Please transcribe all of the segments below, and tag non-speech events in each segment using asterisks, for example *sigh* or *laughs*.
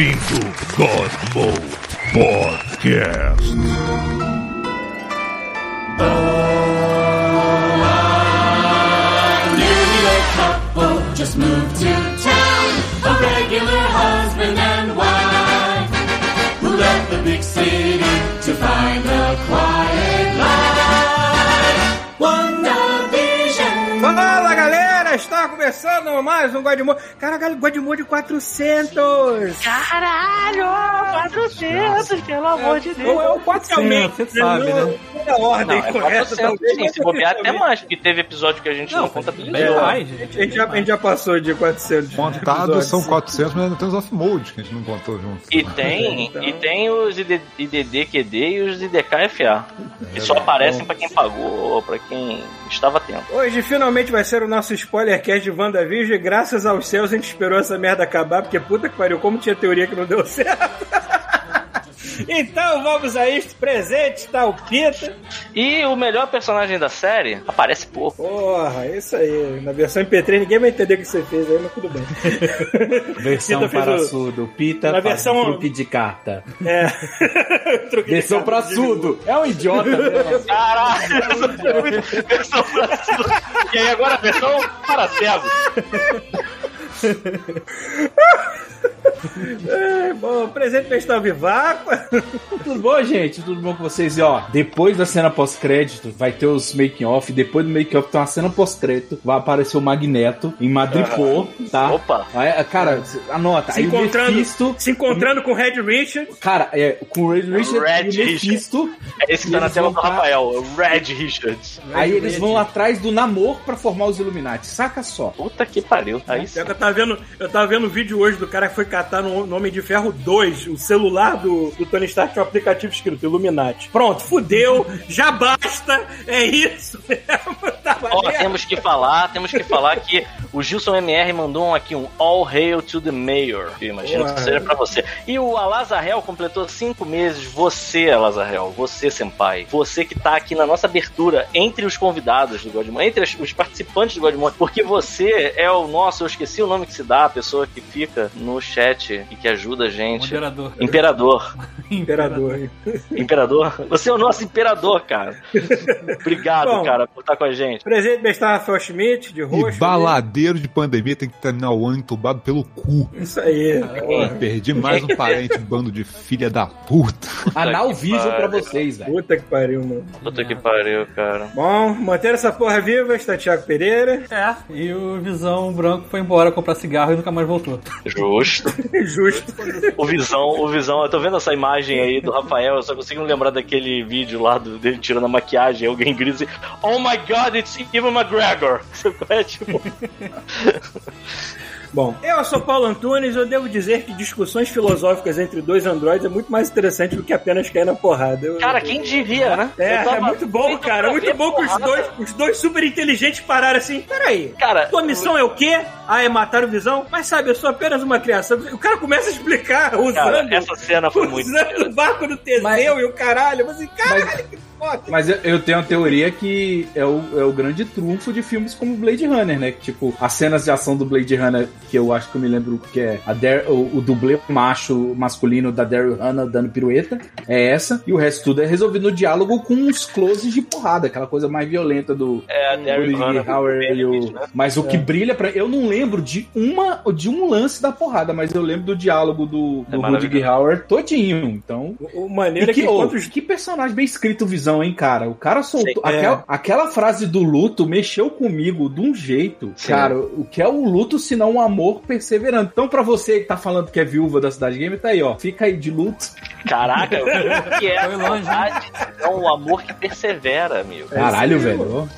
Bem-vindo, Cosmo Podcast. Mais um Godmode. Caralho, Godmode 400! Caralho! 400, pelo amor de Deus. Ou é o 400, você sabe, né? Na ordem Não, é correta, 400, talvez. sim, se bobear até mais, porque teve episódio que a gente não, Não, contabilizou. bem mais, A gente. já, a gente já passou de 400. Contados são 400, mas ainda tem os off-mode que a gente não contou junto. E tem, Então. e tem os ID, IDD-QD e os IDKFA, que só aparecem pra quem pagou ou pra quem estava atento. Hoje finalmente vai ser o nosso spoilercast de WandaVision e graças aos céus a gente esperou essa merda acabar, porque puta que pariu, como tinha teoria que não deu *laughs* certo. Então vamos a isto, presente está o Pita. E o melhor personagem da série aparece pouco. Porra, isso aí. Na versão MP3 ninguém vai entender o que você fez aí, mas tudo bem. *laughs* Versão Pita para o- surdo. Pita Na versão- um truque de carta. É. *laughs* Truque de Versão carta pra de- surdo. É um idiota. mesmo. Caralho! versão pra cego. E aí agora a versão para cego. *laughs* É, bom, presente pra estar vivaco. Tudo bom, gente? Tudo bom com vocês? E ó, depois da cena pós-crédito, vai ter os making-off. Depois do making-off tem uma cena pós-crédito. Vai aparecer o Magneto em Madripoor, tá? Opa. Aí, cara, anota. Se Aí o encontrando, Mephisto... se encontrando com o Red Richard. Cara, é, com o Red Richard Red e o Mephisto. É esse que tá na tela do pra- Rafael, o Red Richards. Aí eles vão atrás do Namor pra formar os Illuminati. Saca só. Puta que pariu. Aí sim. Eu tava vendo, eu tava vendo um vídeo hoje do cara que foi catar no, no Homem de Ferro 2, o celular do, do Tony Stark tinha um aplicativo escrito Illuminati. Pronto, fudeu, já basta, é isso *laughs* mesmo. Tá Ó, temos que falar, temos que falar que o Gilson MR mandou aqui um All Hail to the Mayor. Eu imagino Ué. que seja pra você. E o Alazarel completou cinco meses. Você, Alazarel, você, senpai. Você que tá aqui na nossa abertura entre os convidados do Godmode, entre os participantes do Godmode, porque você é o nosso, eu esqueci o nome que se dá, a pessoa que fica no chat e que ajuda a gente. Moderador. Imperador. *laughs* Imperador. Imperador? Você é o nosso imperador, cara. Obrigado, Bom. cara, por estar com a gente. Presente pra estar Rafael Schmidt, de E roxo. baladeiro de pandemia tem que terminar o ano entubado pelo cu. Isso aí. Porra, perdi mais um parente, bando de filha da puta. Anal Vision pra vocês, velho. Puta que pariu, mano. Puta que pariu, cara. Bom, manter essa porra viva está Thiago Pereira. É, e o Visão Branco foi embora comprar cigarro e nunca mais voltou. Justo. Justo. O Visão, o Visão, eu tô vendo essa imagem aí do Rafael, eu só consigo lembrar daquele vídeo lá do, dele tirando a maquiagem, alguém grita assim, Oh my god, it's Evan McGregor! *laughs* É tipo, Bom, eu sou Paulo Antunes eu devo dizer que discussões filosóficas entre dois androides é muito mais interessante do que apenas cair na porrada. Eu- cara, quem diria, né? É, Eu tava é muito bom, cara. Muito bom que os dois, os dois super inteligentes pararam assim. Peraí. Cara, Tua missão é o quê? Ah, é matar o Visão? Mas sabe, eu sou apenas uma criação. O cara começa a explicar usando, cara, essa cena foi muito. usando o barco do Teseu Mas- e o caralho. Mas, assim, caralho, que foda. Mas eu, eu tenho a teoria que é o, é o grande trunfo de filmes como Blade Runner, né? Que, tipo, as cenas de ação do Blade Runner, que eu acho que eu me lembro que é a Dar- o, o dublê macho masculino da Daryl Hannah dando pirueta, é essa. E o resto tudo é resolvido no diálogo com uns closes de porrada, aquela coisa mais violenta do É, a Daryl Rudy Hannah, Hauer e o... né? Mas o que brilha pra... Eu não lembro de uma de um lance da porrada, mas eu lembro do diálogo do, É do Rudy maravilhoso. Hauer todinho. Então, O, o maneiro e é que, que, que personagem bem escrito visão, hein, cara? O cara soltou. Sim, é. aquela, aquela frase do luto mexeu comigo de um jeito. Sim. Cara, o que é o luto se não um amor perseverante? Então, pra você que tá falando que é viúva da Cidade Game, tá aí, ó. Fica aí de luto. Caraca, o que é Foi longe, verdade? É um amor que persevera, amigo. Caralho, aí, velho.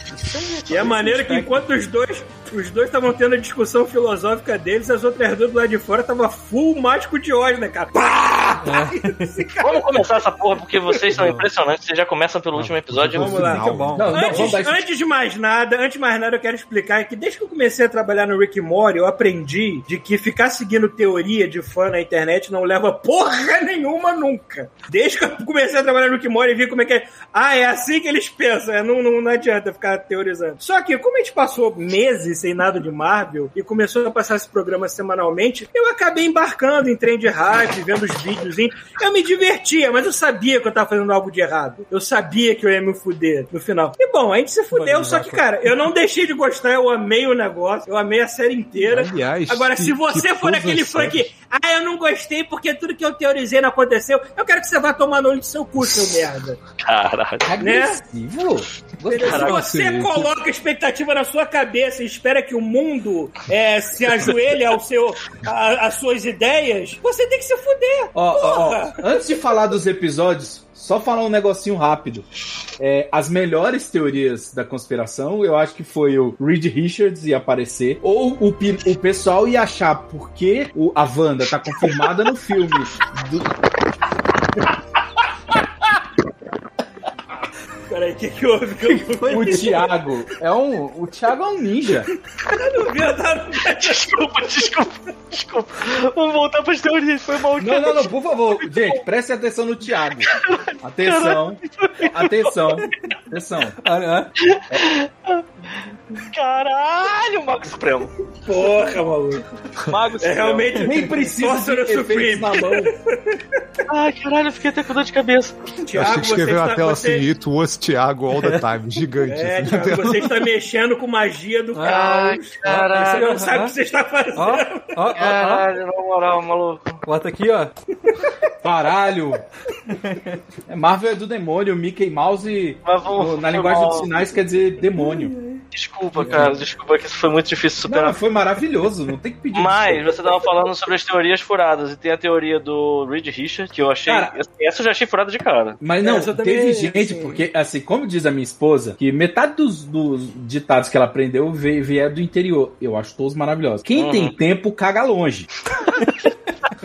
E é maneiro que enquanto os dois os dois estavam tendo a discussão filosófica deles, as outras duas do lado de fora estavam full mágico de ódio, né, cara? Pá! *laughs* Vamos começar essa porra, porque vocês são impressionantes. Vocês já começam pelo último episódio. Vamos lá. Bom. Não, não, Antes, antes de mais nada, antes de mais nada, eu quero explicar que desde que eu comecei a trabalhar no Rick Morty, eu aprendi de que ficar seguindo teoria de fã na internet não leva porra nenhuma nunca. Desde que eu comecei a trabalhar no Rick Morty, eu vi como é que é. Ah, é assim que eles pensam. É, não, não, não adianta ficar teorizando. Só que, como a gente passou meses sem nada de Marvel e começou a passar esse programa semanalmente, eu acabei embarcando em trem de rádio, vendo os vídeos. Eu me divertia, mas eu sabia que eu tava fazendo algo de errado. Eu sabia que eu ia me fuder no final. E bom, a gente se fudeu, Mas só que, cara, eu não deixei de gostar, eu amei o negócio, eu amei a série inteira. Aliás, Agora, que- se você que for aquele fã que, ah, eu não gostei porque tudo que eu teorizei não aconteceu, eu quero que você vá tomar no olho do seu cu, seu merda. Caralho. Agressivo? Se você coloca expectativa na sua cabeça e espera que o mundo é, se ajoelhe ao seu, a- às suas ideias, você tem que se fuder. Ó, ó, ó, Porra! antes de falar dos episódios, só falar um negocinho rápido. É, as melhores teorias da conspiração, eu acho que foi o Reed Richards ia aparecer, ou o, o pessoal ia achar porque o, a Wanda tá confirmada no filme. do- Peraí, o que, que houve? Que eu não o Thiago é um. O Thiago é um ninja. vi, eu tava- Desculpa, desculpa, desculpa. Vamos voltar pras teorias. Foi mal. Não, não, não, por favor, gente, preste atenção no Thiago. Atenção, atenção, atenção. Caralho, Mago Supremo. Porra, maluco. Mago É Supremo. realmente Nem precisa de efeitos na mão. Ai, caralho, eu fiquei até com dor de cabeça. Eu Thiago, achei que escreveu você na está- tela você- assim, it was Thiago all the time. Gigante. É, assim. Thiago, você está mexendo com magia do Ai, caos. caralho. Você não sabe o que você está fazendo. Ó, ó. Caralho, na moral, maluco. Bota aqui, ó. Caralho! É, Marvel é do demônio, Mickey Mouse no- na linguagem dos sinais quer dizer demônio. Desculpa, cara, desculpa que isso foi muito difícil de Não, superar. mas foi maravilhoso, não tem que pedir. Mas desculpa. você tava falando sobre as teorias furadas e tem a teoria do Reed Richard, que eu achei. Cara- essa eu já achei furada de cara. Mas não, também teve é, gente, assim. porque, assim, como diz a minha esposa, que metade dos, dos ditados que ela aprendeu veio, vieram do interior. Eu acho todos maravilhosos. Quem Uhum. tem tempo, caga longe. *laughs*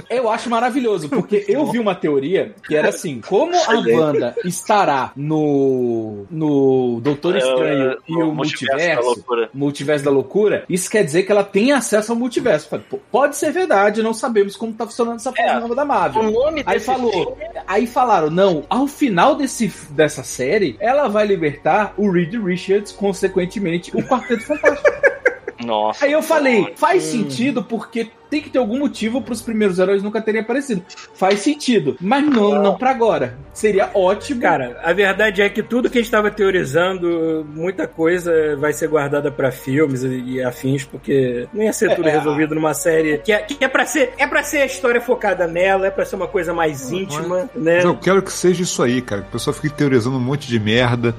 Eu acho maravilhoso, porque eu vi uma teoria que era assim: como a Wanda estará no, no Doutor É, Estranho e no o multiverso da multiverso, loucura. multiverso da loucura, isso quer dizer que ela tem acesso ao multiverso. Pode ser verdade, não sabemos como tá funcionando essa É. nova da Marvel. O nome Aí falou, aí falaram, não, ao final desse, dessa série, ela vai libertar o Reed Richards, consequentemente, o Quarteto Fantástico. *laughs* Nossa. Aí eu falei, faz sentido porque tem que ter algum motivo pros primeiros heróis nunca terem aparecido. Faz sentido, mas não, não pra agora. Seria ótimo. Cara, a verdade é que tudo que a gente estava teorizando, muita coisa vai ser guardada pra filmes e, afins, porque não ia ser tudo É, resolvido numa série que é, que é para ser é para ser a história focada nela, é pra ser uma coisa mais íntima, né? Mas eu quero que seja isso aí, cara. Que o pessoal fique teorizando um monte de merda.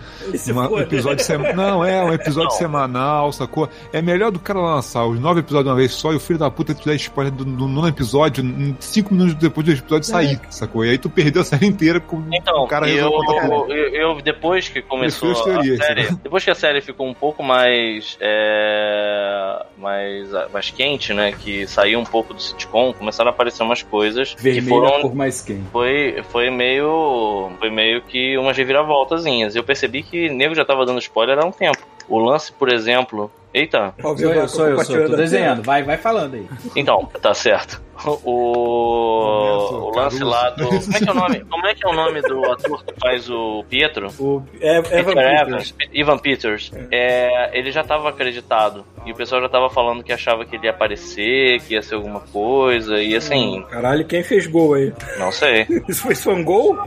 Uma- um episódio semanal. *laughs* Não, é, um episódio Não. semanal, sacou? É melhor do cara lançar os nove episódios de uma vez só e o filho da puta te dar spoiler do, do nono episódio cinco minutos depois do episódio sair, sacou? E aí tu perdeu a série inteira porque Então, o cara eu, resolve contar tudo. eu, eu- depois que começou Prefiro as a teorias, série, né? *laughs* depois que a série ficou um pouco mais é, mais, mais quente, né, que saiu um pouco do sitcom, começaram a aparecer umas coisas que Vermelha foram por mais quem. foi, foi meio foi meio que umas reviravoltazinhas. Eu percebi que nego já tava dando spoiler há um tempo. O lance, por exemplo, eita, Ó, Sou eu, sou eu, sou eu. Tô desenhando. Vai, vai falando aí. então, tá certo. O, o lance lá do. *laughs* Como é que é o nome? Como é que é o nome do ator que faz o Pietro? O Evan Peter Peters. Evans, Ivan Peters, é, ele já estava acreditado. E o pessoal já estava falando que achava que ele ia aparecer, que ia ser alguma coisa. E assim, Caralho, quem fez gol aí? não sei. *laughs* Isso foi só um gol?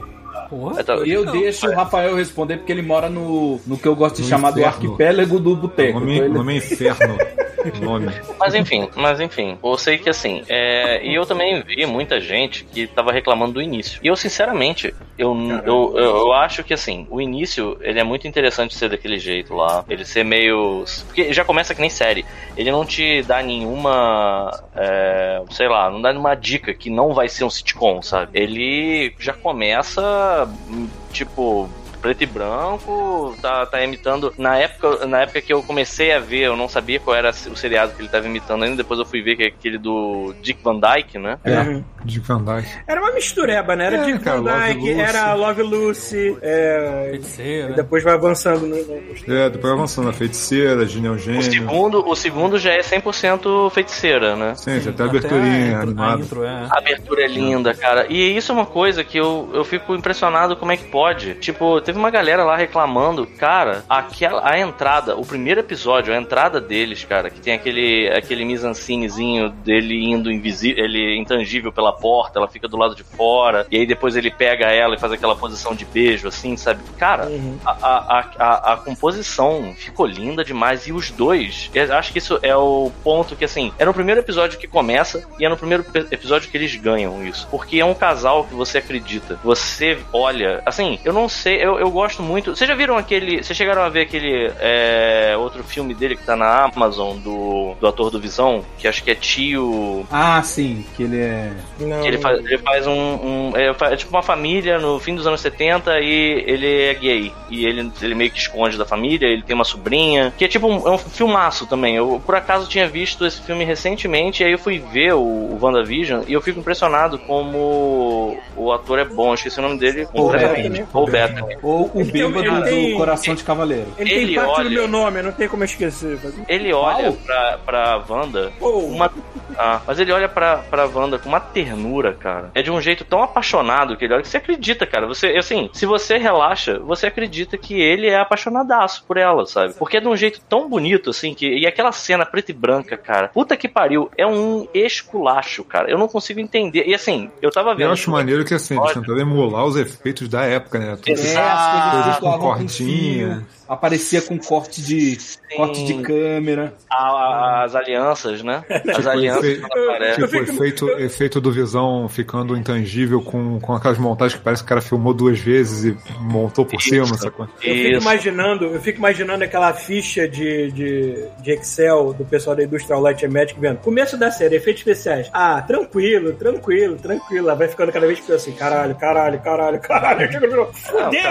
Porra. Então, Eu deixo o Rafael responder porque ele mora no, no que eu gosto de No chamar do inferno. arquipélago do boteco. nome, Então ele- Inferno. *laughs* *laughs* Mas enfim, mas enfim, eu sei que assim, é, e eu também vi muita gente que tava reclamando do início. E eu, sinceramente, eu, eu, eu, eu acho que assim, o início, ele é muito interessante ser daquele jeito lá. Ele ser meio. Porque já começa que nem série. Ele não te dá nenhuma. é, sei lá, não dá nenhuma dica que não vai ser um sitcom, sabe? Ele já começa, hum, tipo preto e branco, tá, tá imitando. Na época, na época que eu comecei a ver, eu não sabia qual era o seriado que ele tava imitando ainda, depois eu fui ver que é aquele do Dick Van Dyke, né? É. Uhum. De Van Dyke. Era uma mistureba, né? Era É, Dick cara, Van Love Dyke, Lucy. era Love Lucy, é, Feiticeira. e depois vai avançando. No, no- É, depois avançando a feiticeira, Gênio O Gênio. segundo, o segundo já é 100% feiticeira, né? Sim, tem até a Até aberturinha a intro- a animada. intro, é. A abertura é linda, cara. E isso é uma coisa que eu, eu fico impressionado como é que pode. Tipo, teve uma galera lá reclamando, cara, aquela a entrada, o primeiro episódio, a entrada deles, cara, que tem aquele aquele mise-en-scenezinho dele indo invisível, ele intangível pela porta, ela fica do lado de fora, e aí depois ele pega ela e faz aquela posição de beijo, assim, sabe? Cara, a, a, a, a, a composição ficou linda demais. E os dois, eu acho que isso é o ponto que, assim, é no primeiro episódio que começa e é no primeiro episódio que eles ganham isso. Porque é um casal que você acredita. Você olha. Assim, eu não sei, eu, eu gosto muito. Vocês já viram aquele. Vocês chegaram a ver aquele é, outro filme dele que tá na Amazon, do, do ator do Visão, que acho que é tio. Ah, sim, que ele é. Não, Que ele faz, ele faz um. um- é, é tipo uma família no fim dos anos 70 e ele é gay. E ele, ele meio que esconde da família, ele tem uma sobrinha. Que é tipo um, é um filmaço também. Eu por acaso tinha visto esse filme recentemente, e aí eu fui ver o, o WandaVision e eu fico impressionado como o ator é bom. Eu Esqueci o nome dele Paul completamente. Bettany. Paul Bettany. Ou o Ele tem- bêbado ele tem- do Coração de Cavaleiro. Ele, tem Ele parte olha- do meu nome, não tem como eu esquecer. Ele olha pra, pra Wanda Pô, uma. Ah, mas ele olha pra, pra Wanda com uma ternura, cara. É de um jeito tão apaixonado que ele olha que você acredita, cara. Você, assim, se você relaxa, você acredita que ele é apaixonadaço por ela, sabe? Porque é de um jeito tão bonito, assim, que. E aquela cena preta e branca, cara. Puta que pariu, é um esculacho, cara. Eu não consigo entender. E assim, eu tava vendo. Eu acho maneiro que assim, eles tentaram emular os efeitos da época, né? Tudo É, as coisas com cordinha. fio, aparecia com corte de corte de câmera. as alianças, né? *laughs* As Tipo, alianças efe- aparecem. Tipo, efeito, efeito do Visão ficando intangível com, com aquelas montagens que parece que o cara filmou duas vezes e montou por cima, sacou? Eu fico Isso. imaginando, eu fico imaginando aquela ficha de, de, de Excel do pessoal da Industrial Light and Magic vendo. Começo da série, efeitos especiais. Ah, tranquilo, tranquilo, tranquilo. Ela vai ficando cada vez pior assim, caralho, caralho, caralho, caralho. *laughs* Fudeu!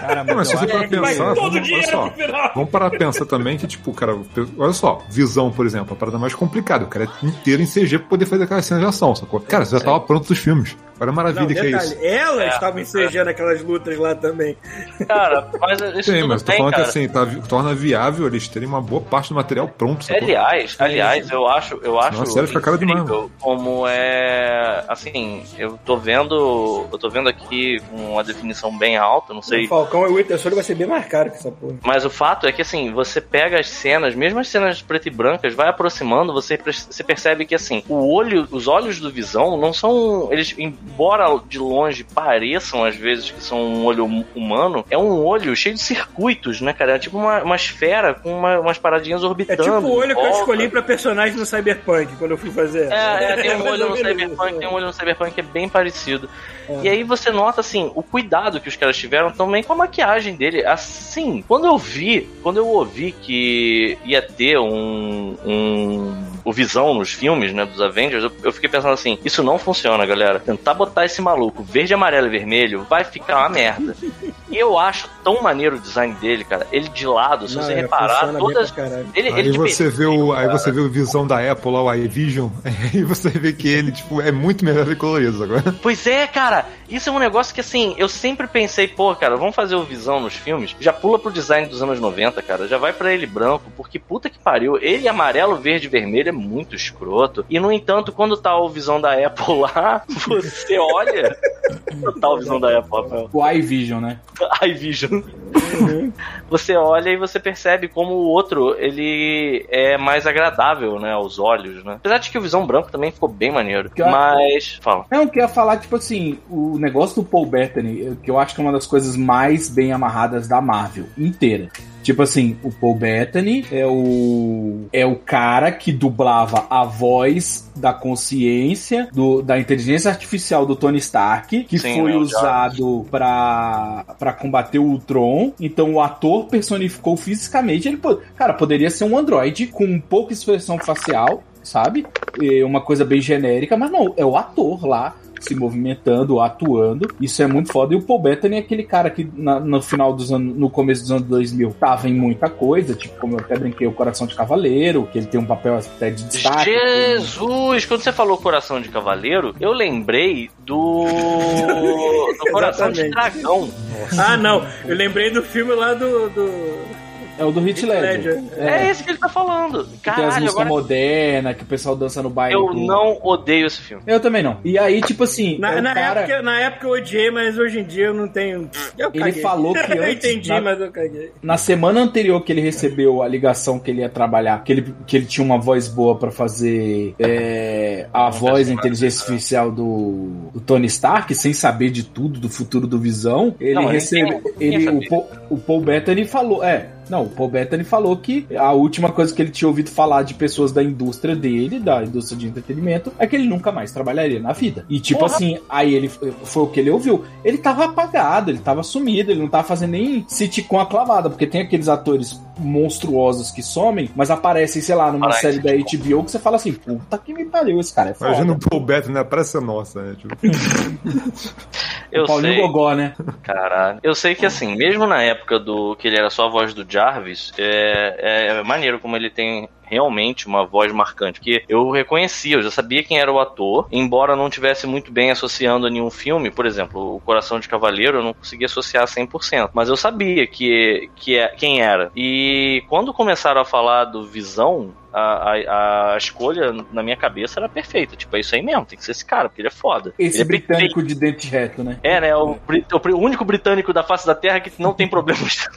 Cara, *laughs* Não, mas se você acho for pensar, todo só, vamos parar pensar também que, tipo, cara, olha só, visão, por exemplo, a parada mais complicada. O cara é inteiro em CG pra poder fazer aquela cena de ação, sacou? Cara, você já tava pronto dos filmes. Olha a maravilha Não, que é detalhe, isso. ela É. estava ensejando aquelas lutas lá também. Cara, mas isso Sim, tudo mas tô bem, falando cara. que assim, tá, torna viável eles terem uma boa parte do material pronto, sacou? Aliás, aliás, eu acho, eu acho a série fica cara demais, como é, assim, eu tô vendo, eu tô vendo aqui com uma definição bem alta, não sei, O Falcão e o Winter vai ser bem mais caro que essa porra. mas o fato é que assim, você pega as cenas, mesmo as cenas preto e brancas, vai aproximando, você, você percebe que assim, o olho, os olhos do Visão não são, eles embora de longe pareçam às vezes que são um olho hum- humano, é um olho cheio de circuitos, né, cara? É tipo uma, uma esfera com uma- umas paradinhas É orbitando. tipo o olho em que eu volta. escolhi pra personagem no Cyberpunk, quando eu fui fazer. É, é, tem um *laughs* olho no Cyberpunk, tem é. um olho no Cyberpunk que é bem parecido. E aí você nota, assim, o cuidado que os caras tiveram também com a maquiagem dele. Assim, quando eu vi, quando eu ouvi que ia ter um, um o Visão nos filmes, né, dos Avengers, eu, eu fiquei pensando assim, isso não funciona, galera. Tentar botar esse maluco verde, amarelo e vermelho vai ficar uma merda. E eu acho tão maneiro o design dele, cara. Ele de lado, se Não, você é, reparar, todas... Ele, Aí ele você vê o, aí cara. você vê o visão da Apple lá, o iVision, *laughs* aí você vê que ele, tipo, é muito melhor e colorido agora. Pois é, cara. Isso é um negócio que, assim, eu sempre pensei, pô, cara, vamos fazer o Visão nos filmes. Já pula pro design dos anos 90, cara. Já vai pra ele branco, porque puta que pariu. Ele amarelo, verde e vermelho é muito escroto. E, no entanto, quando tá o Visão da Apple lá, *laughs* você olha. Quando tá o Visão da Apple, Rafael. O iVision, né? *laughs* iVision. Você olha e você percebe como o outro, ele é mais agradável, né, aos olhos, né? Apesar de que o Visão branco também ficou bem maneiro. Que Mas... Fala. Não, eu queria falar, tipo assim, o negócio do Paul Bettany, eu- que eu acho que é uma das coisas mais bem amarradas da Marvel inteira. Tipo assim, o Paul Bettany é o é o cara que dublava a voz da consciência do, da inteligência artificial do Tony Stark, que Sim, foi né, o usado pra para combater o Ultron. Então o ator personificou fisicamente, ele, cara, poderia ser um androide com pouca expressão facial, sabe? É uma coisa bem genérica, mas não, é o ator lá se movimentando, atuando. Isso é muito foda. E o Paul Bettany é aquele cara que na- no final dos anos, no começo dos anos 2000, tava em muita coisa, tipo, como eu até brinquei, o Coração de Cavaleiro, que ele tem um papel até de destaque. Jesus! Quando você falou Coração de Cavaleiro, eu lembrei do. do Coração de. Dragão. Ah, não. Eu lembrei do filme lá do. do... É o do Hit Ledger. É. esse que ele tá falando. Que tem as Caralho, músicas agora modernas, que o pessoal dança no baile. eu não odeio esse filme. Eu também não. E aí, tipo assim, Na, é na cara... época, na época eu odiei, mas hoje em dia eu não tenho. Eu Ele caguei. falou que *laughs* eu antes, entendi, na- mas eu caguei. Na semana anterior que ele recebeu a ligação que ele ia trabalhar, que ele, que ele tinha uma voz boa pra fazer é, a voz, a inteligência artificial do, do Tony Stark, sem saber de tudo do futuro do Visão, ele Não, recebeu. Ele, o, Paul, o Paul Bettany falou, é. Não, o Paul Bettany falou que a última coisa que ele tinha ouvido falar de pessoas da indústria dele, da indústria de entretenimento, é que ele nunca mais trabalharia na vida. E tipo Porra. assim, aí ele foi o que ele ouviu. Ele tava apagado, ele tava sumido, ele não tava fazendo nem sitcom aclamada, porque tem aqueles atores monstruosos que somem, mas aparecem, sei lá, numa Aparece, série da HBO que você fala assim, puta que me pariu, esse cara é foda. Imagina o Paul Bettany na praça nossa, né? Tipo, *laughs* Eu o Paulinho sei. Gogó, né? Caralho. Eu sei que assim, mesmo na época do que ele era só a voz do Jarvis, é, é maneiro como ele tem realmente uma voz marcante. Porque eu reconhecia, eu já sabia quem era o ator, embora não tivesse muito bem associando a nenhum filme, por exemplo, O Coração de Cavaleiro, eu não conseguia associar 100%, mas eu sabia que, que é, quem era. E quando começaram a falar do Visão, a, a, a escolha na minha cabeça era perfeita. Tipo, é isso aí mesmo, tem que ser esse cara, porque ele é foda. Esse é britânico de dente reto, né? é, né? O, bri- o pri- o único britânico da face da Terra que não tem problemas. *laughs*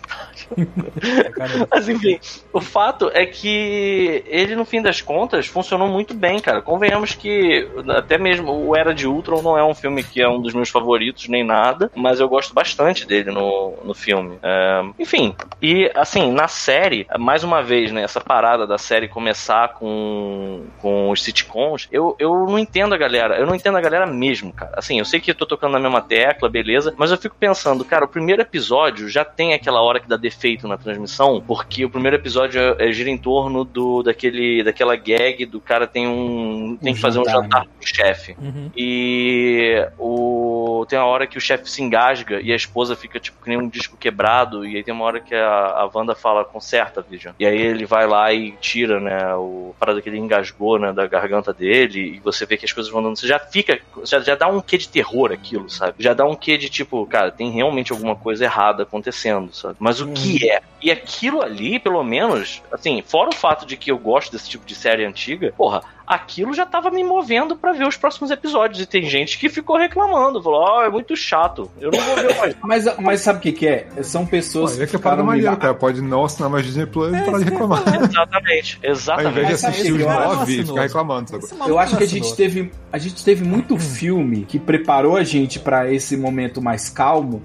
Mas enfim, o fato é que ele, no fim das contas, funcionou muito bem, cara. Convenhamos que até mesmo o Era de Ultron não é um filme que é um dos meus favoritos, nem nada, mas eu gosto bastante dele no, no filme. É, enfim, e assim, na série, mais uma vez, né? Essa parada da série começar com, com os sitcoms, eu, eu não entendo a galera. Eu não entendo a galera mesmo, cara. Assim, eu sei que eu tô tocando na mesma tecla, beleza, mas eu fico pensando, cara, o primeiro episódio já tem aquela hora que dá defeito na transmissão, porque o primeiro episódio é, é, gira em torno do daquele daquela gag do cara tem um tem Um que fazer um jantar, jantar pro chefe. Uhum. E o tem uma hora que o chefe se engasga e a esposa fica tipo que nem um disco quebrado e aí tem uma hora que a, a Wanda fala conserta, Vision. E aí ele vai lá e tira, né, o parada que ele engasgou, né, da garganta dele e você vê que as coisas vão dando, você já fica já, já dá um quê de terror aquilo, sabe? Já dá um quê de tipo, cara, tem realmente alguma coisa errada acontecendo, sabe? Mas o que é? E aquilo ali, pelo menos, assim, fora o fato de que eu gosto desse tipo de série antiga, porra, aquilo já tava me movendo pra ver os próximos episódios. E tem gente que ficou reclamando, falou, ó, é muito chato, eu não vou ver mais. *laughs* Mas, mas sabe o que, que é? São pessoas Olha, é que é maneira, ligadas- cara. Pode não assinar mais Disney Plus e parar de reclamar. Exatamente, Ao exatamente. invés de assistir os nove e ficar reclamando, sabe? Eu acho que a gente teve, a gente teve muito *coughs* filme que preparou a gente pra esse momento mais calmo.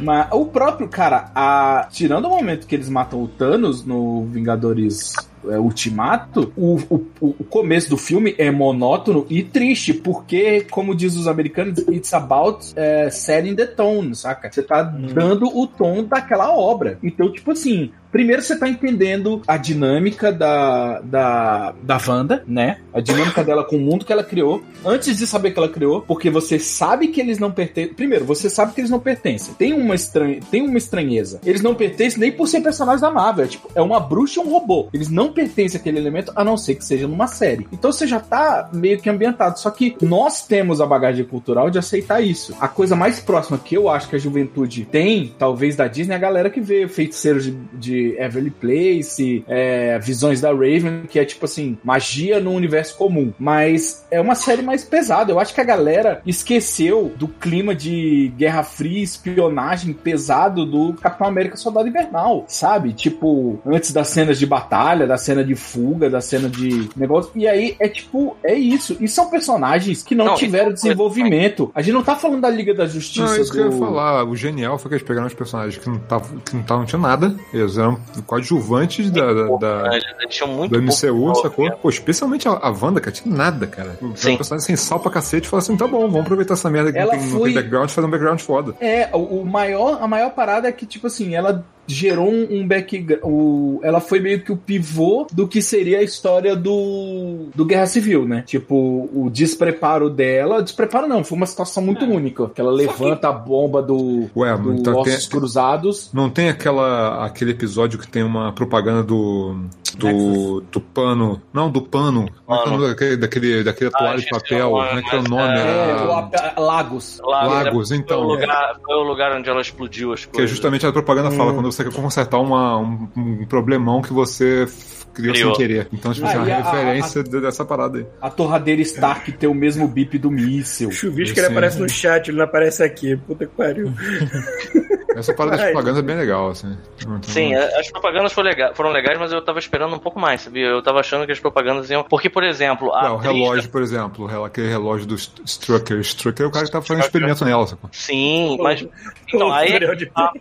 Mas o próprio, cara, a, tirando o momento que eles matam o Thanos no Vingadores é, Ultimato, o, o, o começo do filme é monótono e triste, porque, como diz os americanos, it's about é, setting the tone, saca? Você tá dando o tom daquela obra. Então, tipo assim, primeiro você tá entendendo a dinâmica da, da, da Wanda, né? A dinâmica dela com o mundo que ela criou, antes de saber que ela criou, porque você sabe que eles não pertencem. Primeiro, você sabe que eles não pertencem. Tem uma, estran... Tem uma estranheza. Eles não pertencem nem por ser personagens da Marvel. É, tipo, é uma bruxa e um robô. Eles não pertencem àquele elemento, a não ser que seja numa série. Então você já tá meio que ambientado. Só que nós temos a bagagem cultural de aceitar isso. A coisa mais próxima que eu acho que a juventude tem, talvez da Disney, é a galera que vê feiticeiros de, de Everly Place, é, visões da Raven, que é tipo assim, magia no universo comum. Mas é uma série mais pesada. Eu acho que a galera esqueceu do clima de Guerra Fria, espionagem pesado do Capitão América Soldado Invernal, sabe? Tipo, antes das cenas de batalha, da cena de fuga, da cena de negócio. E aí é tipo, é isso. E são personagens que não, Não, tiveram desenvolvimento. A gente não tá falando da Liga da Justiça. Não, é isso que eu ia do- falar. O genial foi que eles pegaram os personagens que não tavam, que não, tavam, não tinha nada. Eles eram coadjuvantes da, da, da- Eles eles tinham muito do pouco MCU, sacou? Pô, especialmente a, a Wanda, cara, tinha nada, cara. Sim. um personagem sem sal pra cacete e falou assim: tá bom, vamos aproveitar essa merda que Ela não tem, não foi- tem background e fazer um background foda. É, o, o maior, a maior parada é que, tipo assim, ela gerou um, background. o- Ela foi meio que o pivô do que seria a história do, do Guerra Civil, né? Tipo, o despreparo dela. Despreparo não, foi uma situação muito única. Que ela levanta a bomba do, Ué, do então Ossos tem- Cruzados. Não tem aquela, aquele episódio que tem uma propaganda do. Do, do pano. Não, do pano. Como é que é o nome daquele, daquele, daquele toalha de papel. o nome, Como é que é o nome? é, É, Era- o Ap- Lagos. Lagos, foi então. O lugar, foi o lugar onde ela explodiu as Que é coisas. justamente a propaganda fala, quando você quer consertar uma, um, um problemão que você criou, Criou. sem querer. Então, tipo, Ah, é uma e a- referência de- dessa parada aí. A torradeira Stark tem o mesmo bip do míssil. O chuvisco ele aparece no chat, ele não aparece aqui. Puta que pariu. *laughs* Essa parada das propagandas é bem legal, assim. Sim, a- as propagandas foram, lega- foram legais, mas eu tava esperando um pouco mais, sabia? Eu tava achando que as propagandas iam. Porque, por exemplo, a. Ué, o atriz- relógio, por exemplo, o aquele relógio do St- Strucker. Strucker é o cara que tá fazendo experimento nela, sacou? Sim, mas. Então, O aí. tutorial de- a-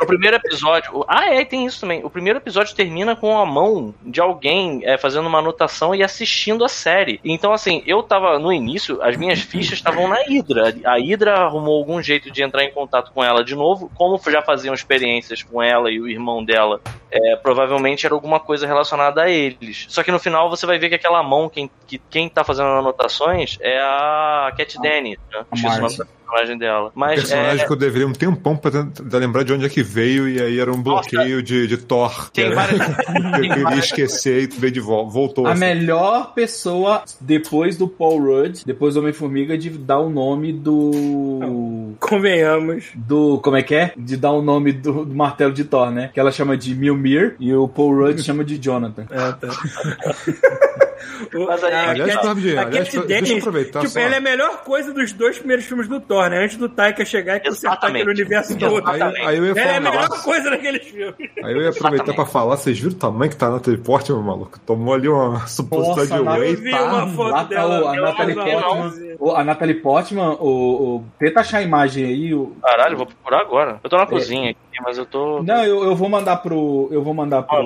No primeiro episódio. o- Ah, é, tem isso também. O primeiro episódio termina com a mão de alguém é, fazendo uma anotação e assistindo a série. Então, assim, eu tava no início, as minhas fichas estavam na Hydra. A Hydra arrumou algum jeito de entrar em contato com ela de novo. Como já faziam experiências com ela e o irmão dela, é, provavelmente era alguma coisa relacionada a eles. Só que no final você vai ver que aquela mão, quem, que, quem tá fazendo anotações é a Cat Dennis, né? Esqueci o nome personagem dela. Mas personagem é, que eu deveria um tempão pra tentar lembrar de onde é que veio, e aí era um bloqueio de, de Thor. que Tem era- várias- *laughs* eu queria esquecer e veio de volta. Voltou. A assim. melhor pessoa depois do Paul Rudd, depois do Homem-Formiga, de dar o nome do. Convenhamos. Do. Como é que é? De dar o nome do, do martelo de Thor, né? Que ela chama de Mjolnir e o Paul Rudd chama de Jonathan. É, tá. *laughs* O- Mas aí- a Aliás, Cat- a aliás, Cat deixa eu aproveitar Tipo, só. ela é a melhor coisa dos dois primeiros filmes do Thor, né? Antes do Taika chegar e consertar aquele universo todo. Aí, aí eu ia Ela é falar a melhor negócio. coisa naqueles filmes. Aí eu ia aproveitar Exatamente. pra falar, vocês viram o tamanho que tá na teleporte, meu maluco? Tomou ali uma suposição de Nossa, whey, eu vi tá? uma foto Lá tá dela, o- a Natalie Portman. O- a Natalie Portman, o, o- tenta achar a imagem aí. O, Caralho, vou procurar agora. Eu tô na cozinha aqui, mas eu tô. não, eu, eu vou mandar pro. Eu vou mandar pro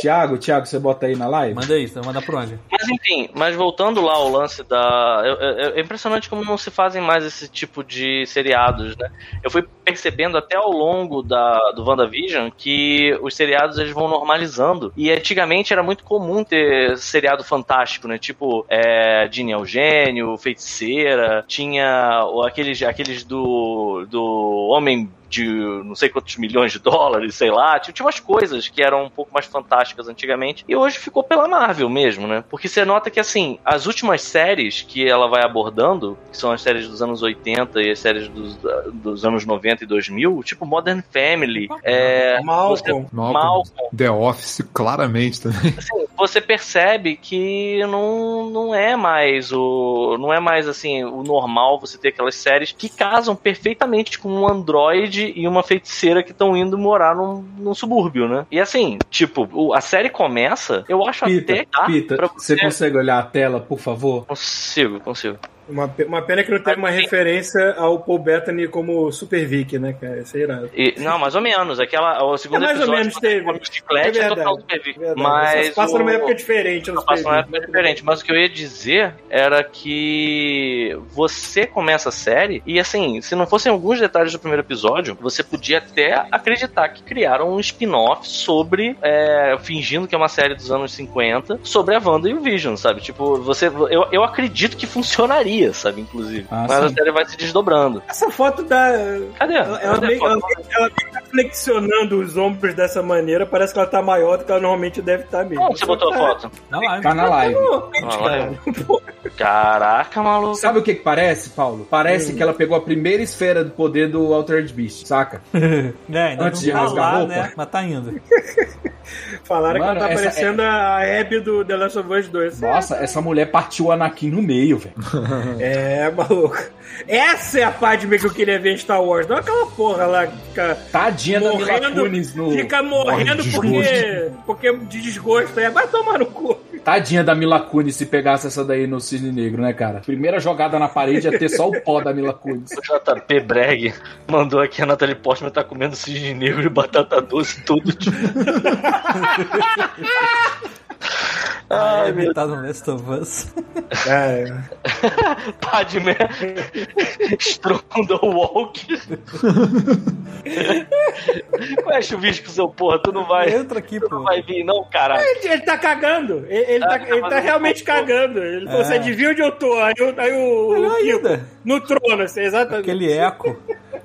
Thiago. Thiago, você bota aí na live? Manda isso, vai mandar por onde? Mas enfim, mas voltando lá ao lance da. eu- eu- É impressionante como não se fazem mais esse tipo de seriados, né? Eu fui percebendo até ao longo da, do WandaVision que os seriados eles vão normalizando. E antigamente era muito comum ter seriado fantástico, né? Tipo, é, Ginny Eugênio, Feiticeira, tinha o- aqueles, aqueles do, do Homem de não sei quantos milhões de dólares, sei lá. Tinha, umas coisas que eram um pouco mais fantásticas antigamente. E hoje ficou pela Marvel mesmo, né? Porque você nota que, assim, as últimas séries que ela vai abordando, que são as séries dos anos 80 e as séries dos, dos anos 90 e 2000, tipo Modern Family, é, Malcolm. Malcolm. Malcolm, The Office, claramente também. *laughs* assim, você percebe que não, não é mais o não é mais assim o normal você ter aquelas séries que casam perfeitamente com um androide e uma feiticeira que estão indo morar num, num subúrbio, né? E assim, tipo, a série começa, eu acho até Pita, que dá Pita, pra você consegue olhar a tela, por favor? Consigo, consigo. Uma, uma pena que não teve uma referência ao Paul Bettany como Super Vic, né, cara? Isso é irado. E, não, mais ou menos. Aquela, o segundo É, mais ou episódio menos teve. com a bicicleta É é verdade, total Super Vic. Verdade. Mas Só passa o- numa época diferente Super passa numa época diferente. Mas o que eu ia dizer era que você começa a série e assim, se não fossem alguns detalhes do primeiro episódio, você podia até acreditar que criaram um spin-off sobre, é, fingindo que é uma série dos anos 50, sobre a Wanda e o Vision, sabe? Tipo, você, eu, eu acredito que funcionaria, sabe? Inclusive. Ah, mas a sim. série vai se desdobrando. Essa foto dá. Cadê? Ela, ela, Cadê a meio, foto? ela, ela meio tá flexionando os ombros dessa maneira. Parece que ela tá maior do que ela normalmente deve estar mesmo. Onde você botou a foto? Na live. Tá na live. Na *laughs* live. Caraca, maluco. Sabe o que, que parece, Paulo? Parece que ela pegou a primeira esfera do poder do Altered Beast, saca? *laughs* É, ainda Antes não de tá rasgar a lá, roupa. né? Mas tá indo. *laughs* Falaram Mano, que ela tá parecendo a Abby do The Last of Us 2. Nossa, essa mulher partiu o Anakin no meio, velho. *laughs* É, maluco. Essa é a Padme que eu queria ver em Star Wars. Não aquela porra lá que fica Tadinha da Mila morrendo, no... fica morrendo de porque, porque de desgosto. É, vai tomar no cu. Tadinha da Mila Kunis se pegasse essa daí no Cisne Negro, né, cara? Primeira jogada na parede ia ter só o pó da Mila Kunis. O JP Breg mandou aqui a Natalie Portman tá comendo cisne negro e batata doce tudo. Tipo. *laughs* Ah, é imitado no Last of Us. É, Padme Strondowalk. Qual é chuvisco, seu porra? Tu não vai. Entra aqui, Tu não pô. vai vir, não, caralho. ele tá cagando. Ele, ele Ah, tá, tá ele tá realmente cagando. Ele falou, É. você adivinha onde eu tô? Aí, o- aí o, Melhor o ainda. no trono, assim, exatamente. Aquele eco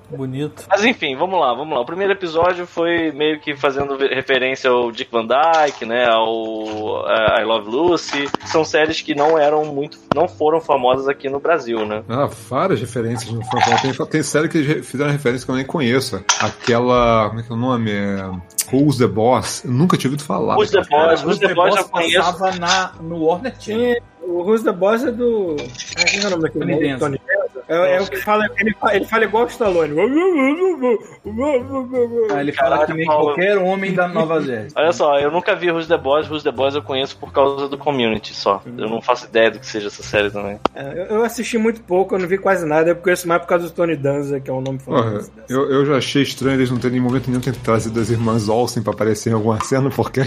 bonito. Mas enfim, vamos lá, vamos lá. O primeiro episódio foi meio que fazendo referência ao Dick Van Dyke, né? Ao eh, I Love Lucy. São séries que não eram muito. não foram famosas aqui no Brasil, né? Ah, várias referências no Final Fantasy. Tem, tem série que fizeram referência que eu nem conheço. Aquela. Como é que é o nome? É. Who's the Boss? Eu nunca tinha ouvido falar. Who's the Boss? Who's the Boss eu conheço. passava na, no Warner Channel. O Who's the Boss é do. Ah, Quem é o nome daquele Tony? Danza. É, é o que fala. Ele, fa- ele fala igual o Stallone. Aí ele fala Caralho, que nem Paulo. qualquer homem da Nova Jersey. Olha só, eu nunca vi Who's the Boss. Who's the Boss eu conheço por causa do community só. Eu não faço ideia do que seja essa série também. É, eu- assisti muito pouco, eu não vi quase nada. Eu conheço mais por causa do Tony Danza, que é o nome famoso. eu, eu já achei estranho eles não terem em momento nenhum ter trazido as irmãs Olsen pra aparecer em alguma cena, porque,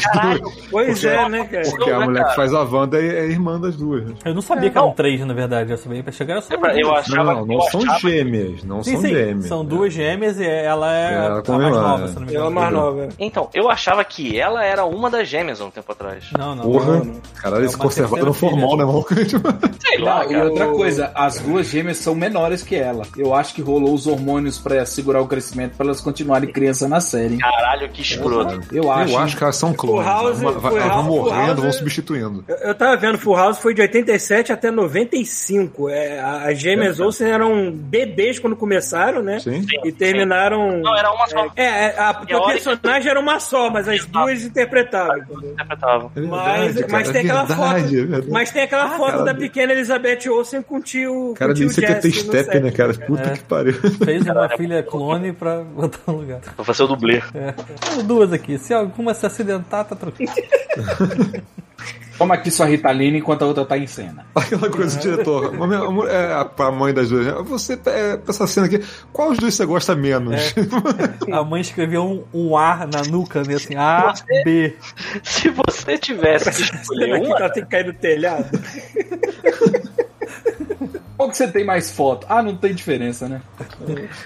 Pois é, né, cara? porque a né, mulher que faz a Wanda é, é irmã das duas. né? Eu não sabia que eram três, na verdade. Eu sabia pra chegar era só Eu, eu duas. achava, Não, não são gêmeas, não Sim, são sim. gêmeas. São duas gêmeas e ela é Ela a mais ela, nova, é. se não me Ela é engano. mais nova. Então, eu achava que ela era uma das gêmeas há um tempo atrás. Não, não. Porra, não, não. caralho, eles É uma conservaram terceira o formal, né, mano? *laughs* Sei lá, e outra coisa, as duas gêmeas são menores que ela. Eu acho que rolou os hormônios pra segurar o crescimento pra elas continuarem criança na série. Caralho, que escroto. Eu acho. Eu acho que elas são clones. House- Uma- vai- Full elas vão morrendo, vão é- substituindo. Eu, eu tava vendo, Full House foi de 87 até 95. É, as gêmeas Olsen eram bebês quando começaram, né? Sim. E terminaram. Não, era uma só. É, é, a, hora- personagem era uma só, mas as duas interpretavam. entendeu? Interpretava. É Mas, mas cara, tem é aquela verdade, foto. é verdade. Mas tem aquela foto cara, da pequena Elizabeth Olsen com o tio. Cara, com o tio nem sei que é no step, set. né, cara? Puta É. que pariu. *laughs* Fez uma filha clone pra botar no lugar. Vou fazer o dublê. É. Duas aqui. Se alguma se acidentar, tá tranquilo. *laughs* Toma aqui sua Ritalina enquanto a outra tá em cena. *laughs* Aquela coisa do diretor. A, minha- a mu- é, a- pra mãe das duas. né? Você, é, pra essa cena aqui, qual os dois você gosta menos? *laughs* A mãe escreveu um, um A na nuca, né? Assim, A, B. *laughs* Se você tivesse que Será escolher que uma, ela tem que cair do telhado? Qual que você tem mais foto? Ah, não tem diferença, né?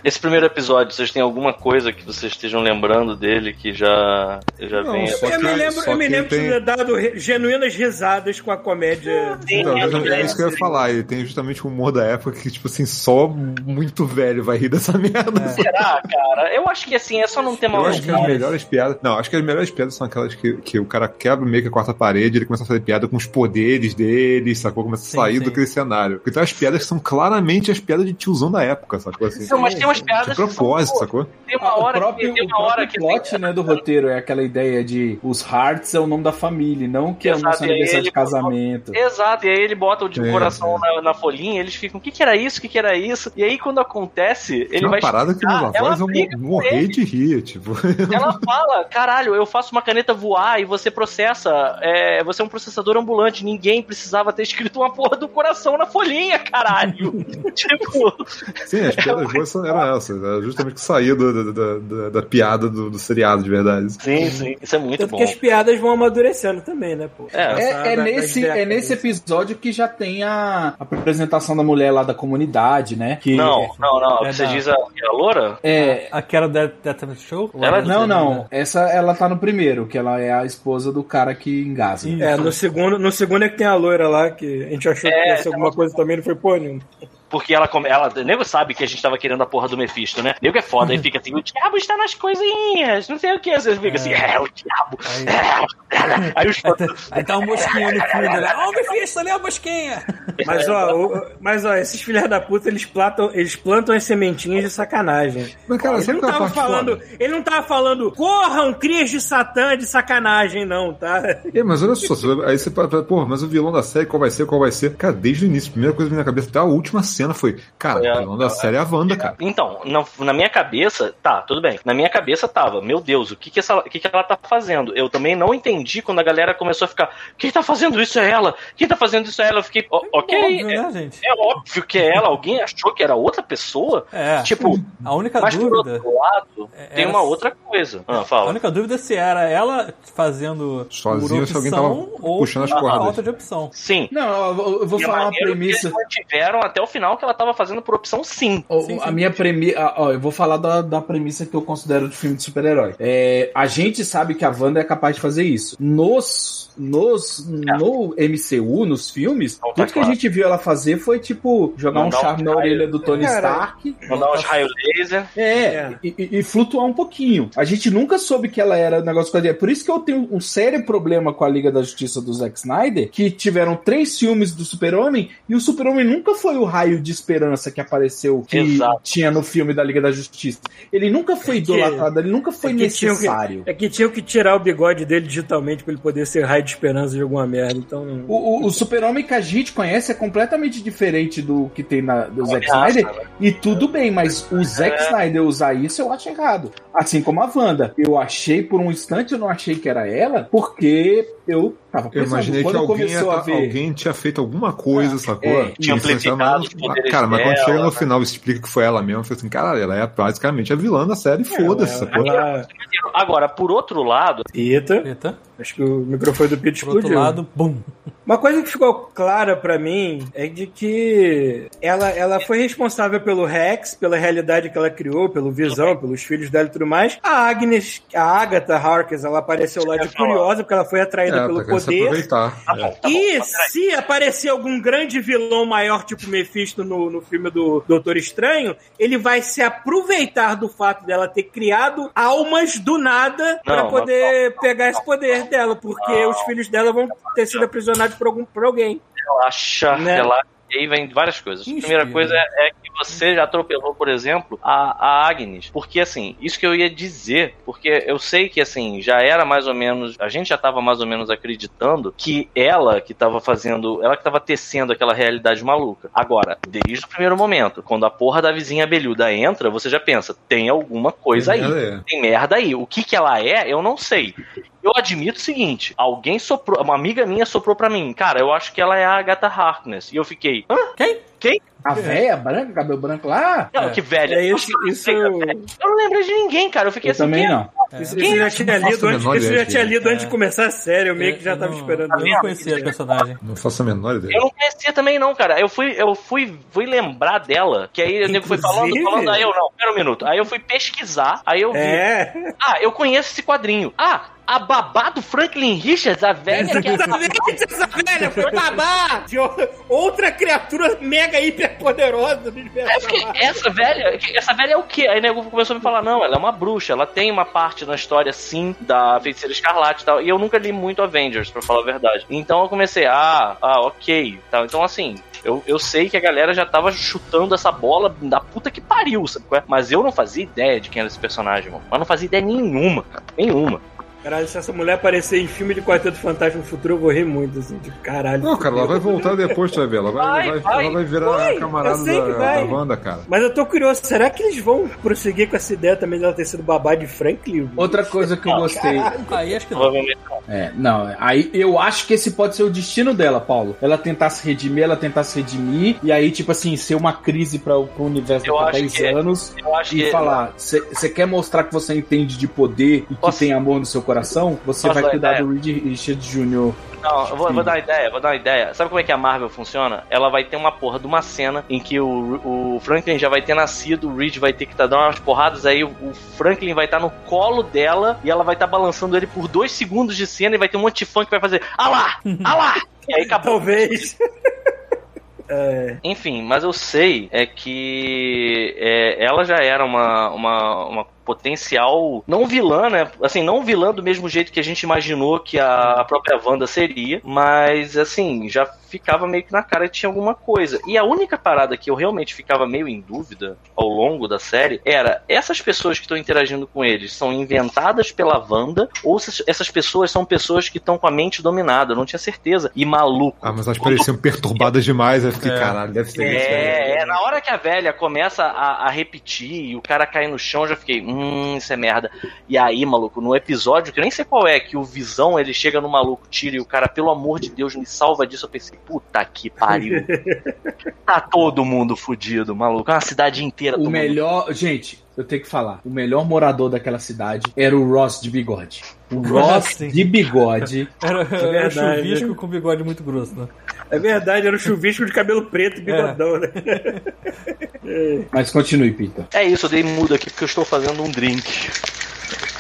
esse primeiro episódio, vocês têm alguma coisa que vocês estejam lembrando dele que já, já Não, vem? só Eu me lembro, só eu me que lembro de tem- ter dado re- genuínas risadas com a comédia. Sim, Não, eu é, também. isso que eu ia falar. Ele tem justamente o humor da época que, tipo assim, só muito velho vai rir dessa *laughs* merda. Será, cara? Eu acho que assim, é só não ter Eu mal acho que as melhores piadas. Não, acho que as melhores piadas são aquelas que, que o cara quebra meio que a quarta parede, ele começa a fazer piada com os poderes dele, sacou? Começa a Sim, sair sim. daquele cenário. Porque tem umas piadas são claramente as piadas de tiozão da época, sacou? Assim, Não, mas tem umas piadas de são, propósito, pô, sacou? Tem uma Ah, hora o próprio, que tem o uma hora próprio que plot né, do roteiro é aquela ideia de os Hearts é o nome da família, não que é o Exato, nosso e aí aniversário ele de casamento. Exato, e aí ele bota o de É, coração na, na folhinha, eles ficam, o que que era isso, o que que era isso? E aí quando acontece, ele Tem uma vai parada que meus explicar, ela avós vão morrer de rir, tipo. *laughs* Ela fala, caralho, eu faço uma caneta voar e você processa, é, você é um processador ambulante, ninguém precisava ter escrito uma porra do coração na folhinha, caralho. *laughs* tipo, Sim, as piadas boas são- eram essas. Era justamente que saía do- do- da- da- da piada do, do seriado de verdade. sim, sim, isso é muito Tanto bom. que as piadas vão amadurecendo também, né, pô? É, É, é da- nesse, é nesse episódio que já tem a, a apresentação da mulher lá da comunidade, né? Que, Não, não, não, É você da- diz a, a loura? É, Aquela da Death Show? Ela- não, não. Essa ela tá no primeiro, que ela é a esposa do cara que engasa. É, no segundo, no segundo é que tem a loira lá, que a gente achou que É, ia ser alguma coisa também, não foi porra nenhuma. Porque ela, ela, o nego sabe que a gente tava querendo a porra do Mephisto, né? O nego é foda, aí *laughs* fica assim, o diabo está nas coisinhas, não sei o que. Você fica assim, é, o diabo. Aí- *laughs* Aí os *laughs* Aí tá uma mosquinha no fundo, né? Ó, o Mephisto, ali é a mosquinha! Mas ó, o- mas ó, esses filhos da puta, eles plantam, eles plantam as sementinhas de sacanagem. Mas, cara, ele não é a tava falando, foda? ele não tava falando, corram, crias de Satã de sacanagem, não, tá? É, mas olha só, aí você fala, porra, mas o vilão da série, qual vai ser, qual vai ser? Cara, desde o início, a primeira coisa que vem na cabeça, até a última cena cena foi, cara, a- o vilão da série é a Wanda, cara. Então, na, na minha cabeça, tá, tudo bem. Na minha cabeça tava, meu Deus, o que que, essa, o que que ela tá fazendo? Eu também não entendi quando a galera começou a ficar, quem tá fazendo isso é ela? Quem tá fazendo isso é ela? Eu fiquei, "Ó, ok, Óbvio, é, né, gente? é óbvio que é ela. Alguém achou que era outra pessoa? É. Tipo, A única mas por dúvida. outro lado, É, tem uma outra coisa. Ah, A fala. única dúvida é se era ela fazendo Sozinho por ou se alguém opção tava ou puxando as por cordas. falta de opção. Sim. Não, eu vou- eu vou E é falar uma que premissa. Eles mantiveram até o final que ela tava fazendo por opção sim. O- Sim, a sim. minha premissa. Ó, eu vou falar da, da premissa que eu considero de filme de super-herói. É, a gente sabe que a Wanda é capaz de fazer isso. Nos. Nos, no MCU, nos filmes, tá tudo que a gente viu ela fazer foi tipo jogar Mandar um charme um na raio. orelha do Tony Cara, Stark. Mandar uns raios laser. É, É. E, e- flutuar um pouquinho. A gente nunca soube que ela era um negócio com a Por isso que eu tenho um sério problema com a Liga da Justiça do Zack Snyder, que tiveram três filmes do Super-Homem e o Super-Homem nunca foi o raio de esperança que apareceu, que Exato. tinha no filme da Liga da Justiça. Ele nunca foi É que- idolatrado, ele nunca foi é que tinham que- necessário. É que tinham que tirar o bigode dele digitalmente pra ele poder ser raio de esperança de alguma merda. Então. não- O, o- o Super-Homem que a gente conhece é completamente diferente do que tem na, do Zack ameaça, Snyder. E tudo bem, mas o Zack É. Snyder usar isso eu acho errado. Assim como a Wanda. Eu achei, por um instante, eu não achei que era ela, porque eu tava Eu pensando. imaginei que quando alguém, começou ia a tá- ver. alguém tinha feito alguma coisa, sacou? é, tinha amplificado mas- Cara, mas quando dela, chega no né? final e explica que foi ela mesma, eu falei assim, caralho, ela é basicamente a vilã da série, foda-se, ela- sacou? ela- Agora, por outro lado, Eita, Eita. Acho que o microfone do Pete Por outro explodiu. lado, bum. Uma coisa que ficou clara pra mim é de que ela, ela foi responsável pelo Rex, pela realidade que ela criou, pelo Visão, pelos filhos dela e tudo mais. A Agnes, a Agatha Harkness, ela apareceu lá de curiosa porque ela foi atraída É, pelo poder. tá tá e se aparecer algum grande vilão maior, tipo Mephisto no, no filme do Doutor Estranho, ele vai se aproveitar do fato dela ter criado almas do nada pra Não, poder pegar esse poder dela, porque os filhos dela vão ter sido aprisionados por, algum, por alguém. relaxa, Né? relaxa. E aí vem várias coisas. A Inspira. primeira coisa é, é que você já atropelou, por exemplo, a, a Agnes. Porque, assim, isso que eu ia dizer, porque eu sei que, assim, já era mais ou menos. A gente já tava mais ou menos acreditando que ela que tava fazendo. Ela que tava tecendo aquela realidade maluca. Agora, desde o primeiro momento, quando a porra da vizinha abelhuda entra, você já pensa, tem alguma coisa aí. É. Tem merda aí. O que que ela é, eu não sei. Eu admito o seguinte: alguém soprou, uma amiga minha soprou pra mim, cara, eu acho que ela é a Agatha Harkness. E eu fiquei, hã? Quem? Quem? A véia branca, cabelo branco lá? Não, É. que velha. É isso, isso, Eu não lembro de ninguém, cara. Eu fiquei Eu assim, também quem? não. isso, Quem? isso eu já tinha lido antes, isso eu já tinha quem é. lido antes de começar a série, eu meio que já Eu tava não- esperando Eu não conhecia a personagem. Não faço a menor ideia. Eu não conhecia também, não, cara. Eu fui, eu fui, fui lembrar dela, que aí o nego foi falando, Inclusive- falando, aí eu não, pera um minuto. Aí eu fui pesquisar, aí eu vi. É. Ah, eu conheço esse quadrinho. Ah, a babá do Franklin Richards, a velha que é Exatamente, *laughs* essa velha foi babá de outra criatura mega hiper poderosa do universo. Fiquei, essa velha, essa velha é o quê? Aí nego começou a me falar, não, ela é uma bruxa, ela tem uma parte na história, sim, da feiticeira escarlate e tal. E eu nunca li muito Avengers, pra falar a verdade. Então eu comecei, ah, ah, ok. Tal. Então, assim, eu, eu sei que a galera já tava chutando essa bola da puta que pariu, sabe? é? Mas eu não fazia ideia de quem era esse personagem, mano. Mas não fazia ideia nenhuma. Nenhuma. Caralho, se essa mulher aparecer em filme de Quarteto Fantástico no futuro, eu vou rir muito, assim, tipo, caralho. Não, cara, ela vai voltar depois, tu vai ver. Ela vai, Vai, vai, vai. ela vai virar Vai, a camarada eu sei que da, vai. da Wanda, cara. Mas eu tô curioso, será que eles vão prosseguir com essa ideia também dela ter sido babá de Franklin? Outra coisa que eu gostei. Aí acho que não. Provavelmente não. É, não, aí eu acho que esse pode ser o destino dela, Paulo. Ela tentar se redimir, ela tentar se redimir, e aí, tipo assim, ser uma crise para o universo Eu daqui a acho 10 que é. anos. Eu acho E que. falar, você quer mostrar que você entende de poder e que Posso- tem amor no seu coração? Você Posso vai dar cuidar ideia? do Reed Richard Jr. Não, eu vou, vou dar uma ideia, vou dar uma ideia. Sabe como é que a Marvel funciona? Ela vai ter uma porra de uma cena em que o, o Franklin já vai ter nascido, o Reed vai ter que tá dando umas porradas, aí o, o Franklin vai estar no colo dela e ela vai estar balançando ele por dois segundos de cena e vai ter um monte de fã que vai fazer Ah lá! *laughs* Ah lá! E aí acabou. Talvez. *laughs* Enfim, mas eu sei é que é, ela já era uma, uma, uma potencial, não vilã, né? Assim, não vilã do mesmo jeito que a gente imaginou que a, a própria Wanda seria, mas assim, já ficava meio que na cara que tinha alguma coisa. E a única parada que eu realmente ficava meio em dúvida ao longo da série era essas pessoas que estão interagindo com eles são inventadas pela Wanda ou se essas pessoas são pessoas que estão com a mente dominada, eu não tinha certeza. E maluco. Ah, mas elas pareciam perturbadas demais. Eu fiquei, É. caralho, deve ser isso. né? É, é, na hora que a velha começa a, a repetir e o cara cai no chão, eu já fiquei, hum, isso é merda. E aí, maluco, no episódio, que eu nem sei qual é, que o Visão, ele chega no maluco, tira e o cara, pelo amor de Deus, me salva disso. Eu pensei, puta que pariu. *laughs* tá todo mundo fudido, maluco. Uma cidade inteira O melhor. Gente, eu tenho que falar. O melhor morador daquela cidade era o Ross de bigode. O *laughs* Ross de bigode. *laughs* Era, era verdade. chuvisco com bigode muito grosso, né? É verdade, era um chuvisco de cabelo preto e bigodão, né? Mas continue, Pita. É isso, eu dei mudo aqui porque eu estou fazendo um drink.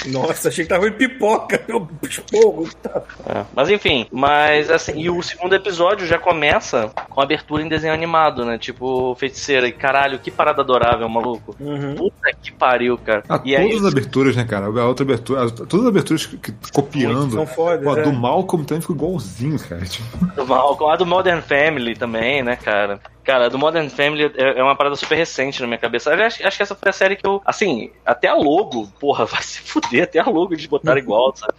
Nossa, achei que tava em pipoca, meu esporro. É, Mas enfim, mas assim, e o segundo episódio já começa com abertura em desenho animado, né? Tipo, feiticeira. E caralho, que parada adorável, maluco. Uhum. Puta que pariu, cara. Ah, e aí, todas as aberturas, né, cara? A outra abertura, as- todas as aberturas que, que- copiando. São fodas, Pô, a é. do Malcolm também ficou igualzinho, cara. Tipo, do Malcolm, a do Modern Family também, né, cara? Cara, do Modern Family é é uma parada super recente na minha cabeça. Acho, acho que essa foi a série que eu. Assim, até a logo, porra, *laughs* vai se fuder, até a logo de botar igual, sabe?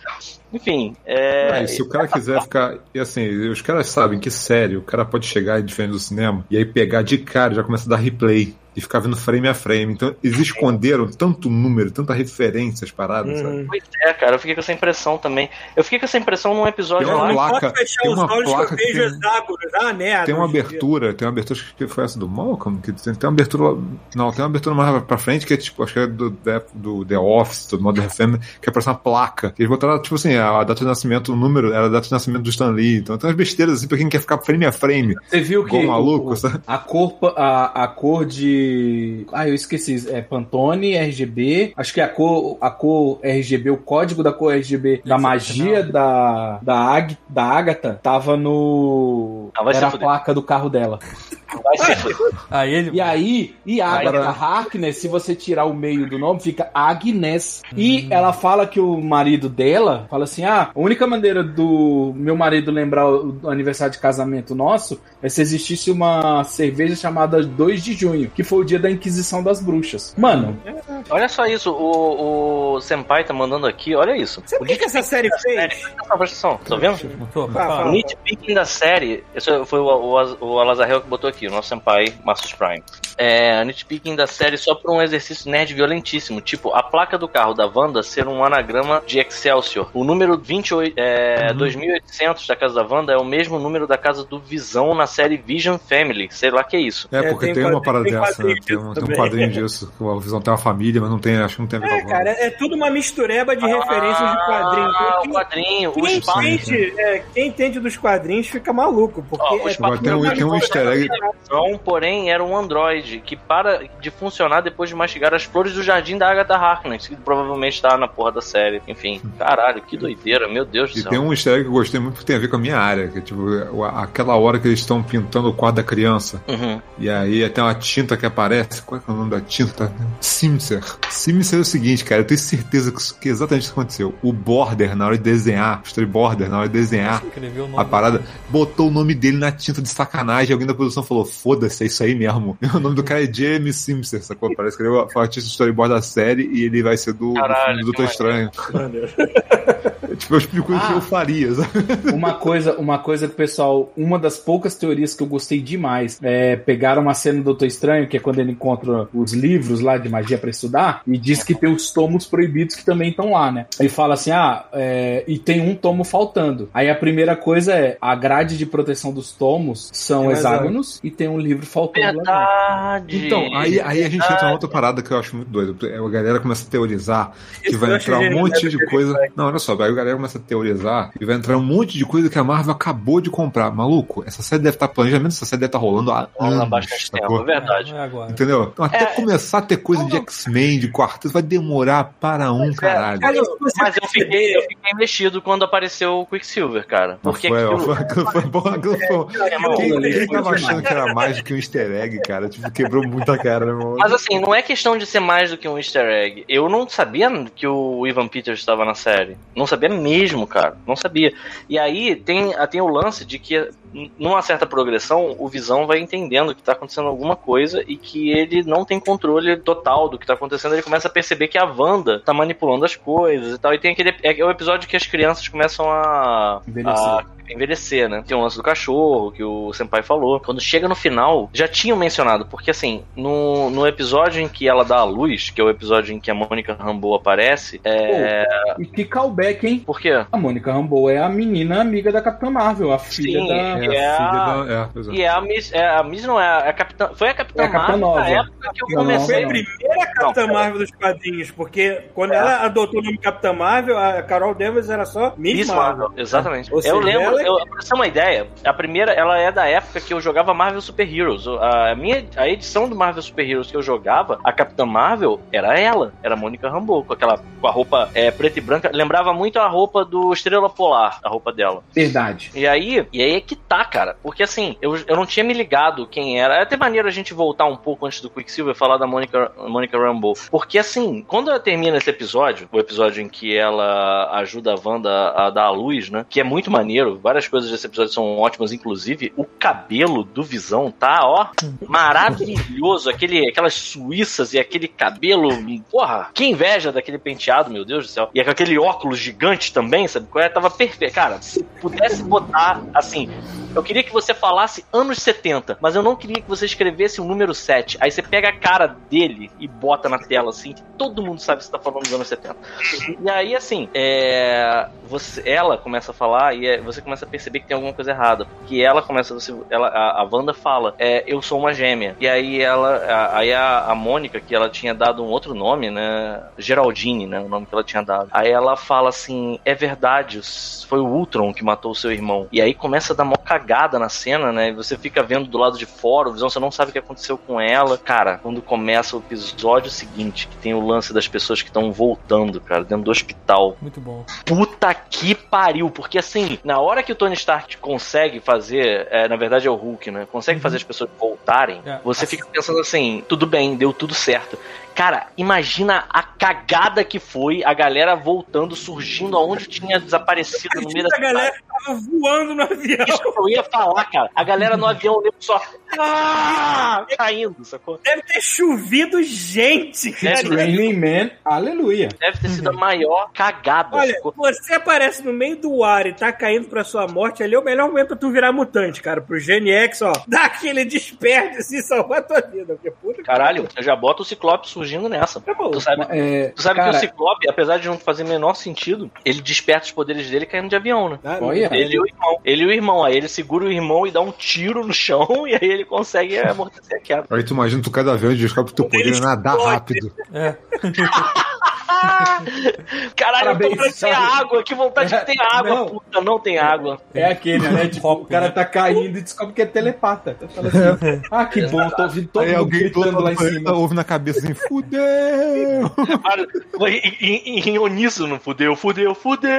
Enfim, é. se o cara quiser ficar. E assim, os caras sabem que sério, o cara pode chegar diferente do cinema e aí pegar de cara já começa a dar replay. E ficar vendo frame a frame. Então, eles esconderam tanto número, tanta referência às paradas, sabe? Uhum. Pois é, cara, eu fiquei com essa impressão também. Eu fiquei com essa impressão num episódio Tem uma lá. placa- Pode fechar tem os uma olhos que eu placa que vejo tem-. Ah, merda. Tem uma dia. abertura, tem uma abertura acho que foi essa do Malcolm, que tem, tem uma abertura. Não, tem uma abertura mais pra frente que é tipo, acho que é do, The- do The Office, do Modern Family, que é parece uma placa. Eles botaram, tipo assim, a data de nascimento, o número, era a data de nascimento do Stan Lee. Então tem umas besteiras assim pra quem quer ficar frame a frame. Você viu que maluco, o- sabe? a cor a, a cor de ah eu esqueci. É Pantone RGB acho que a cor a cor RGB o código da cor RGB da magia da da Ag, da Agatha tava no Ah, era a placa do carro dela Vai se fuder. Aí ele. e aí e Agatha Harkness se você tirar o meio do nome fica Agnes e ela fala que o marido dela fala assim ah a única maneira do meu marido lembrar o aniversário de casamento nosso é se existisse uma cerveja chamada 2 de junho, que foi o dia da Inquisição das Bruxas. Mano, Olha só isso, o, o Senpai tá mandando aqui, olha isso. Sabe o que, que essa série fez? Presta atenção, tá vendo? O nitpicking da série, esse foi o, o, o Alazarel que botou aqui, nosso senpai Marcus Prime. É, nitpicking da série só por um exercício nerd violentíssimo. Tipo, a placa do carro da Wanda ser um anagrama de Excelsior. O número 28, é, 2800 da casa da Wanda é o mesmo número da casa do Visão na série Vision Family. Sei lá que é isso. É, É, porque tem tem, uma parada tem dessa, né? Tem um, tem um quadrinho *laughs* disso. que A visão tem uma família, mas não tem, acho que não tem a ver É, com a cara, é tudo uma mistureba de referências de quadrinhos. Ah, Quem- o quadrinho, o Quem espaço. entende, é, quem entende dos quadrinhos fica maluco, porque Ó, o é tem um, tem um easter egg. Visão, porém, era um androide que para de funcionar depois de mastigar as flores do jardim da Agatha Harkness, que provavelmente tá na porra da série. Enfim, caralho, que doideira, meu Deus do E céu. tem um egg que eu gostei muito que tem a ver com a minha área, que é tipo, aquela hora que eles estão pintando o quadro da criança. Uhum. E aí tem uma tinta que aparece. Qual é, que é o nome da tinta? Simser. Simser é o seguinte, cara, eu tenho certeza que, é exatamente isso que aconteceu. O border, na hora de desenhar, o storyboarder, na hora de desenhar a parada, botou o nome dele na tinta de sacanagem. Alguém da produção falou: foda-se, é isso aí mesmo. *laughs* O nome do cara é James Simser, sacou? Parece que ele é o artista de storyboard da série e ele vai ser do, Caralho, Doutor Estranho. *laughs* tipo, eu explico o que Ah. eu faria, sabe? uma coisa, uma coisa que pessoal, uma das poucas teorias que eu gostei demais é pegaram uma cena do Doutor Estranho, que é quando ele encontra os livros lá de magia pra estudar, e diz que tem os tomos proibidos que também estão lá, né? Ele fala assim: ah, é, e tem um tomo faltando. Aí a primeira coisa é: a grade de proteção dos tomos são É hexágonos e tem um livro faltando lá. dentro. Verdade. Então, aí, aí a gente entra numa outra parada que eu acho muito doido. A galera começa a teorizar que Isso vai eu entrar um monte né, de porque coisa. Não, olha só, aí a galera começa a teorizar e vai entrar um monte de coisa que a Marvel acabou de comprar. Maluco, essa série deve estar, planejamento dessa série deve estar rolando há Rola anos, bastante tempo, é verdade. É agora. Entendeu? Então, até É. começar a ter coisa de X-Men, de quarteto, vai demorar para um caralho. Cara, se você Mas eu fiquei, eu fiquei mexido quando apareceu o Quicksilver, cara. Porque foi, aquilo... foi, aquilo foi bom, aquilo foi- irmão, Quem, foi tava achando que era mais do que um easter egg, cara? Tipo, quebrou muita cara, meu irmão. Mas assim, não é questão de ser mais do que um easter egg. Eu não sabia que o Ivan Peters estava na série. Não sabia mesmo, cara. Não sabia. E aí tem, tem o lance de que, numa certa progressão, o Visão vai entendendo que tá acontecendo alguma coisa e que ele não tem controle total do que tá acontecendo. Ele começa a perceber que a Wanda tá manipulando as coisas e tal. E tem aquele. É, é o episódio que as crianças começam a. Envelhecer. a envelhecer, né? Tem o lance do cachorro que o Senpai falou. Quando chega no final, já tinham mencionado, porque assim, no, no episódio em que ela dá a luz, que é o episódio em que a Mônica Rambeau aparece, é. E que callback, hein? Por quê? A Mônica Rambeau é a menina amiga da Capitã Marvel, a filha Sim, da. É, é a filha da. É, é. E é a Miss. É, a Miss não é a, a Capitã. Foi a Capitã É a Capitã Marvel na época que eu Não, comecei. Foi a primeira Capitã Não, Marvel dos quadrinhos, porque quando ela adotou o nome Capitã Marvel, a Carol Danvers era só Miss, Miss Marvel. Marvel, exatamente. Ou seja, eu lembro, ela é- eu, pra você ter uma ideia, a primeira, ela é da época que eu jogava Marvel Super Heroes. A minha a edição do Marvel Super Heroes que eu jogava, a Capitã Marvel, era ela, era a Mônica Rambeau, com aquela com a roupa é, preta e branca, lembrava muito a roupa do Estrela Polar, a roupa dela. Verdade. E aí, e aí é que tá, cara. Porque assim, eu, eu não tinha me ligado quem era. É até maneiro a gente voltar um pouco antes do Quicksilver e falar da Monica, Monica Rambeau. Porque assim, quando ela termina esse episódio, o episódio em que ela ajuda a Wanda a dar a luz, né? Que é muito maneiro. Várias coisas desse episódio são ótimas, inclusive o cabelo do Visão tá, ó, maravilhoso. Aquele, aquelas suíças e aquele cabelo. Porra, que inveja daquele penteado, meu Deus do céu. E aquele óculos gigante também, sabe? qual é? Tava perfeito. Cara, se pudesse botar assim. Eu queria que você falasse anos 70, mas eu não queria que você escrevesse o número 7. Aí você pega a cara dele e bota na tela, assim, que todo mundo sabe que você tá falando dos anos 70. E aí, assim, é, você, ela começa a falar e é- você começa a perceber que tem alguma coisa errada. Porque ela começa, você, ela, a, a Wanda fala, é, eu sou uma gêmea. E aí ela, a- aí a, a Mônica, que ela tinha dado um outro nome, né? Geraldine, né? O nome que ela tinha dado. Aí ela fala assim, é verdade, foi o Ultron que matou o seu irmão. E aí começa a dar mó cagada na cena, né? E você fica vendo do lado de fora, o Visão, você não sabe o que aconteceu com ela. Cara, quando começa o episódio seguinte, que tem o lance das pessoas que estão voltando, cara, dentro do hospital. Muito bom. Puta que pariu, porque assim, na hora que o Tony Stark consegue fazer, é, na verdade é o Hulk, né? Consegue fazer as pessoas voltarem, É. você fica pensando assim, tudo bem, deu tudo certo. Cara, imagina a cagada que foi a galera voltando, surgindo aonde tinha desaparecido no meio da A galera tava voando no avião. Isso que eu ia falar, cara. A galera no avião lembra só ah, caindo, sacou? Deve ter chovido gente, cara. Deve- Raining Man, aleluia. Deve ter sido a maior cagada, Olha, sacou? você aparece no meio do ar e tá caindo pra sua morte, ali é o melhor momento pra tu virar mutante, cara. Pro Gen X, ó, dá aquele desperte e salvar a tua vida. Porque puta que Caralho, eu já boto o Ciclope surgindo nessa. Tá bom. Tu sabe, É, tu sabe cara, que o Ciclope, apesar de não fazer o menor sentido, ele desperta os poderes dele caindo de avião, né? Ah. Ele e o irmão. Ele e o irmão. Aí ele segura o irmão e dá um tiro no chão *laughs* e aí ele consegue amortecer a queda. Aí tu imagina tu cada avião e descobre que teu poder é nadar rápido. É. *laughs* *laughs* Caralho, eu tô Parabéns, pra ter sabe? água. Que vontade de ter água, Não. puta. Não tem água. É aquele, né? Tipo, o cara tá caindo e descobre que é telepata. Eu assim, *laughs* ah, que bom, tô ouvindo todo Aí mundo alguém gritando lá em cima. ouve na cabeça assim, fudeu! Em, em, em uníssono, fudeu, fudeu, fudeu.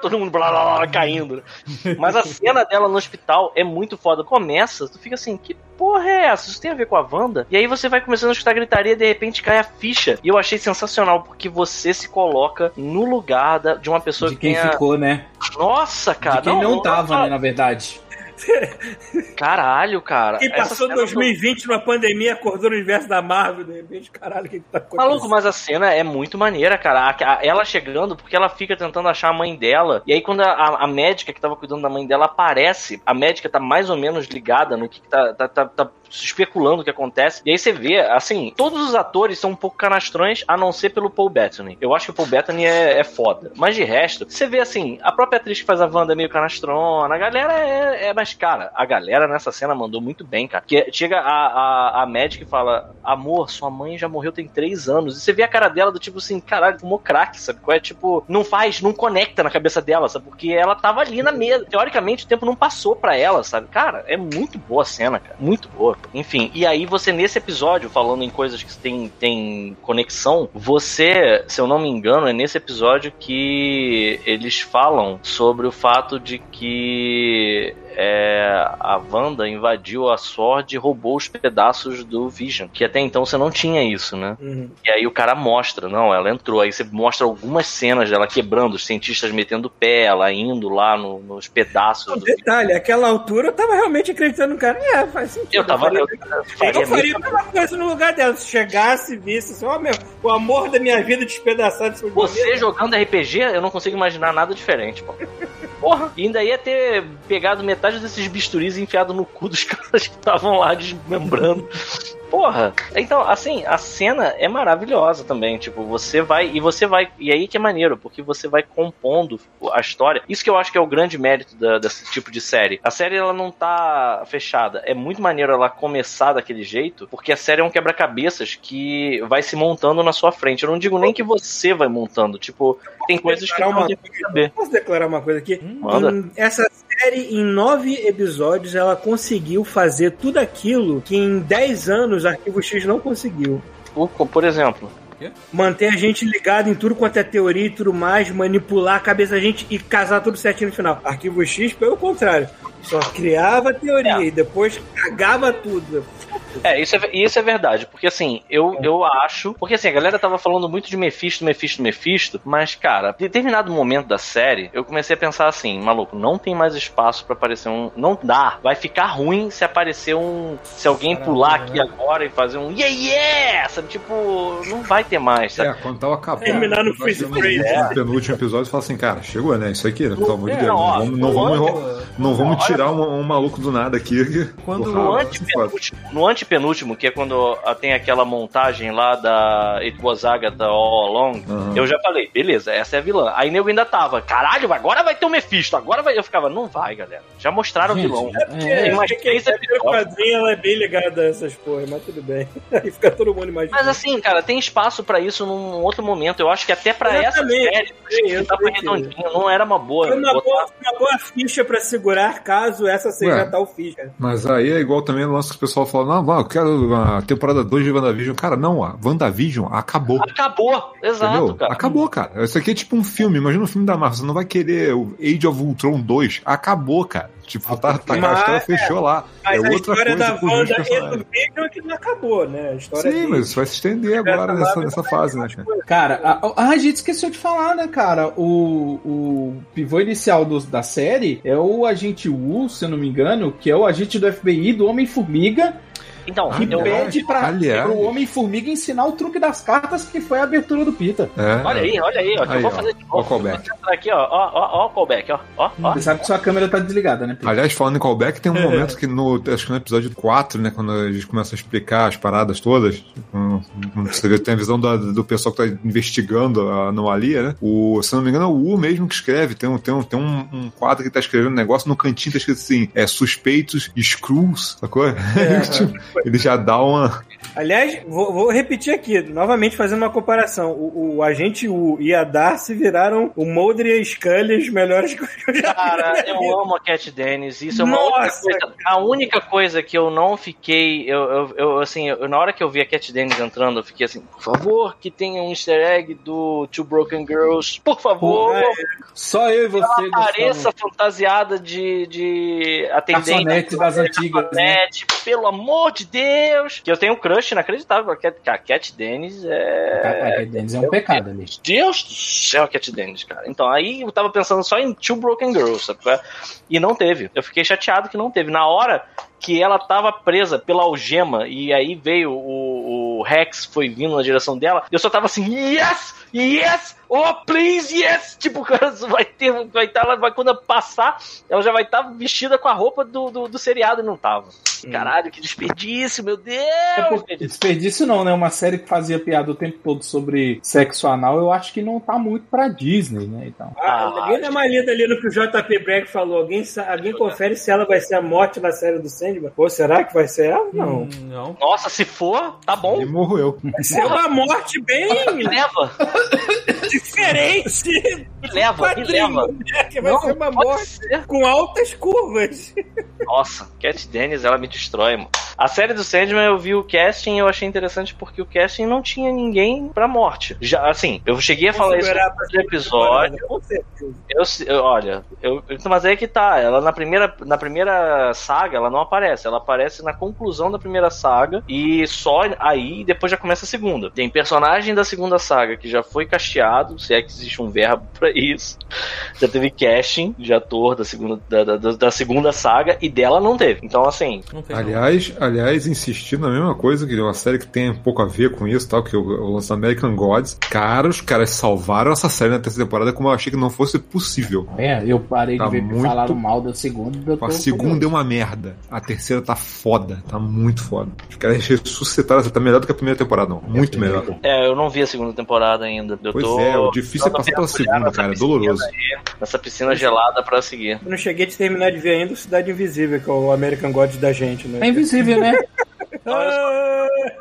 Todo mundo blá, blá, blá, caindo. né? Mas a cena dela no hospital é muito foda. Começa, tu fica assim, que porra é essa? Isso tem a ver com a Wanda? E aí você vai começando a escutar gritaria e de repente cai a ficha. E eu achei sensacional, porque você se coloca no lugar da- de uma pessoa De que quem tenha... ficou, né? Nossa, cara. De quem não tava, né, na verdade. *laughs* Caralho, cara. Quem Essa passou cena 2020 numa pandemia, acordou no universo da Marvel, de repente, caralho, o que, que tá acontecendo? Maluco, mas a cena é muito maneira, cara. Ela chegando, porque ela fica tentando achar a mãe dela. E aí, quando a, a- a médica que tava cuidando da mãe dela aparece, a médica tá mais ou menos ligada no que, que tá, tá, tá- tá especulando o que acontece. E aí você vê, assim, todos os atores são um pouco canastrões, a não ser pelo Paul Bettany. Eu acho que o Paul Bettany é, é foda. Mas de resto, você vê assim, a própria atriz que faz a Wanda é meio canastrona, a galera é, é mais cara. A galera nessa cena mandou muito bem, cara. Que chega a, a, a médica e fala: Amor, sua mãe já morreu tem três anos. E você vê a cara dela do tipo assim, caralho, fumou crack, sabe? Qual é tipo, não faz, não conecta na cabeça dela, sabe? Porque ela tava ali na mesa. Teoricamente, o tempo não passou pra ela, sabe? Cara, é muito boa a cena, cara. Muito boa. Enfim, e aí você nesse episódio, falando em coisas que tem, tem conexão, você, se eu não me engano, é nesse episódio que eles falam sobre o fato de que é, a Wanda invadiu a Sword e roubou os pedaços do Vision. Que até então você não tinha isso, né? Uhum. E aí o cara mostra, não, ela entrou. Aí você mostra algumas cenas dela quebrando, os cientistas metendo o pé, ela indo lá no- nos pedaços do detalhe, aquela altura eu tava realmente acreditando no cara. É, faz sentido. Eu tava. faria, Eu, eu faria faria a mesma coisa no lugar dela. Se chegasse e visse assim, ó, meu, o amor da minha vida despedaçado. Você jogando RPG, eu não consigo imaginar nada diferente, pô. Porra, e ainda ia ter pegado metade desses bisturis e enfiado no cu dos *laughs* caras que estavam lá desmembrando. Porra, então, assim, a cena é maravilhosa também. Tipo, você vai. E você vai. E aí que é maneiro, porque você vai compondo a história. Isso que eu acho que é o grande mérito da- desse tipo de série. A série, ela não tá fechada. É muito maneiro ela começar daquele jeito, porque a série é um quebra-cabeças que vai se montando na sua frente. Eu não digo nem que você vai montando. Tipo, tem coisas que não uma saber. Posso declarar uma coisa aqui? manda. Em- essa série, em nove episódios, ela conseguiu fazer tudo aquilo que em 10 anos Arquivo X não conseguiu. Por, por exemplo. Manter a gente ligado em tudo quanto é teoria e tudo mais, manipular a cabeça da gente e casar tudo certinho no final. Arquivo X, pelo contrário, só criava teoria É. e depois cagava tudo. É, isso é, isso é verdade, porque assim, eu, eu acho. Porque assim, a galera tava falando muito de Mephisto, Mephisto, Mephisto, mas, cara, em determinado momento da série, eu comecei a pensar assim, maluco, não tem mais espaço pra aparecer um. Não dá. Vai ficar ruim se aparecer um. Se alguém pular aqui agora e fazer um yeah, yeah! Sabe, tipo, não vai ter mais, sabe? É, quando tava acabando. Terminar no freeze frame. último- penúltimo episódio e fala assim, cara, chegou, né? Isso aqui, né? Pelo amor de É, Deus. não, ó, Não vamos, não vamos, olha- enro- não vamos tirar um, um maluco do nada aqui. Quando- Porra, No antepenúltimo, no antepenúltimo, que é quando tem aquela montagem lá da It Was Agatha All Along, Aham. eu já falei, beleza, essa é a vilã. Aí nego ainda tava, caralho, agora vai ter o Mephisto, agora vai. Eu ficava, não vai, galera. Já mostraram Gente, o vilão. é, mais Quem três quer ver o episódios. quadrinho, ela é bem ligada a essas porras, mas tudo bem. *laughs* Aí fica todo mundo imaginando. Mas assim, cara, tem espaço pra isso num outro momento. Eu acho que até pra essa série, que Eu tava redondinho, não era uma boa. Foi uma boa, uma boa ficha pra segurar caso essa seja Ué. a tal ficha. Mas aí é igual também o lance que o pessoal fala, não, não, eu quero a temporada 2 de WandaVision. Cara, não, a WandaVision acabou. Acabou, exato, Entendeu? cara. Acabou, cara. Isso aqui é tipo um filme. Imagina um filme da Marvel. Você não vai querer o Age of Ultron 2. Acabou, cara. Tipo, tá, tá, a história fechou lá. Mas é a outra história coisa da Wanda mesmos e do. Vision é que não acabou, né? A história Sim, mas isso vai se estender agora nessa, nessa fase, né, cara? Cara, a, a, a gente esqueceu de falar, né, cara? O, o pivô inicial do- da série é o agente Wu, se eu não me engano, que é o agente do FBI do Homem-Formiga, Então, Ah, que eu, pede pra, aliás. pro Homem-Formiga ensinar o truque das cartas, que foi a abertura do Pita. É. olha aí, olha aí, ó, que eu Aí, vou ó. fazer de Ó o novo. entrar Aqui, ó, ó, ó, ó, o callback, ó, ó, ó. Você sabe que sua câmera tá desligada, né, Pita? Aliás, falando em callback, tem um momento que no. Acho que no episódio 4, né? Quando a gente começa a explicar as paradas todas. Você vê, tem a visão da- do pessoal que tá investigando a anomalia, né? O, se não me engano, é o U mesmo que escreve. Tem, um, tem, um, tem um, um quadro que tá escrevendo um negócio no cantinho, tá escrito assim: é suspeitos screws, sacou? *laughs* Tipo, ele já dá uma. Aliás, vou, vou repetir aqui, novamente fazendo uma comparação. O, o agente U e a Darcy viraram o Mulder e a Scully os melhores *laughs* que eu já vi. Cara, eu amo a Cat Dennis. Isso é uma outra Nossa, coisa. A única coisa que eu não fiquei. Eu, eu, eu, assim, eu- na hora que eu vi a Cat Dennis entrando, eu fiquei assim, por favor, que tenha um easter egg do Two Broken Girls. Por favor, Só eu e você apareça fantasiada de, de atendente. Garçonete das antigas, né? Garçonete, Pelo amor de Deus! Que eu tenho um crush inacreditável. A Cat, a Cat Dennis é. É, Dennis, é um pecado ali. Deus do céu, Cat Dennis, cara. Então, aí eu tava pensando só em Two Broken Girls, sabe? é? E não teve. Eu fiquei chateado que não teve. Na hora que ela tava presa pela algema e aí veio o, o Rex, foi vindo na direção dela, eu só tava assim, yes! Yes! Oh, please, yes! Tipo, *laughs* cara, vai ter, vai estar, ela vai quando passar, ela já vai estar vestida com a roupa do, do, do seriado e não tava. Caralho, que desperdício, meu Deus! É porque desperdício não, né? Uma série que fazia piada o tempo todo sobre sexo anal, eu acho que não tá muito pra Disney, né? Então. Ah, alguém dá uma lida ali no que o JP Bragg falou. Alguém, alguém confere se ela vai ser a morte na série do Sandman? Ou será que vai ser ela? Não. Hum, Não. Nossa, se for, tá bom. E morro eu. Vai ser uma morte bem Me *laughs* leva, diferente. me leva, me leva. Né? Que vai Não, ser uma morte ser. com altas curvas. Nossa, Cat Dennis, ela me destrói, mano. A série do Sandman, eu vi o casting e eu achei interessante porque o casting não tinha ninguém pra morte. Já, assim, eu cheguei a falar isso no episódio. Certeza. Eu, eu- olha, eu, mas aí que tá. Ela na primeira, na primeira saga, ela não aparece. Ela aparece na conclusão da primeira saga e só aí depois já começa a segunda. Tem personagem da segunda saga que já foi casteado, se é que existe um verbo pra isso. Já teve casting de ator da segunda, da, da- da segunda saga e dela não teve. Então, assim, Não tem. não. Aliás, aliás, insistindo na mesma coisa, que é uma série que tem um pouco a ver com isso, tal, que é o, o lance American Gods. Cara, os caras salvaram essa série na terceira temporada como eu achei que não fosse possível. É, eu parei Tá de ver muito- que falaram mal da segunda. eu tô A segunda é uma merda. A terceira tá foda. Tá muito foda. Os caras ressuscitaram. Tá melhor do que a primeira temporada, não. Muito melhor. é, eu não vi a segunda temporada ainda. Eu Pois tô, é, o difícil é passar pela segunda, cara. É piscina doloroso. aí, Nessa piscina gelada pra seguir. Eu não cheguei de terminar de ver ainda o Cidade Invisível, que é o American God da gente, né? É invisível, né?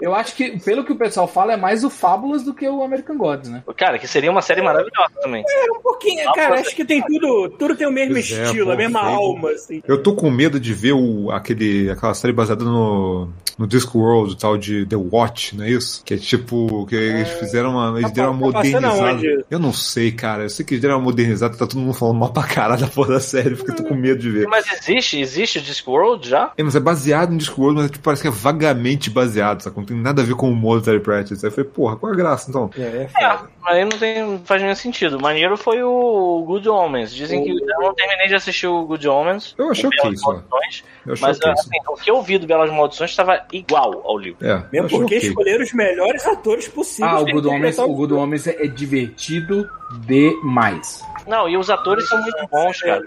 Eu acho que, pelo que o pessoal fala, é mais o Fábulas do que o American Gods, né? Cara, que seria uma série maravilhosa também. um pouquinho, cara, acho que tem tudo, tudo tem o mesmo Pois é, estilo, pô, a mesma sei. alma, assim. Eu tô com medo de ver o, aquele, aquela série baseada no, no Discworld, tal de The Watch, não é isso? Que é tipo, que eles fizeram uma. Eles Tá deram uma tá modernizada. Eu não sei, cara. Eu sei que eles deram uma modernizada, tá todo mundo falando mal pra caralho da porra da série, porque eu tô com medo de ver. Mas existe, existe Discworld já? É, mas é baseado em Discworld, mas é, tipo, parece que é vagamente baseado, sabe? Não tem nada a ver com o Terry Pratchett. Aí eu falei, porra, qual é a graça, então? É, é É, aí não, tem, não faz nenhum sentido. O maneiro foi o Good Omens. Dizem que eu não terminei de assistir o Good Omens. Eu achei o ok Belas só. Maldições, Eu achei mas ok. assim, o que eu vi do Belas Maldições estava igual ao livro. É, Mesmo porque ok. escolheram os melhores atores possíveis. Ah, o Good Homens, interpretar o Good Homens é, é divertido demais. Não, e os atores são muito bons, cara.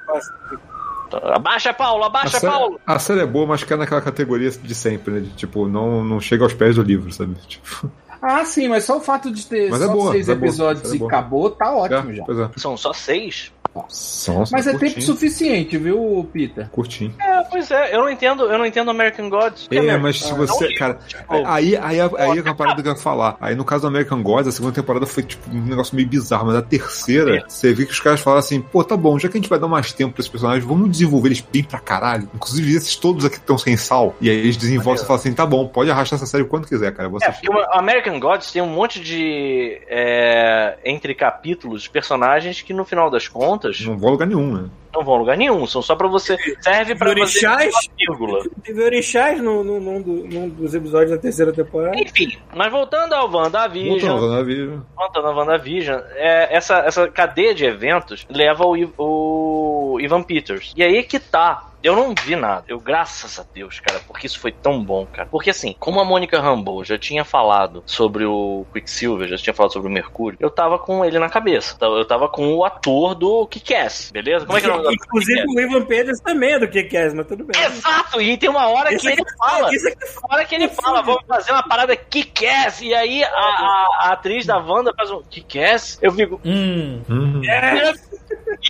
Abaixa, Paulo, A abaixa, série, Paulo! a série é boa, mas cai naquela categoria de sempre, né? De, tipo, não, não chega aos pés do livro, sabe? *laughs* Tipo, Ah, sim, mas só o fato de ter Mas é só boa, seis é boa, episódios é e boa. acabou, tá ótimo é, já. Pois é. São só seis? São Mas é tempo suficiente, viu, Peter? Curtinho. É, pois é, eu não entendo, eu não entendo American Gods. É, mas se você. não, Cara, tipo, aí, aí, aí, aí é uma parada que eu ia falar. Aí no caso do American Gods, a segunda temporada foi tipo um negócio meio bizarro, mas a terceira, você vê que os caras falaram assim: pô, tá bom, já que a gente vai dar mais tempo pra esses personagens, vamos desenvolver eles bem pra caralho. Inclusive esses todos aqui estão sem sal. E aí eles desenvolvem e falam assim: tá bom, pode arrastar essa série quando quiser, cara. Você É, porque o American Gods tem um monte de é, entre capítulos, personagens que no final das contas não vou a lugar nenhum, né? não vão a lugar nenhum, são só pra você. Serve Orixás? uma vírgula. Teve orixás no, no, num, do- num dos episódios da terceira temporada. Enfim, mas voltando ao WandaVision, Voltando na vida. voltando ao WandaVision, é, essa, essa cadeia de eventos leva o, o Ivan Peters. E aí que tá. Eu não vi nada. Eu, graças a Deus, cara, porque isso foi tão bom, cara. Porque assim, como a Mônica Rambeau já tinha falado sobre o Quicksilver, já tinha falado sobre o Mercúrio, eu tava com ele na cabeça. Eu tava com o ator do Kick-Ass, beleza? Como é que é o nome Inclusive Kick-Ass? o Ivan Peters também é do que quer, mas tudo bem. Exato! E tem uma hora Isso que ele aqui- fala. Isso aqui Na hora que ele fala, vamos fazer uma parada kick-ass, e aí a, a- a atriz da Wanda faz um kick-ass, eu fico, Hum. Hum. yes,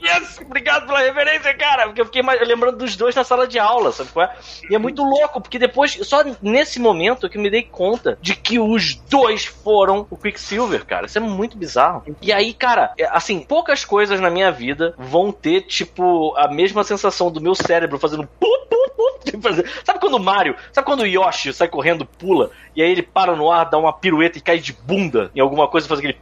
yes, obrigado pela referência, cara, porque eu fiquei lembrando dos dois na sala de aula, sabe qual é? E é muito louco, porque depois, só nesse momento que eu me dei conta de que os dois foram o Quicksilver, cara, isso é muito bizarro. E aí, cara, é, assim, poucas coisas na minha vida vão ter, tipo, a mesma sensação do meu cérebro fazendo pum, pum, *laughs* tipo, Sabe quando o Mario, sabe quando o Yoshi sai correndo, pula, e aí ele para no ar, dá uma pirueta e cai de bunda em alguma coisa e faz aquele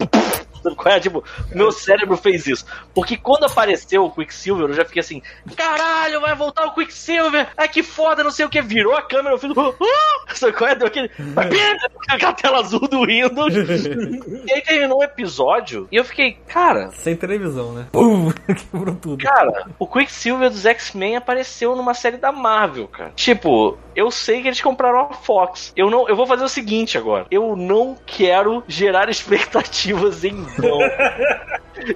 qual é? Tipo, meu cérebro fez isso. Porque quando apareceu o Quicksilver, eu já fiquei assim, caralho, vai voltar o Quicksilver, ai que foda, não sei o que, virou a câmera, eu fiz, ah! sabe qual é? Deu aquele, *laughs* aquela tela azul do Windows. *laughs* e aí terminou o episódio, e eu fiquei, cara, Sem televisão, né? Pum, *laughs* quebrou tudo. Cara, o Quicksilver dos X-Men apareceu numa série da Marvel, cara. Tipo, eu sei que eles compraram a Fox. Eu não, eu vou fazer o seguinte agora. Eu não quero gerar expectativas em.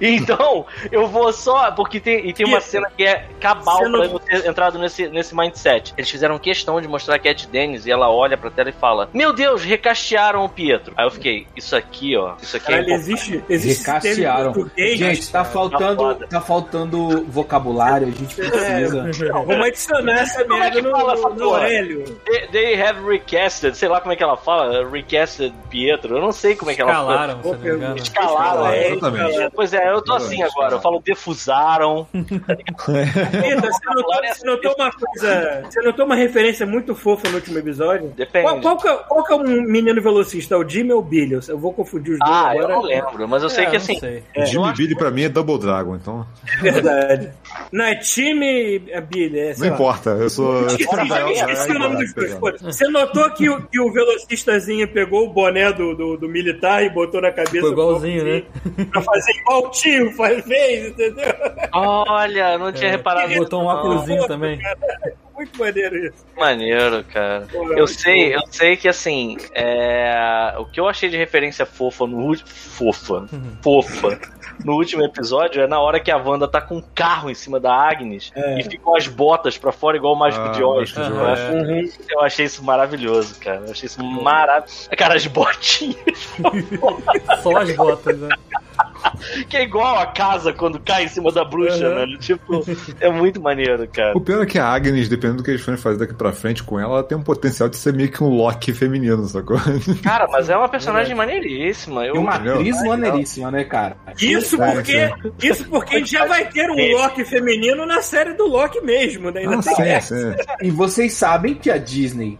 Então, eu vou só. Porque tem, e tem uma cena que é cabal Você não- pra eu ter entrado nesse, nesse mindset. Eles fizeram questão de mostrar a Cat Dennis e ela olha pra tela e fala: Meu Deus, recastearam o Pietro. Aí eu fiquei, isso aqui, ó. Isso aqui Caralho, é. existe, existe Recastearam. Gente, tá faltando, foda. tá faltando vocabulário, a gente precisa. Não, *laughs* vamos adicionar essa Como é merda que no, fala essa no porra? Aurélio. They, they have recasted, sei lá como é que ela fala, recasted Pietro. Eu não sei como é que ela fala. Escalaram, é. Exatamente. Pois é, eu tô assim agora. Eu falo defusaram. *laughs* Rita, você notou, você notou uma coisa. Você notou uma referência muito fofa no último episódio? Depende. Qual, qual que é, qual que é um menino velocista? O Jimmy ou o Billy? Eu vou confundir os dois Ah, eu agora. não lembro, mas eu sei É, que assim. sei. Jimmy Billy pra mim é Double Dragon, então É verdade. Não, é time é Billy. É, não lá. importa. Eu sou. Esqueci, esqueci o nome dos dois. Você notou que o, que o velocistazinho pegou o boné do, do, do militar e botou na cabeça Foi igualzinho, do- né? *laughs* Pra fazer igual o tio faz, fez, entendeu? Olha, não tinha reparado. Botou um óculosinho também. *laughs* Muito maneiro isso. Maneiro, cara. Pô, Eu sei, eu sei que assim, é... o que eu achei de referência fofa no último. Fofa. Fofa. No último episódio é na hora que a Wanda tá com um carro em cima da Agnes É. e ficam as botas pra fora igual o Mágico Ah, de Oz. De Eu achei isso maravilhoso, cara. Eu achei isso maravilhoso. Cara, as botinhas. *laughs* Só as botas, né? que é igual a casa quando cai em cima da bruxa, Uhum. né? Tipo, é muito maneiro, cara. O pior é que a Agnes, dependendo do que eles forem fazer daqui pra frente com ela, ela tem um potencial de ser meio que um Loki feminino, sacou? Cara, mas é uma *laughs* personagem maneiríssima. Eu... E uma atriz maneiríssima, né, cara? Isso É, porque, isso porque a gente já vai ter um Loki feminino na série do Loki mesmo, né? Ainda Ah, tem sim, essa. sim. E vocês sabem que a Disney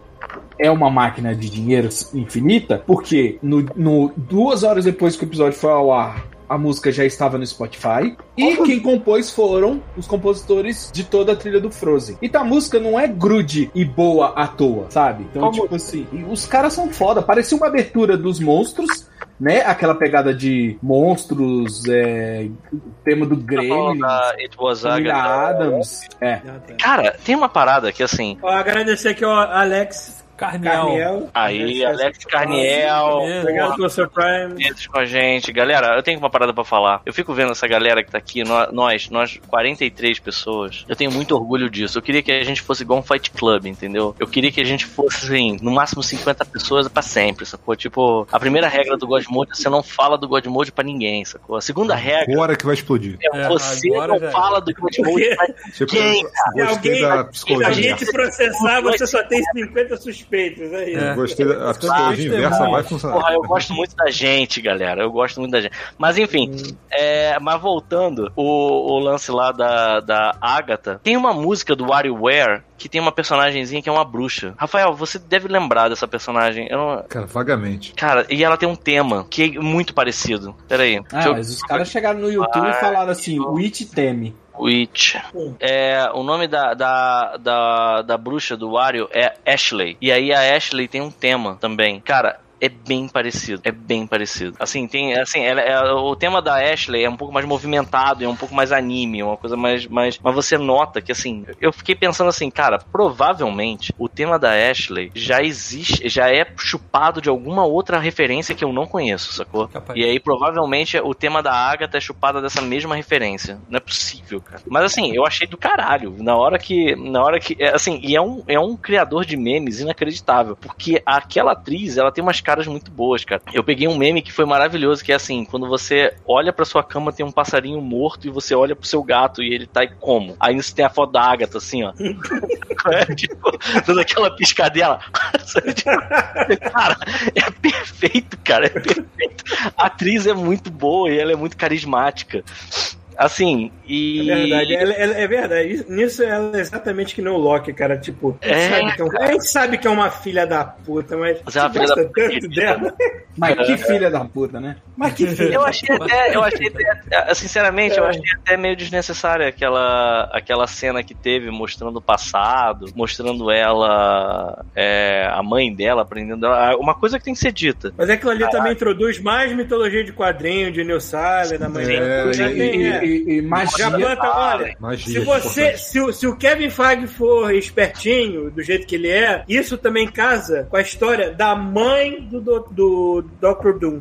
é uma máquina de dinheiro infinita, porque no, no- duas horas depois que o episódio foi ao ar, a música já estava no Spotify. E quem compôs foram os compositores de toda a trilha do Frozen. Então a música não é grude e boa à toa, sabe? Então, Como- tipo assim, e os caras são foda. Parecia uma abertura dos monstros. Né? Aquela pegada de monstros, é, o tema do Tá Gremlins, da It Was família Agatha. Adams. É. Ah, tá. Cara, tem uma parada que assim. Ó, agradecer aqui ao Alex Carniel. Carniel. Aí, Alex Carniel. É. Obrigado pelo seu Prime. Com a gente. Galera, eu tenho uma parada pra falar. Eu fico vendo essa galera que tá aqui, nó- nós, nós 43 pessoas. Eu tenho muito orgulho disso. Eu queria que a gente fosse igual um Fight Club, entendeu? Eu queria que a gente fosse, assim, no máximo 50 pessoas pra sempre, sacou? Tipo, a primeira regra do God Mode é você não fala do God Mode pra ninguém, sacou? A segunda regra Agora que vai explodir. é É, você agora não já é. fala do God Mode *laughs* pra Tipo, Quem, eu gostei alguém- da Se a gente processar, você só tem 50 suspeitos. É isso. É. Gostei da a psicologia inversa mais. vai funcionar. Porra, eu gosto muito da gente, galera. Eu gosto muito da gente. Mas enfim, é, mas voltando, o, o lance lá da, da Agatha, tem uma música do WarioWare que tem uma personagemzinha que é uma bruxa. Rafael, você deve lembrar dessa personagem. Eu não... Cara, vagamente. Cara, e ela tem um tema que é muito parecido. Pera aí. Ah, eu- mas os caras chegaram no YouTube e falaram assim: Witch teme. Witch. É, o nome da, da, da, da bruxa do Wario é Ashley. E aí a Ashley tem um tema também. Cara. É bem parecido, é bem parecido. Assim, tem, assim, ela, é- o tema da Ashley é um pouco mais movimentado, é um pouco mais anime, é uma coisa mais, mais, mas você nota que, assim, eu fiquei pensando assim, cara, provavelmente o tema da Ashley já existe, já é chupado de alguma outra referência que eu não conheço, sacou? Capaz. E aí, provavelmente, o tema da Agatha é chupado dessa mesma referência. Não é possível, cara. Mas assim, eu achei do caralho. Na hora que. Na hora que. é, Assim, e é um, é um criador de memes inacreditável. Porque aquela atriz, ela tem umas caras muito boas, cara. Eu peguei um meme que foi maravilhoso, que é assim, quando você olha pra sua cama, tem um passarinho morto, e você olha pro seu gato e ele tá como? Aí você tem a foto da Agatha, assim, ó. *laughs* é, tipo, toda aquela piscadela. *laughs* cara, é perfeito, cara. É perfeito. A atriz é muito boa e ela é muito carismática. Assim, e. É verdade, ela- ela- é verdade. Isso- Nisso ela é exatamente que não o Loki, cara. Tipo, a gente, É, sabe que é um- a gente sabe que é uma filha da puta, mas. Mas é uma você filha gosta da tanto dela. Mas que filha da puta, né? Mas que filha Eu achei até, eu achei até, sinceramente, eu achei até meio desnecessária aquela, aquela cena que teve mostrando o passado, mostrando ela, é, a mãe dela aprendendo. ela- Uma coisa que tem que ser dita. Mas aquilo ali também introduz mais mitologia de quadrinho, de Neil Sala, da mãe Sim. dela. É, E, é. E- e Já magia. planta, olha. Magia. Se você, se o, se o Kevin Feige for espertinho, do jeito que ele é, isso também casa com a história da mãe do, do, do Dr. Doom.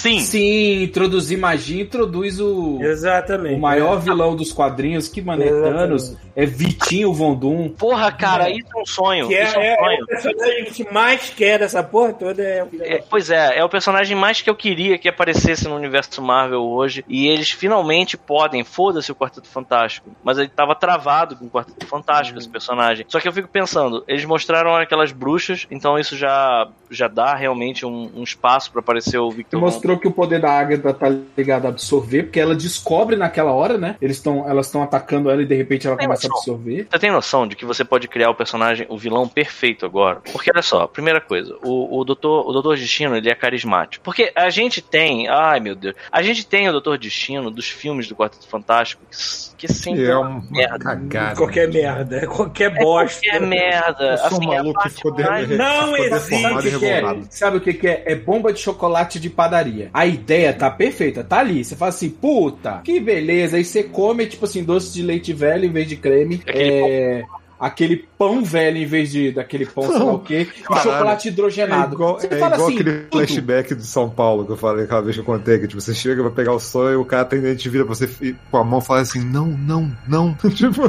Sim. Sim, introduzir magia, introduz o, Exatamente. o maior vilão dos quadrinhos, que manetanos, é Vitinho Vondum. Porra, cara, isso é um sonho. Que é, isso é um é, é sonho. o personagem que a gente mais quer dessa porra toda. É, É, pois é, é o personagem mais que eu queria que aparecesse no universo Marvel hoje. E eles finalmente podem, foda-se o Quarteto Fantástico. Mas ele tava travado com o Quarteto Fantástico, esse personagem. Só que eu fico pensando, eles mostraram aquelas bruxas, então isso já, já dá realmente um, um espaço pra aparecer o Victor. Mostrou que o poder da Agatha tá ligado a absorver, porque ela descobre naquela hora, né? Eles estão, elas estão atacando ela e de repente ela Tem começa a noção. absorver. Você tem noção de que você pode criar o personagem, o vilão perfeito agora? Porque olha só, primeira coisa, o, o doutor, o doutor Destino, ele é carismático. Porque a gente tem, ai meu Deus, a gente tem o Doutor Destino dos filmes do Quarteto Fantástico que, que sempre E é uma merda. cagada. Qualquer merda, qualquer bosta. É merda. Eu sou Assim, um a maluco que ficou mais-. Não ficou existe. deformado Sabe e o que, que é? revoltado. Sabe o que, que é? É bomba de chocolate de padaria. A ideia tá perfeita, tá ali. Você fala assim, puta, que beleza. Aí você come, tipo assim, doce de leite velho em vez de creme. Aquele é... Aquele pão velho em vez de daquele pão, sei lá o quê. E chocolate É hidrogenado. igual, você é fala igual assim, aquele tudo. flashback de São Paulo que eu falei aquela vez que eu contei, que tipo, você chega pra pegar o sonho e o cara atendente vira pra você e com a mão e fala assim, não, não, não. *laughs* tipo,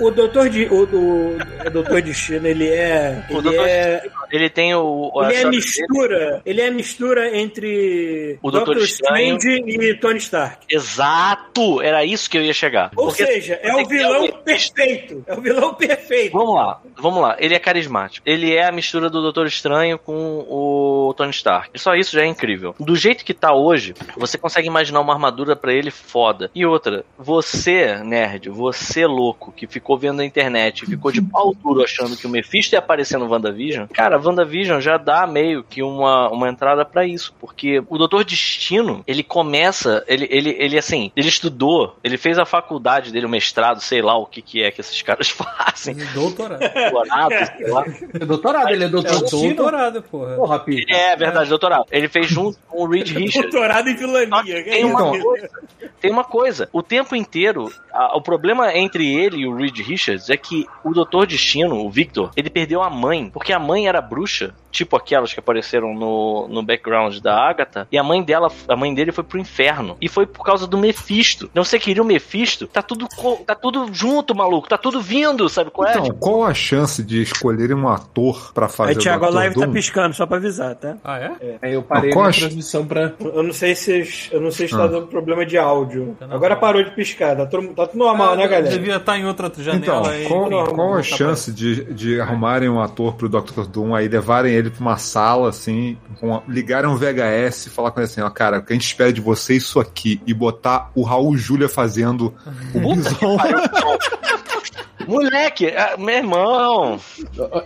O, o doutor de, o, o, o doutor Destino, ele é. O Ele Doutor é, Ele tem o. ele é história dele- mistura. Ele é mistura entre O Doutor Estranho. Strange e Tony Stark. Exato! Era isso que eu ia chegar. Ou Porque seja, é o vilão alguém- perfeito. É o vilão perfeito. Vamos lá, vamos lá. Ele é carismático. Ele é a mistura do Doutor Estranho com o Tony Stark. E só isso já é incrível. Do jeito que tá hoje, você consegue imaginar uma armadura pra ele foda. E outra, você, nerd, você louco, que ficou vendo na internet e ficou de pau duro achando que o Mephisto ia aparecer no WandaVision, cara, WandaVision já dá meio que uma, uma entrada pra isso. Porque o Doutor Destino, ele começa, ele, ele, ele assim, ele estudou, ele fez a faculdade dele, o mestrado, sei lá o que que é que esses caras *laughs* fazem Doutorado. *laughs* doutorado, sei lá. É doutorado, ele é doutor É Destino. doutorado, porra. Porra, Pita. É verdade, doutorado. Ele fez junto com o Reed Richards. Doutorado em vilania. Tem uma, Então- coisa, tem uma coisa, o tempo inteiro, a- o problema entre ele e o Reed Richards é que o Doutor Destino, o Victor, ele perdeu a mãe, porque a mãe era bruxa, tipo aquelas que apareceram no, no background da Agatha, e a mãe dela, a mãe dele foi pro inferno. E foi por causa do Mephisto. Não você queria o Mephisto? Tá tudo, tá tudo junto, maluco, tá tudo vindo, sabe qual é? Então, qual a chance de escolherem um ator pra fazer Aí, Thiago, a o Dr. live tá Doom? piscando, só pra avisar, tá? Ah, é? Aí eu parei Não, qual a a- transmissão pra. Eu não sei se eu não sei se tá Ah. dando problema de áudio. Tá Agora parou de piscar, tá tudo, tá tudo normal, né, galera? Devia estar em outra janela Então, aí. qual, não, qual a tá chance de, de arrumarem um ator pro Dr. Doom, aí levarem ele pra uma sala, assim, com a- ligarem um VHS e falar com ele assim, ó, cara, o que a gente espera de você é isso aqui, e botar o Raul Júlia fazendo o Bison. *laughs* Moleque, ah, meu irmão.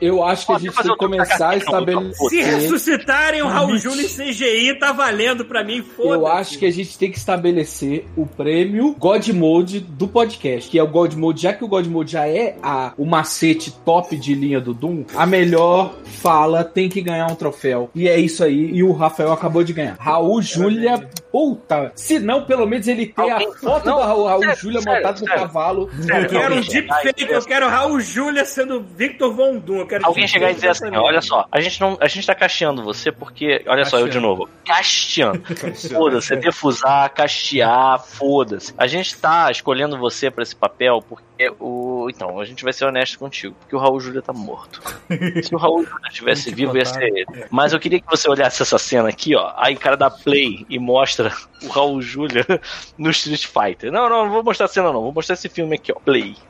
Eu acho que a gente tem que começar a então, estabelecer. Se ressuscitarem o Raul Júnior em CGI, tá valendo pra mim, foda Eu acho que a gente tem que estabelecer o prêmio God Mode do podcast, que é o God Mode, já que o God Mode já é a, o macete top de linha do Doom, a melhor fala tem que ganhar um troféu. E é isso aí, e o Rafael acabou de ganhar. Raul Júlia, puta, se não, pelo menos ele tem Alguém- a foto Não, do Raul, Raul Júlia montado no cavalo. Sério, Eu quero um alguém deepfake, e eu quero Raul Júlia sendo Victor Von Doom. Alguém chegar e dizer assim, olha só, a gente não, a gente tá casteando você porque, olha só, eu de novo, casteando. *laughs* Foda-se, é defusar, castear, foda-se. A gente tá escolhendo você pra esse papel porque o, então, a gente vai ser honesto contigo, porque o Raul Júlia tá morto. *laughs* Se o Raul Júlia estivesse vivo, ia ser ele. Mas eu queria que você olhasse essa cena aqui, ó, aí o cara dá play e mostra o Raul Júlia *laughs* no Street Fighter. Não, não, não vou mostrar a cena não, vou mostrar esse filme aqui, ó, play. *laughs*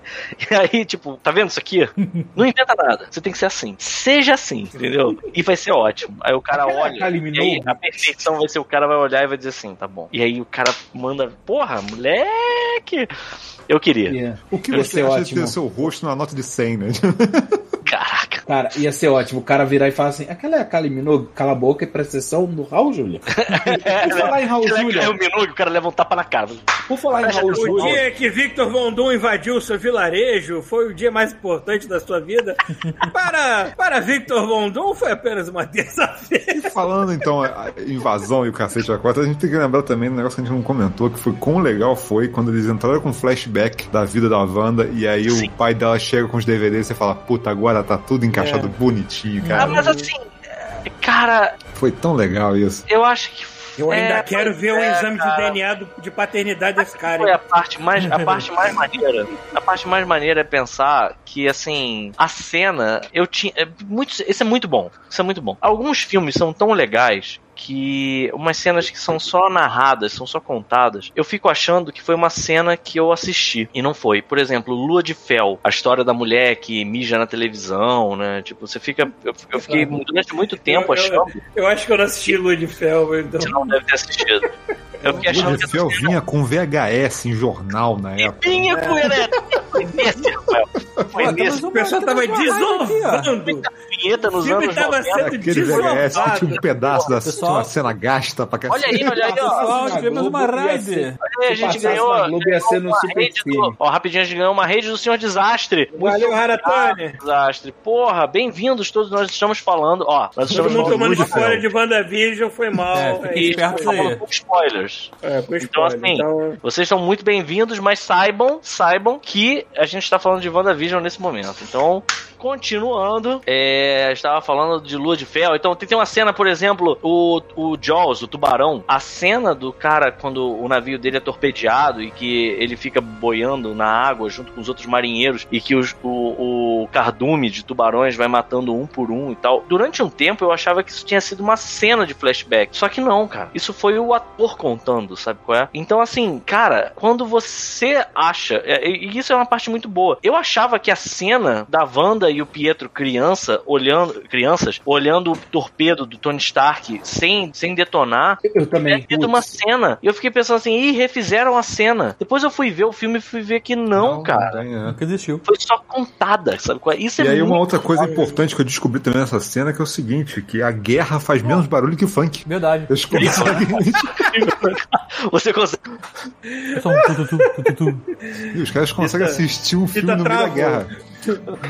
E aí, tipo, tá vendo isso aqui? Não inventa nada. Você tem que ser assim. Seja assim, entendeu? E vai ser ótimo. Aí o cara olha. E aí, a perfeição vai ser o cara vai olhar e vai dizer assim, tá bom. E aí o cara manda, porra, moleque. Eu queria. Yeah. O que Ia você ser ótimo. ter seu rosto na nota de 100, né? *laughs* Caraca. Cara, ia ser ótimo. O cara virar e falar assim: aquela é a Kylie Minogue, cala a boca e presta atenção no Raul Júlia. *laughs* Por falar em Raul que Júlia, é o Minogue, o cara leva um tapa na cara. por falar em Raul O Júlia. dia que Victor Von Doom invadiu o seu vilarejo foi o dia mais importante da sua vida. *laughs* para, para Victor Von Doom foi apenas uma terça-feira. Falando então a invasão e o cacete da quatro, a gente tem que lembrar também do negócio que a gente não comentou, que foi quão legal foi quando eles entraram com flashback da vida da Wanda e aí Sim. o pai dela chega com os DVDs e você fala, puta, agora tá tudo encaixado bonitinho, Ah, cara. mas assim, é, cara, Foi tão legal isso. eu acho que Eu ainda É, quero ver o é, exame cara. de DNA do- de paternidade desse cara. Foi a parte mais a parte mais *laughs* maneira. A parte mais maneira é pensar que assim, a cena eu tinha é muito isso é muito bom. Isso é muito bom. Alguns filmes são tão legais que umas cenas que são só narradas, são só contadas, eu fico achando que foi uma cena que eu assisti e não foi. Por exemplo, Lua de Fel, a história da mulher que mija na televisão, né? Tipo, você fica eu, eu fiquei durante muito tempo Eu- eu- achando Eu acho que eu não assisti Lua de Fel, então. você não deve ter assistido. Eu fiquei achando que Fel vinha com VHS em jornal na época. Vinha com ele. Foi nesse, Rafael. Foi nesse. O pessoal tava desovando. Vinheta nos anos tava 90. sendo Aquele VHS que tinha um pedaço da uma cena gasta pra Olha aí, olha aí, ó. Tivemos uma raid. Olha aí, a gente ganhou. ia ser no Super ó, rapidinho, a gente ganhou uma rede do Senhor Desastre. Valeu, Haratone. Desastre. Porra, bem-vindos todos. Nós estamos falando, ó, nós Todo estamos mundo falando tomando spoiler de WandaVision, foi mal. É, É, fiquem isso. espertos aí. com spoilers. É, com Então, assim, Então, Vocês são muito bem-vindos, mas saibam, saibam que a gente está falando de WandaVision nesse momento. Então, continuando, é, estava falando de Lua de Fel. Então, tem, tem uma cena, por exemplo, o, o Jaws, o tubarão, a cena do cara quando o navio dele é torpedeado e que ele fica boiando na água junto com os outros marinheiros e que os- o, o cardume de tubarões vai matando um por um e tal. Durante um tempo eu achava que isso tinha sido uma cena de flashback. Só que não, cara. Isso foi o ator contando, sabe qual é? Então, assim, cara, quando você acha. é, E isso é uma parte muito boa. Eu achava que a cena da Wanda e o Pietro criança olhando. Crianças olhando o torpedo do Tony Stark sem, sem detonar. Eu também. É uma cena. E eu fiquei pensando assim, ih, refizeram a cena. Depois eu fui ver o filme e fui ver que não, cara. tem, é. Nunca existiu. Foi só contada, sabe é? Isso E é aí uma outra coisa importante que eu descobri também nessa cena que é o seguinte, que a guerra faz menos barulho que o funk. Verdade. Eles conseguem. *laughs* Você consegue. Um e os caras conseguem assistir um filme no meio da guerra.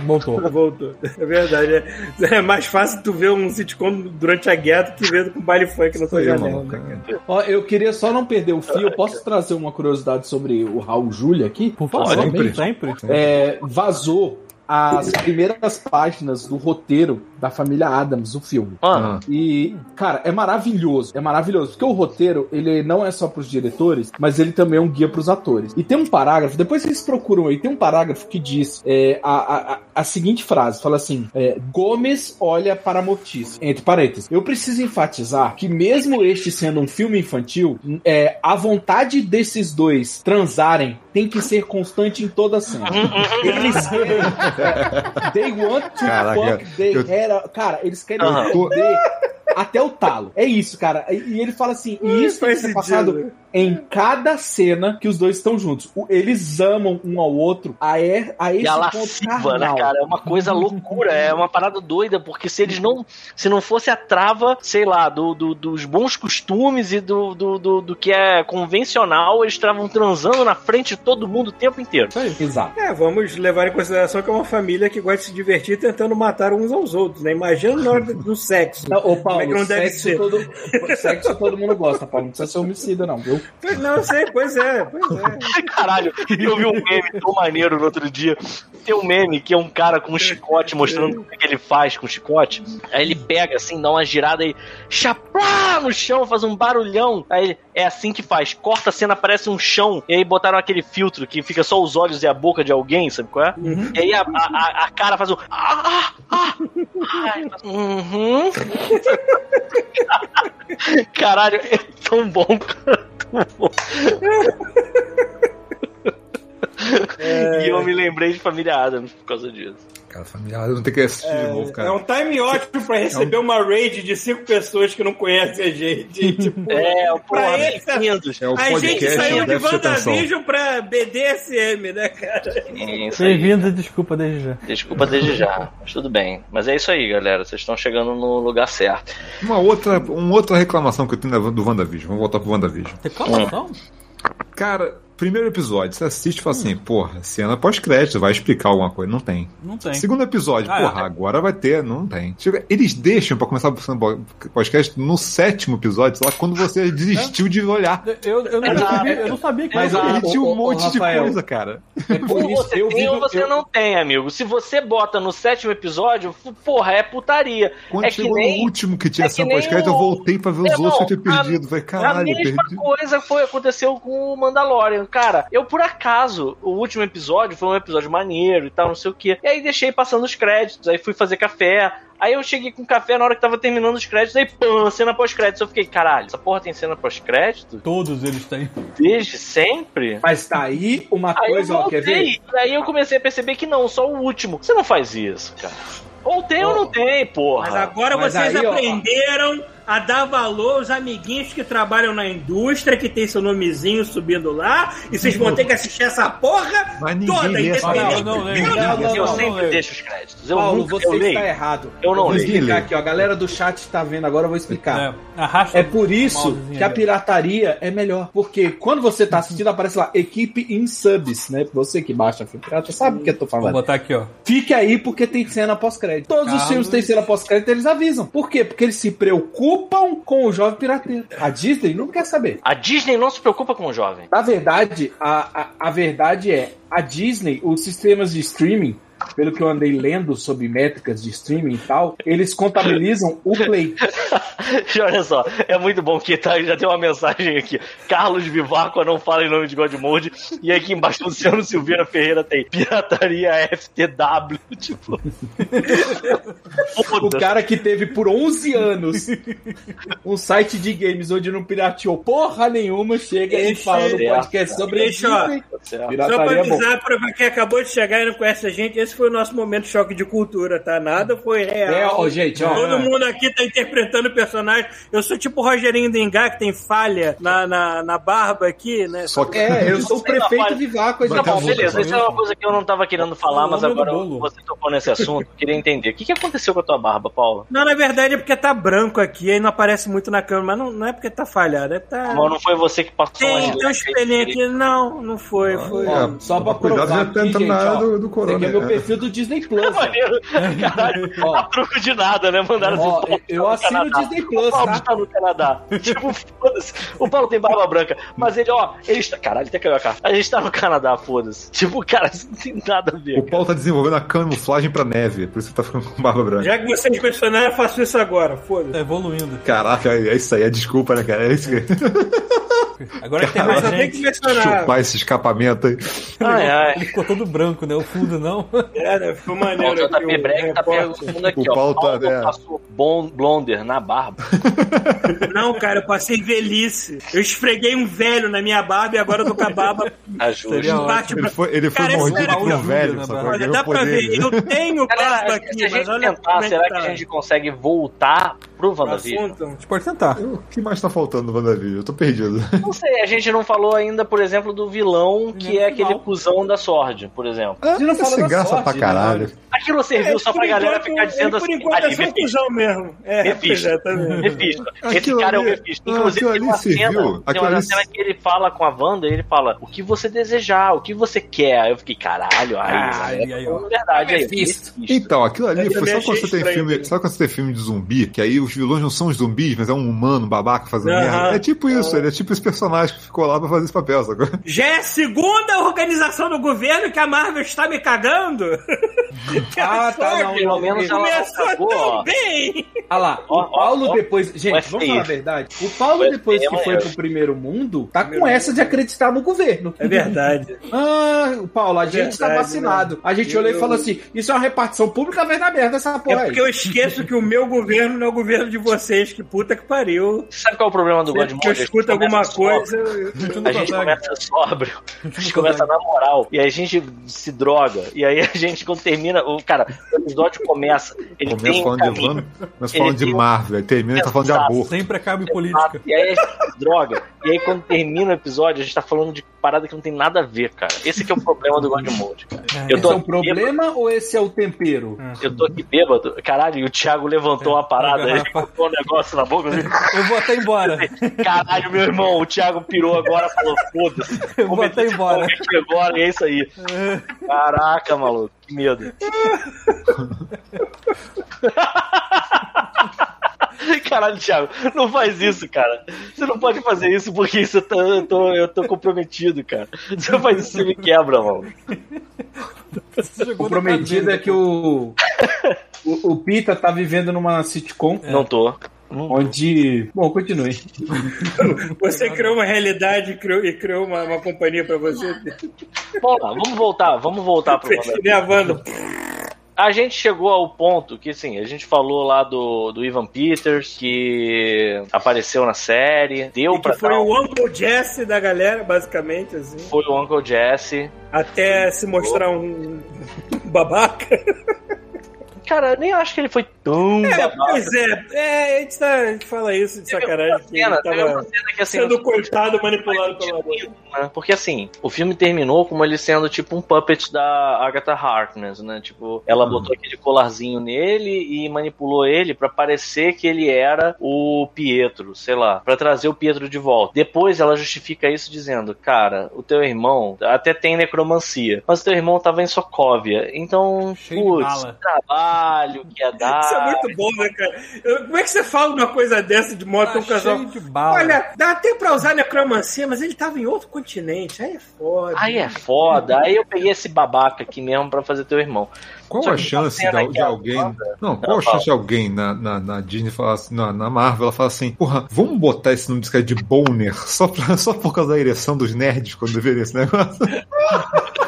Voltou. voltou. É verdade. É, é mais fácil tu ver um sitcom durante a guerra do que ver com baile funk na tua aí, janela. né? Ó, eu queria só não perder o fio. Posso trazer uma curiosidade sobre o Raul Júlia aqui? Por favor, Sempre. sempre. É, vazou as primeiras páginas do roteiro da família Adams, o filme. Mano, E, cara, é maravilhoso. É maravilhoso. Porque o roteiro, ele não é só pros diretores, mas ele também é um guia pros atores. E tem um parágrafo, depois vocês procuram aí, tem um parágrafo que diz é, a, a, a- seguinte frase: fala assim, é, Gomes olha para Mortis. Entre parênteses. Eu preciso enfatizar que, mesmo este sendo um filme infantil, é, a vontade desses dois transarem tem que ser constante em toda a cena. Eles querem. é, *laughs* they want to Caraca, fuck, they eu- had a- Cara, eles querem até o talo. É isso, cara. E, ele fala assim: e isso tem que ser passado em cada cena que os dois estão juntos. Eles amam um ao outro a, é, a esse e a lasciva, né, cara? É uma coisa loucura, é uma parada doida, porque se eles não. Se não fosse a trava, sei lá, do, do- dos bons costumes e do, do, do, do que é convencional, eles estavam transando na frente de todo mundo o tempo inteiro. Exato. É, vamos levar em consideração que é uma família que gosta de se divertir tentando matar uns aos outros, né? Imagina na hora do sexo. Não, Como é que Paulo, não deve sexo, ser? todo, sexo todo mundo gosta, Paulo. Não precisa ser homicida, não, viu? Não, eu sei, pois é, pois é. Caralho, eu vi um meme tão maneiro no outro dia. Tem um meme que é um cara com um chicote mostrando o que ele faz com o chicote. Aí ele pega assim, dá uma girada e chaplá no chão, faz um barulhão. Aí ele, é assim que faz. Corta a cena, aparece um chão. E aí botaram aquele filtro que fica só os olhos e a boca de alguém, sabe qual é? E aí a, a, a- a cara faz um. Ah, ah, ah, Ai, faz- Uhum. Caralho, é tão bom, cara. Tão bom. E eu me lembrei de Família Adams por causa disso. Cara, familiar, eu não tenho que assistir de novo, É cara. um time ótimo pra receber uma raid de cinco pessoas que não conhecem a gente. *laughs* Tipo, É, porra, pra eles, bem-vindos. É o a gente saiu de déficit de. WandaVision pra BDSM, né, cara? É. Bem-vindo e desculpa desde já. Desculpa desde já, mas tudo bem. Mas é isso aí, galera. Vocês estão chegando no lugar certo. Uma outra, uma outra reclamação que eu tenho do WandaVision. Vamos voltar pro WandaVision. Reclamação? Cara, primeiro episódio, você assiste e fala assim, porra, cena pós-crédito, vai explicar alguma coisa. Não tem. Não tem. Segundo episódio, Ah, porra, é. agora vai ter, não tem. Chega- Eles deixam pra começar o podcast no sétimo episódio, sei lá, quando você *laughs* desistiu de olhar. Eu, eu, não sabia, eu não sabia que Mas era- a- Ele tinha um monte de Rafael. coisa, cara. É por Ou isso você eu tem vivo, ou você eu- não tem, amigo. Se você bota no sétimo episódio, porra, é putaria. Quando é que chegou nem no último que tinha é cena pós-crédito, eu o- voltei pra ver os outros que eu tinha a- perdido. Falei, a caralho, eu mesma perdi. coisa foi, aconteceu com o Mandalorian. Cara, eu por acaso, o último episódio foi um episódio maneiro e tal, não sei o que. E aí deixei passando os créditos, aí fui fazer café. Aí eu cheguei com café na hora que tava terminando os créditos, aí pã, cena pós-créditos. Eu fiquei, caralho, essa porra tem cena pós-crédito? Todos eles têm. Desde sempre? Mas tá aí uma Aí coisa, eu ó, quer ver? aí eu comecei a perceber que não, só o último. Você não faz isso, cara. Ou tem ou não tem, porra. Mas agora Mas vocês aí, ó, aprenderam a dar valor aos amiguinhos que trabalham na indústria, que tem seu nomezinho subindo lá, e vocês vão ter que assistir essa porra toda, independente. Não, eu sempre deixo os créditos. Eu Paulo, você está errado. Eu não vou leio. explicar aqui, ó. A galera do chat tá vendo agora, eu vou explicar. É, É por isso que a pirataria é melhor. Porque quando você tá assistindo, aparece lá, equipe in subs, né? Você que baixa filme pirata sabe o que eu tô Vou falando. botar aqui, ó. Fique aí porque tem cena pós-crédito. Todos os filmes têm cena pós-crédito, eles avisam. Por quê? Porque eles se preocupam com o jovem pirateiro. A Disney não quer saber. A Disney não se preocupa com o jovem. Na verdade, a, a, a verdade é, a Disney, os sistemas de streaming, pelo que eu andei lendo sobre métricas de streaming e tal, eles contabilizam o play. *laughs* E olha só, é muito bom que tá, já tem uma mensagem aqui. Carlos Vivaco não fala em nome de Godmode. E aqui embaixo, Luciano Silveira Ferreira tem pirataria FTW. *laughs* Tipo. O cara que teve por 11 anos um site de games onde não pirateou porra nenhuma, chega e fala no podcast sobre certo. Só pra é avisar pra quem acabou de chegar e não conhece a gente, esse foi o nosso momento choque de cultura, tá? Nada foi real. É, ó, gente, ó. Todo mundo aqui tá interpretando o personagem. Eu sou tipo o Rogerinho Dengá, que tem falha na, na, na barba aqui, né? Só que É, eu sou o prefeito Vivaco. a Tá bom, beleza. Isso é uma coisa que eu não tava querendo falar, mas do agora você tocou nesse assunto. eu Queria entender. O que, que aconteceu com a tua barba, Paula? Não, na verdade é porque tá branco aqui, aí não aparece muito na câmera, mas não, não é porque tá falhado, é tá... Mas não foi você que passou Tem, uma tem um espelhinho aqui, não, não foi, foi... Ó, só pra Cuidado, provar já tá entrando na área do- do corona, é é. Perfil do Disney Plus. ó. Maneiro. Caralho, Ó. a truco de nada, né? Mandaram Ó, assim, "Paulo, eu tá no assino o Canadá." Disney Plus, O Paulo tá? está no Canadá. tipo, foda-se. O Paulo tem barba branca, mas ele, ó, ele está. Caralho, até caiu a cara. A gente tá no Canadá, foda-se. Tipo, cara, isso não tem nada a ver. o Paulo tá desenvolvendo a camuflagem pra neve, por isso que tá ficando com barba branca. Já que vocês questionaram, eu faço isso agora, foda-se. Tá evoluindo. Caraca, é isso aí, é desculpa, né, cara? É isso que... *laughs* Agora que tem mais eu tenho que gente. mencionar. Chupar esse escapamento aí. Ai, ai. Ele ficou todo branco, né? O fundo não. *laughs* É, né? Ficou maneiro. O aqui, JP Breck tá repórter. perguntando aqui, O ó. Paulo tá- Paulo é. passou bon- blonder na barba. *laughs* Não, cara, eu passei velhice. Eu esfreguei um velho na minha barba e agora eu tô com a barba *laughs* Ajuda. Ele foi, ele foi Cara, mordido por um Raul velho, né, Olha, dá pra ver. Eu tenho barba Galera, aqui, a mas olha tentar, é será que tá. a gente consegue voltar pro O WandaVision? assunto. A gente pode tentar. O que mais tá faltando no WandaVision? Eu tô perdido. Não sei, a gente não falou ainda, por exemplo, do vilão que é aquele cuzão da Sword, por exemplo. gente não fala sem da graça pra caralho. Aquilo serviu É, só pra galera enquanto, ficar dizendo ele, assim, Por enquanto é só cuzão mesmo. É, Mephisto. exatamente. Mephisto. Esse Aquilo cara é o Mephisto. não, Inclusive, aquilo tem ali uma serviu. cena, tem Aquilo uma ali- cena que ele fala com a Wanda, ele fala, o que você desejar, o que você quer. Aí eu fiquei, caralho, aí, Ah, é e verdade. Aí, Mephisto. Então, aquilo ali foi também só quando você tem filme. Sabe quando você tem filme de zumbi? Que aí os vilões não são os zumbis, mas é um humano babaca fazendo merda. É tipo isso, ele é tipo esse personagem que ficou lá pra fazer esse papel, sacou? Já é a segunda organização do governo que a Marvel está me cagando. *laughs* Ah, tá, não, Pelo menos ela Começou cagou, ó. bem. Ah lá, Ó, o Paulo ó, ó. depois. Gente, vamos falar a verdade. O Paulo, O depois que é foi maneiro. pro primeiro mundo, tá com essa de acreditar no governo. É verdade. Ah, o Paulo, a gente tá Verdade, vacinado. A gente olhou e falou assim: isso é uma repartição pública, vai dar merda essa É porra aí. porque eu esqueço que o meu governo não é o governo de vocês. Que puta que pariu. Sabe qual é o problema do Sempre God que eu escuto alguma coisa. A gente começa sóbrio, a gente *laughs* começa na moral, e aí a gente se droga, e aí a *laughs* gente, quando termina, o cara, o episódio começa, ele Começa tem um falando de caminho, Wanda, começa Ele falando de um- Marvel, aí termina e tá falando de aborto. Sempre acaba em política. E aí droga. E aí quando termina o episódio, a gente tá falando de parada que não tem nada a ver, cara. Esse que é o problema do God Mode, cara. Eu tô Esse é um problema ou esse é o tempero? Eu tô aqui bêbado. Caralho, e o Thiago levantou uma parada, a ele garrafa. botou um negócio na boca. assim, Eu vou até embora. *laughs* Caralho, meu irmão, o Thiago pirou agora falou, foda-se. Eu vou até embora. Agora, e é isso aí. Caraca, maluco, que medo. *laughs* Caralho, Thiago, não faz isso, cara. Você não pode fazer isso porque isso eu tô, eu tô, eu tô comprometido, cara. Se você faz isso, você me quebra, mano. O prometido é que o, o, o Pita tá vivendo numa sitcom Não tô. onde. Bom, continue. Você criou uma realidade e criou, e criou uma, uma companhia pra você. Vamos lá, vamos voltar, vamos voltar pro nem a Wanda. A gente chegou ao ponto que, assim, a gente falou lá do, do Ivan Peters, que apareceu na série, deu E pra que foi um- o Uncle Jesse da galera, basicamente, assim. Foi o Uncle Jesse. Até se mostrar um babaca. *laughs* Cara, eu nem acho que ele foi tão É, pois é. É, a gente, tá- a gente fala isso de sacanagem. Que Cena, ele teve uma tava cena que, assim, sendo coitado, manipulado pela né? Porque assim, o filme terminou como ele sendo tipo um puppet da Agatha Harkness, né? Tipo, ela botou aquele colarzinho nele e manipulou ele pra parecer que ele era o Pietro, sei lá, Pra trazer o Pietro de volta. Depois ela justifica isso dizendo, cara, o teu irmão até tem necromancia, mas o teu irmão tava em Sokovia, então, Cheio de putz, bala. Trabalho que ia dar. Isso é muito bom, né, cara? Eu- Como é que você fala uma coisa dessa de modo Tá um casal? de bala. Olha, dá até pra usar necromancia, mas ele tava em outro continente. Aí é foda. Aí é foda. Aí eu peguei esse babaca aqui mesmo pra fazer teu irmão. Qual Só a chance de, de alguém. Wanda- Não, qual Não, a chance de alguém na, na, na Disney falar assim, na, na Marvel, ela fala assim, porra, vamos botar esse nome desse cara de Boner *laughs* só, pra, só por causa da ereção dos nerds quando deveria esse negócio? *laughs*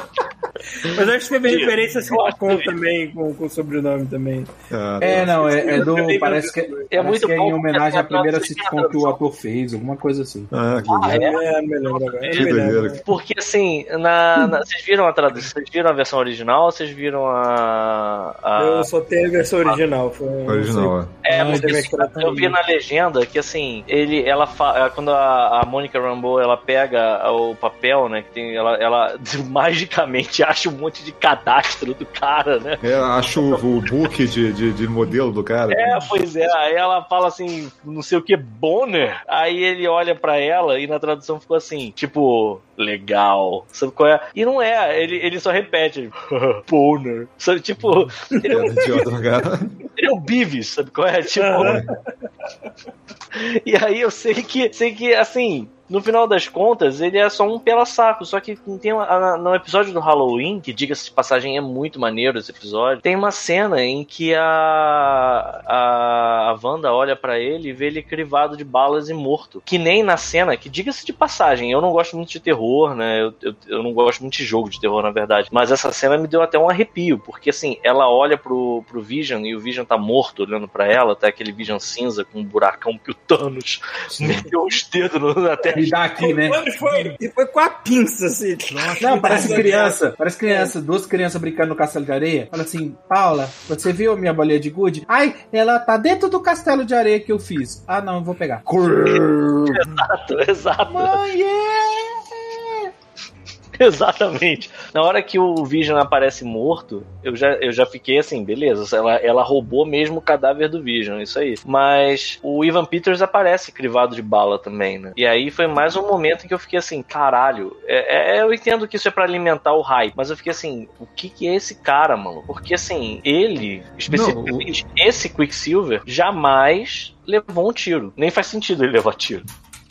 Mas acho que teve referência a Eu acho sitcom que- também, com, com sobrenome também. Ah, É, não, é, é do. Parece que, é parece muito que é em homenagem à porque a primeira sitcom que o ator fez, alguma coisa assim. Ah, que Ah, é? É, não me lembro agora. Que Não me lembro. doideira. Porque assim, na, na- vocês viram a tradução? Vocês viram a versão original ou vocês viram a. a- Eu só tenho a versão original. Foi, Original, é. É, Ah, porque deve assim, eu vi na legenda que assim, ele, ela fa... quando a, a Mônica Rambeau ela pega o papel, né, que tem, ela, ela *laughs* magicamente acha um monte de cadastro do cara, né? É, acho o, o book de, de, de modelo do cara. É, pois é. Aí ela fala assim, não sei o que, Bonner. Aí ele olha pra ela e na tradução ficou assim, tipo, legal. Sabe qual é? E não é, ele, ele só repete, *laughs* Bonner. Sabe, tipo, *laughs* ele é, É, um, idiota cara. *laughs* ele é o Beavis, sabe qual é? Tipo. e aí eu sei que, sei que, assim. No final das contas, ele é só um pela saco. Só que tem uma, no episódio do Halloween, que diga-se de passagem, é muito maneiro esse episódio. Tem uma cena em que a, a, a Wanda olha pra ele e vê ele crivado de balas e morto. Que nem na cena, que diga-se de passagem, eu não gosto muito de terror, né? Eu, eu, eu não gosto muito de jogo de terror, na verdade. Mas essa cena me deu até um arrepio, porque assim, ela olha pro, pro Vision e o Vision tá morto olhando pra ela, tá aquele Vision cinza com um buracão que o Thanos meteu os dedos na testa. E dá aqui, né? Foi, e foi com a pinça, assim. Não, parece criança. Parece criança. Duas crianças brincando no castelo de areia. Fala assim, Paula, você viu a minha bolinha de gude? Ai, ela tá dentro do castelo de areia que eu fiz. Ah, não, eu vou pegar. *laughs* Exato, exato. Mãe, é. *laughs* Exatamente. Na hora que o Vision aparece morto, eu já, eu já fiquei assim, beleza, ela, ela roubou mesmo o cadáver do Vision, isso aí. Mas o Ivan Peters aparece crivado de bala também, né? E aí foi mais um momento em que eu fiquei assim, caralho, é, é- eu entendo que isso é pra alimentar o hype, mas eu fiquei assim, o que que é esse cara, mano? Porque assim, ele, especificamente esse Quicksilver, jamais levou um tiro. Nem faz sentido ele levar tiro.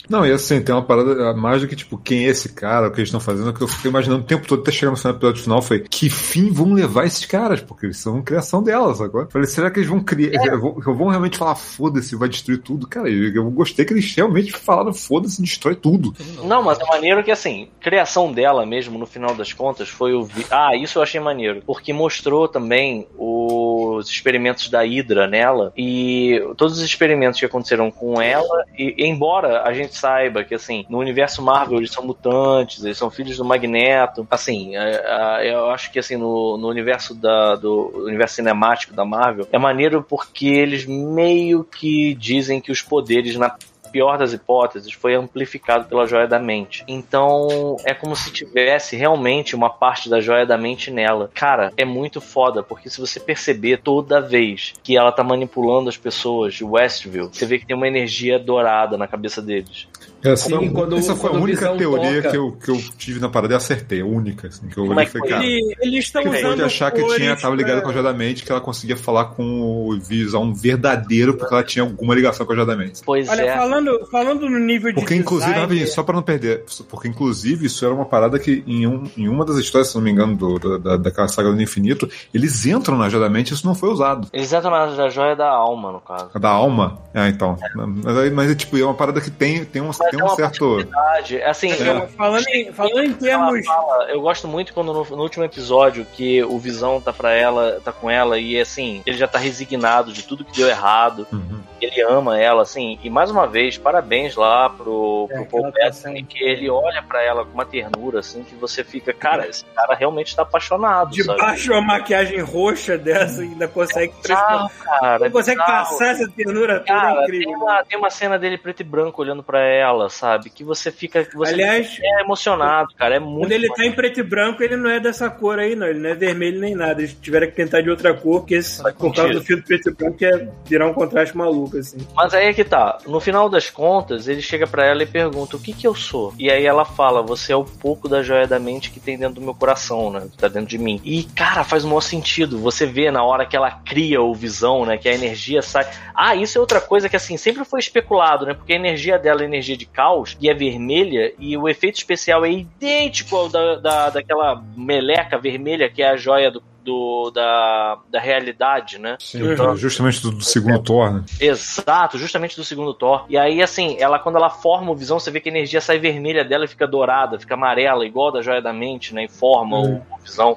Não, e assim, tem uma parada mais do que, tipo, quem é esse cara, o que eles estão fazendo, que eu fiquei imaginando o tempo todo até chegar no final do episódio final, foi que fim vão levar esses caras, porque eles são criação delas agora. Falei, será que eles vão criar, vão, vão realmente falar foda-se, vai destruir tudo? Cara, eu, eu gostei que eles realmente falaram foda-se, destrói tudo. Não, mas é maneiro que, assim, criação dela mesmo, no final das contas, foi o. vi- Ah, isso eu achei maneiro. Porque mostrou também os experimentos da Hydra nela. E todos os experimentos que aconteceram com ela. E embora a gente saiba que, assim, no universo Marvel eles são mutantes, eles são filhos do Magneto. Assim, é, é, eu acho que, assim, no, no universo da, do universo cinemático da Marvel, é maneiro porque eles meio que dizem que os poderes na pior das hipóteses, foi amplificado pela joia da mente. Então, é como se tivesse realmente uma parte da joia da mente nela. Cara, é muito foda, porque se você perceber toda vez que ela tá manipulando as pessoas de Westview, você vê que tem uma energia dourada na cabeça deles. Essa, Sim, foi, quando- essa foi a única teoria toca- que eu, que eu tive na parada e acertei, a única, assim, que eu olhei é e foi? cara. Ele- eles estão Que foi usando de achar que tinha, cores tava ligado pra- com a Jadamente, que ela conseguia falar com o Visão verdadeiro, porque ela tinha alguma ligação com a Jadamente. Pois Olha, é. falando, falando no nível de Porque, inclusive, design, só pra não perder, porque, inclusive, isso era uma parada que, em, um, em uma das histórias, se não me engano, do, da, da, daquela saga do infinito, eles entram na Jadamente e isso não foi usado. Eles entram na joia da alma, no caso. Da alma? É, então. Mas, aí- mas é tipo, é uma parada que tem, tem um, tem é um uma certo. Verdade. Assim, É. eu, falando em, falando em termos. fala, eu gosto muito quando no, no último episódio que o Visão tá para ela, tá com ela e assim, ele já tá resignado de tudo que deu errado. Uhum. Ele ama ela, assim, e mais uma vez, parabéns lá pro, pro É, Paul tá Bettany, que ele olha pra ela com uma ternura, assim, que você fica, cara, esse cara realmente tá apaixonado, De sabe? baixo uma maquiagem roxa dessa ainda consegue Bizarro, cara. Ele consegue bizarro. passar essa ternura toda Cara, tem incrível. uma, tem uma cena dele preto e branco olhando pra ela, sabe? Que você fica. Você Aliás, é emocionado, cara. É muito. quando ele tá em preto e branco, ele não é dessa cor aí, não. Ele não é vermelho nem nada. Eles tiveram que tentar de outra cor, porque esse, Faz por causa sentido. do fio do preto e branco ia virar um contraste maluco, assim. Mas aí é que tá. No final das contas, ele chega pra ela e pergunta: O que que eu sou? E aí ela fala: Você é o pouco da joia da mente que tem dentro do meu coração, né? Que tá dentro de mim. E, cara, faz o maior sentido. Você vê na hora que ela cria o visão, né? Que a energia sai. Ah, isso é outra coisa que, assim, sempre foi especulado, né? Porque a energia dela é energia de caos e é vermelha e o efeito especial é idêntico ao da, da, daquela meleca vermelha que é a joia do. do- da, da realidade, né? Sim, então, justamente do, do segundo Thor, né? Exato, justamente do segundo Thor. E aí, assim, ela quando ela forma o visão, você vê que a energia sai vermelha dela e fica dourada, fica amarela, igual da joia da mente, né? E forma o, o visão.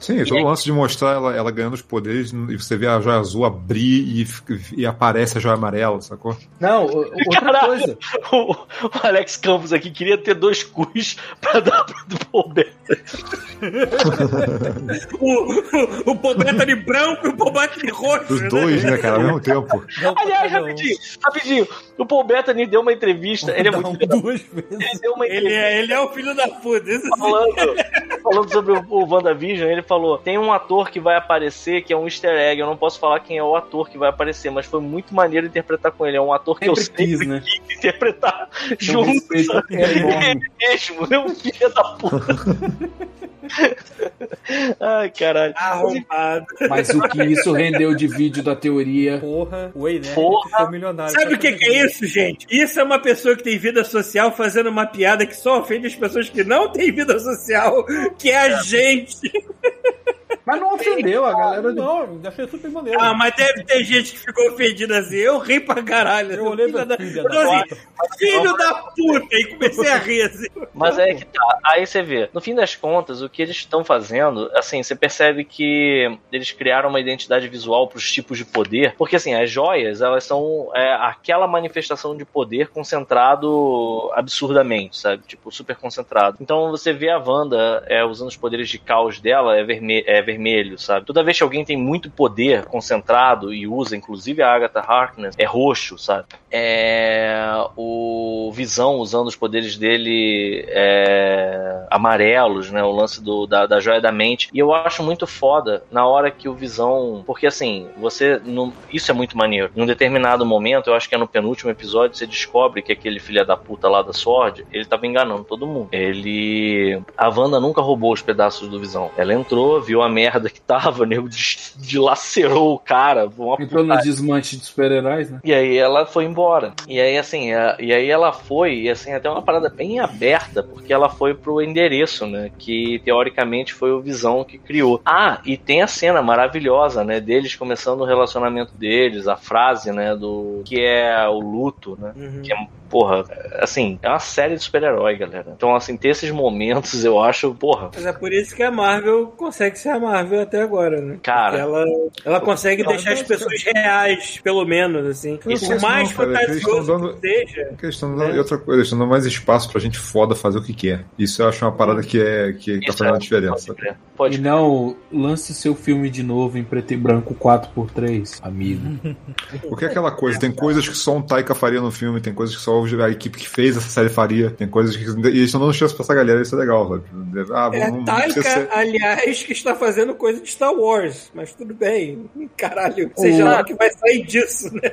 Sim, todo o lance de mostrar ela, ela ganhando os poderes e você vê a joia azul abrir e, e aparece a joia amarela, sacou? Não, o- outra Caralho. coisa. O, o Alex Campos aqui queria ter dois cus pra dar pro Paul Bettany. O, o, o Paul Bettany branco e o Paul Bettany roxo. Os dois, né, cara, ao mesmo tempo. Aliás, rapidinho, rapidinho. O Paul Bettany deu uma entrevista. Ele é muito. um duas vezes. Ele deu uma Ele entrevista. é, ele é o filho da puta. Falando, falando sobre o, o WandaVision, ele falou: tem um ator que vai aparecer que é um easter egg. Eu não posso falar quem é o ator que vai aparecer, mas foi muito maneiro interpretar com ele. É um ator que eu Sempre sempre quis, né? quis interpretar Um junto. *laughs* enorme. Ele mesmo, é um filho da puta. *laughs* Ai, caralho. Arrombado. Mas o que isso rendeu de vídeo da teoria. Porra, o Ei, né? Porra. Ficou milionário. Sabe o que, que é isso, gente? Isso é uma pessoa que tem vida social fazendo uma piada que só ofende as pessoas que não têm vida social, que é a gente. Mas não ofendeu a galera. de- Não, achei super maneiro. Ah, mas deve ter gente que ficou ofendida assim. Eu ri pra caralho. Eu olhei Filho pra da... filha da assim, filho da puta! E comecei a rir assim. Mas é que tá. Aí você vê, no fim das contas, o que eles estão fazendo, assim, você percebe que eles criaram uma identidade visual para os tipos de poder, porque assim, as joias, elas são é, aquela manifestação de poder concentrado absurdamente, sabe? Tipo, super concentrado. Então você vê a Wanda é, usando os poderes de caos dela, é, verme é vermelho, sabe? Toda vez que alguém tem muito poder concentrado e usa, inclusive a Agatha Harkness, é roxo, sabe? É, o Visão usando os poderes dele é, amarelos, né? O lance do, da, da joia da mente. E eu acho muito foda na hora que o Visão. Porque assim, você. Não, isso é muito maneiro. Num determinado momento, eu acho que é no penúltimo episódio, você descobre que aquele filho da puta lá da Sword, ele tava enganando todo mundo. Ele. A Wanda nunca roubou os pedaços do Visão. Ela entrou, viu a merda que tava, *laughs* o nego dilacerou o cara. Uma Entrou no desmanche de super-heróis, né? E aí ela foi embora. E aí, assim, a- e aí ela foi, e assim, até uma parada bem aberta, porque ela foi pro endereço, né? Que teoricamente foi o Visão que criou. Ah, e tem a cena maravilhosa, né? Deles começando o relacionamento deles, a frase, né? Do que é o luto, né? Que é porra, assim, é uma série de super-herói, galera. Então, assim, ter esses momentos eu acho, porra. Mas é por isso que a Marvel consegue ser a Marvel até agora, né? Cara. Porque ela, ela consegue Não, deixar as não, pessoas reais, pelo menos, assim. Eu sei Por mais não, que fantasioso dando- que seja. Porque eles estão dando, e outra coisa, eles estão dando mais espaço pra gente foda fazer o que quer. Isso eu acho uma parada que, é, que tá Isso fazendo é- a diferença. Pode crer. E Pode não, lance seu filme de novo em preto e branco 4x3, amigo. *laughs* Porque é aquela coisa, tem coisas que só um Taika faria no filme, tem coisas que só a equipe que fez essa série faria, tem coisas que. E eles estão dando chance pra essa galera, isso é legal, sabe? Ah, É vamos, a Taika, ser- aliás, que está fazendo coisa de Star Wars. Mas tudo bem. Caralho, seja O- lá o que vai sair disso, né?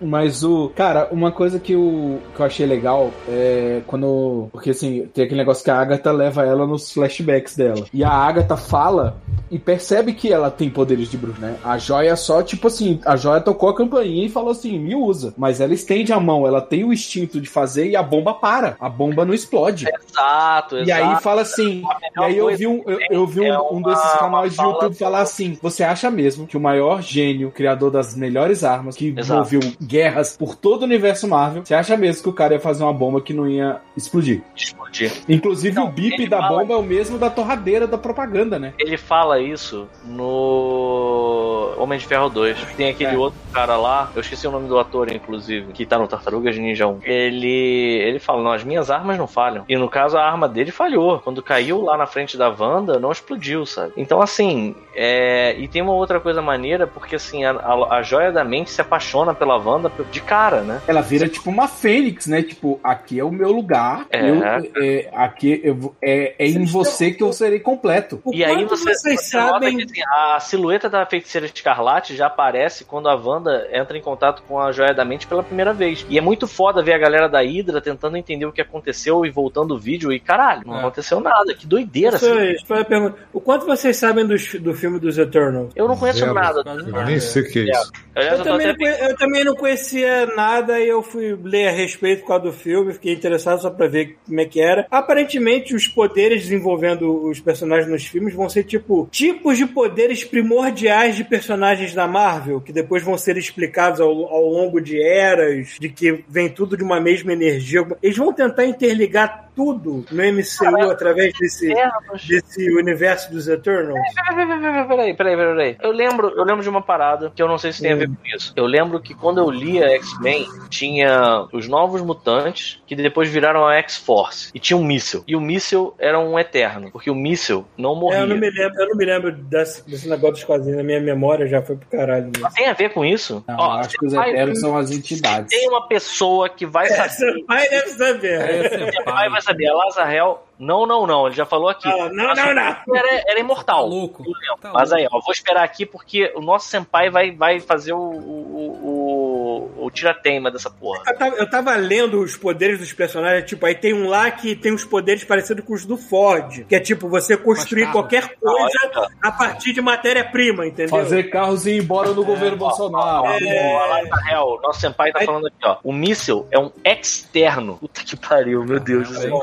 Mas o. Cara, uma coisa que eu, que eu achei legal é quando. Porque assim, tem aquele negócio que a Agatha leva ela nos flashbacks dela. E a Agatha fala e percebe que ela tem poderes de bruxa, né? A joia só, tipo assim, a joia tocou a campainha e falou assim: me usa. Mas ela estende a mão, ela tem o instinto de fazer e a bomba para. A bomba não explode. Exato, exato. E aí fala assim, e aí eu vi um, eu, eu vi um, um desses canais de YouTube falar assim: você acha mesmo que o maior gênio, criador das melhores armas, que Exato. envolveu guerras por todo o universo Marvel, você acha mesmo que o cara ia fazer uma bomba que não ia explodir? Explodir. Inclusive Não, o bip da fala- bomba é o mesmo da torradeira da propaganda, né? Ele fala isso no Homem de Ferro 2. Tem aquele É. outro cara lá, eu esqueci o nome do ator, inclusive, que tá no Tartarugas Ninja 1. Ele, ele fala: Não, as minhas armas não falham. E no caso, a arma dele falhou. Quando caiu lá na frente da Wanda, não explodiu, sabe? Então, assim, é... e tem uma outra coisa maneira, porque assim, a, a, a joia da mente se apaixona pela Wanda de cara, né? Ela vira tipo uma fênix, né? Tipo, aqui é o meu lugar. É. eu- é, aqui eu é, é em você que eu serei completo. O E aí você, vocês você nota sabem que assim, a silhueta da feiticeira escarlate já aparece quando a Wanda entra em contato com a joia da mente pela primeira vez. E é muito foda ver a galera da Hydra tentando entender o que aconteceu e voltando o vídeo e caralho, não É. aconteceu nada. Que doideira, Isso, assim. isso foi a pergunta. O quanto vocês sabem dos- do filme dos Eternals? Eu não conheço Zero. nada. Eu nem sei o que é isso. Aliás, Eu eu também, eu também não conhecia nada e eu fui ler a respeito do filme, fiquei interessado só pra ver como é que era. Aparentemente, os poderes desenvolvendo os personagens nos filmes vão ser tipo tipos de poderes primordiais de personagens da Marvel, que depois vão ser explicados ao, ao longo de eras, de que vem tudo de uma mesma energia. Eles vão tentar interligar tudo no MCU através desse, Eternos. desse universo dos Eternals. Peraí, peraí, peraí, peraí. Eu lembro, eu lembro de uma parada que eu não sei se tem a ver com isso. Eu lembro que quando eu lia X-Men, tinha os novos mutantes que depois viraram a X-Force. E tinha um míssil. E o míssil era um eterno. Porque o míssil não morria. É, eu, não me lembro, eu não me lembro desse, desse negócio dos quadrinhos. A minha memória já foi pro caralho. Mas tem a ver com isso? Não, Ó, eu acho que os vai- Eternos são as entidades. Tem uma pessoa que vai saber. Seu pai deve saber. É, Seu pai. vai saber. A Lazarel, não, não, não. Ele já falou aqui. Ah, não, não, não. Era, era imortal. Tá louco. Tá Mas louco. aí, ó, vou esperar aqui porque o nosso senpai vai, vai fazer o, o, o, o tirateima dessa porra. Eu tava, eu tava lendo os poderes dos personagens, tipo, aí tem um lá que tem uns poderes parecidos com os do Ford, que é tipo você construir qualquer coisa olha. a partir de matéria-prima, entendeu? Fazer carros e ir embora no governo Bolsonaro. Ó, a Lazarel, nosso senpai tá Aí- falando aqui, ó. O míssil é um externo. Puta que pariu, meu Deus do céu.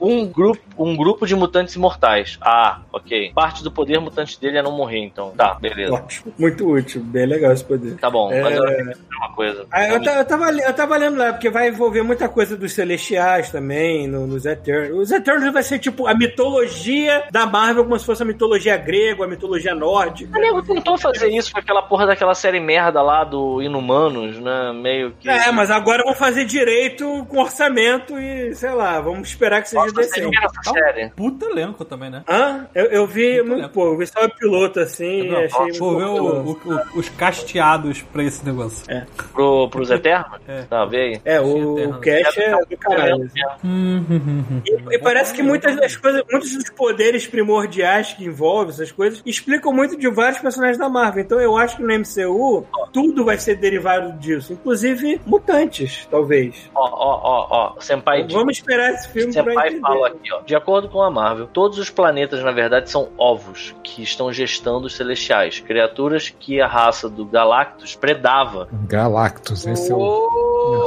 Um grupo, um grupo de mutantes imortais. Ah, ok. Parte do poder mutante dele é não morrer, então. Tá, beleza. Ótimo, muito útil, bem legal esse poder. Tá bom, mas É. eu quero dizer uma coisa. Ah, eu, eu tava, eu tava lendo lá, porque vai envolver muita coisa dos Celestiais também, no- nos Eternos. Os Eternos vai ser tipo a mitologia da Marvel, como se fosse a mitologia grega, a mitologia nórdica. O nego tentou fazer isso com aquela porra daquela série merda lá do Inumanos, né? Meio que. É, mas agora vão fazer direito com orçamento e, sei lá, vamos esperar que seja decente. Essa série? Puta elenco também, né? Hã? Eu, eu vi Muito pouco, eu vi só o piloto assim, Não, achei Vou muito ver o- o- o- os casteados pra esse negócio. Pro, pros Eternos? É. Tá, vê aí. É, o, o Cash é do caralho. E, e parece que muitas das coisas, muitos dos poderes primordiais que envolvem essas coisas, explicam muito de vários personagens da Marvel. Então eu acho que no MCU tudo vai ser derivado disso, inclusive mutantes, talvez. Ó, ó, ó, ó. Senpai. Vamos esperar esse filme pra Senpai entender. fala aqui, ó. De acordo com a Marvel, todos os planetas, na verdade, são ovos que estão gestando os celestiais. Criaturas que a raça do Galactus predava. Galactus, esse é o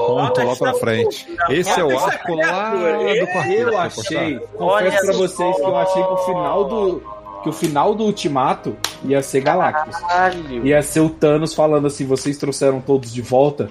ponto lá pra frente. Esse é o arco lá do quarteto. Eu achei, confesso pra vocês que eu achei que o final do que o final do Ultimato ia ser Galactus. Caralho. Ia ser o Thanos falando assim, vocês trouxeram todos de volta.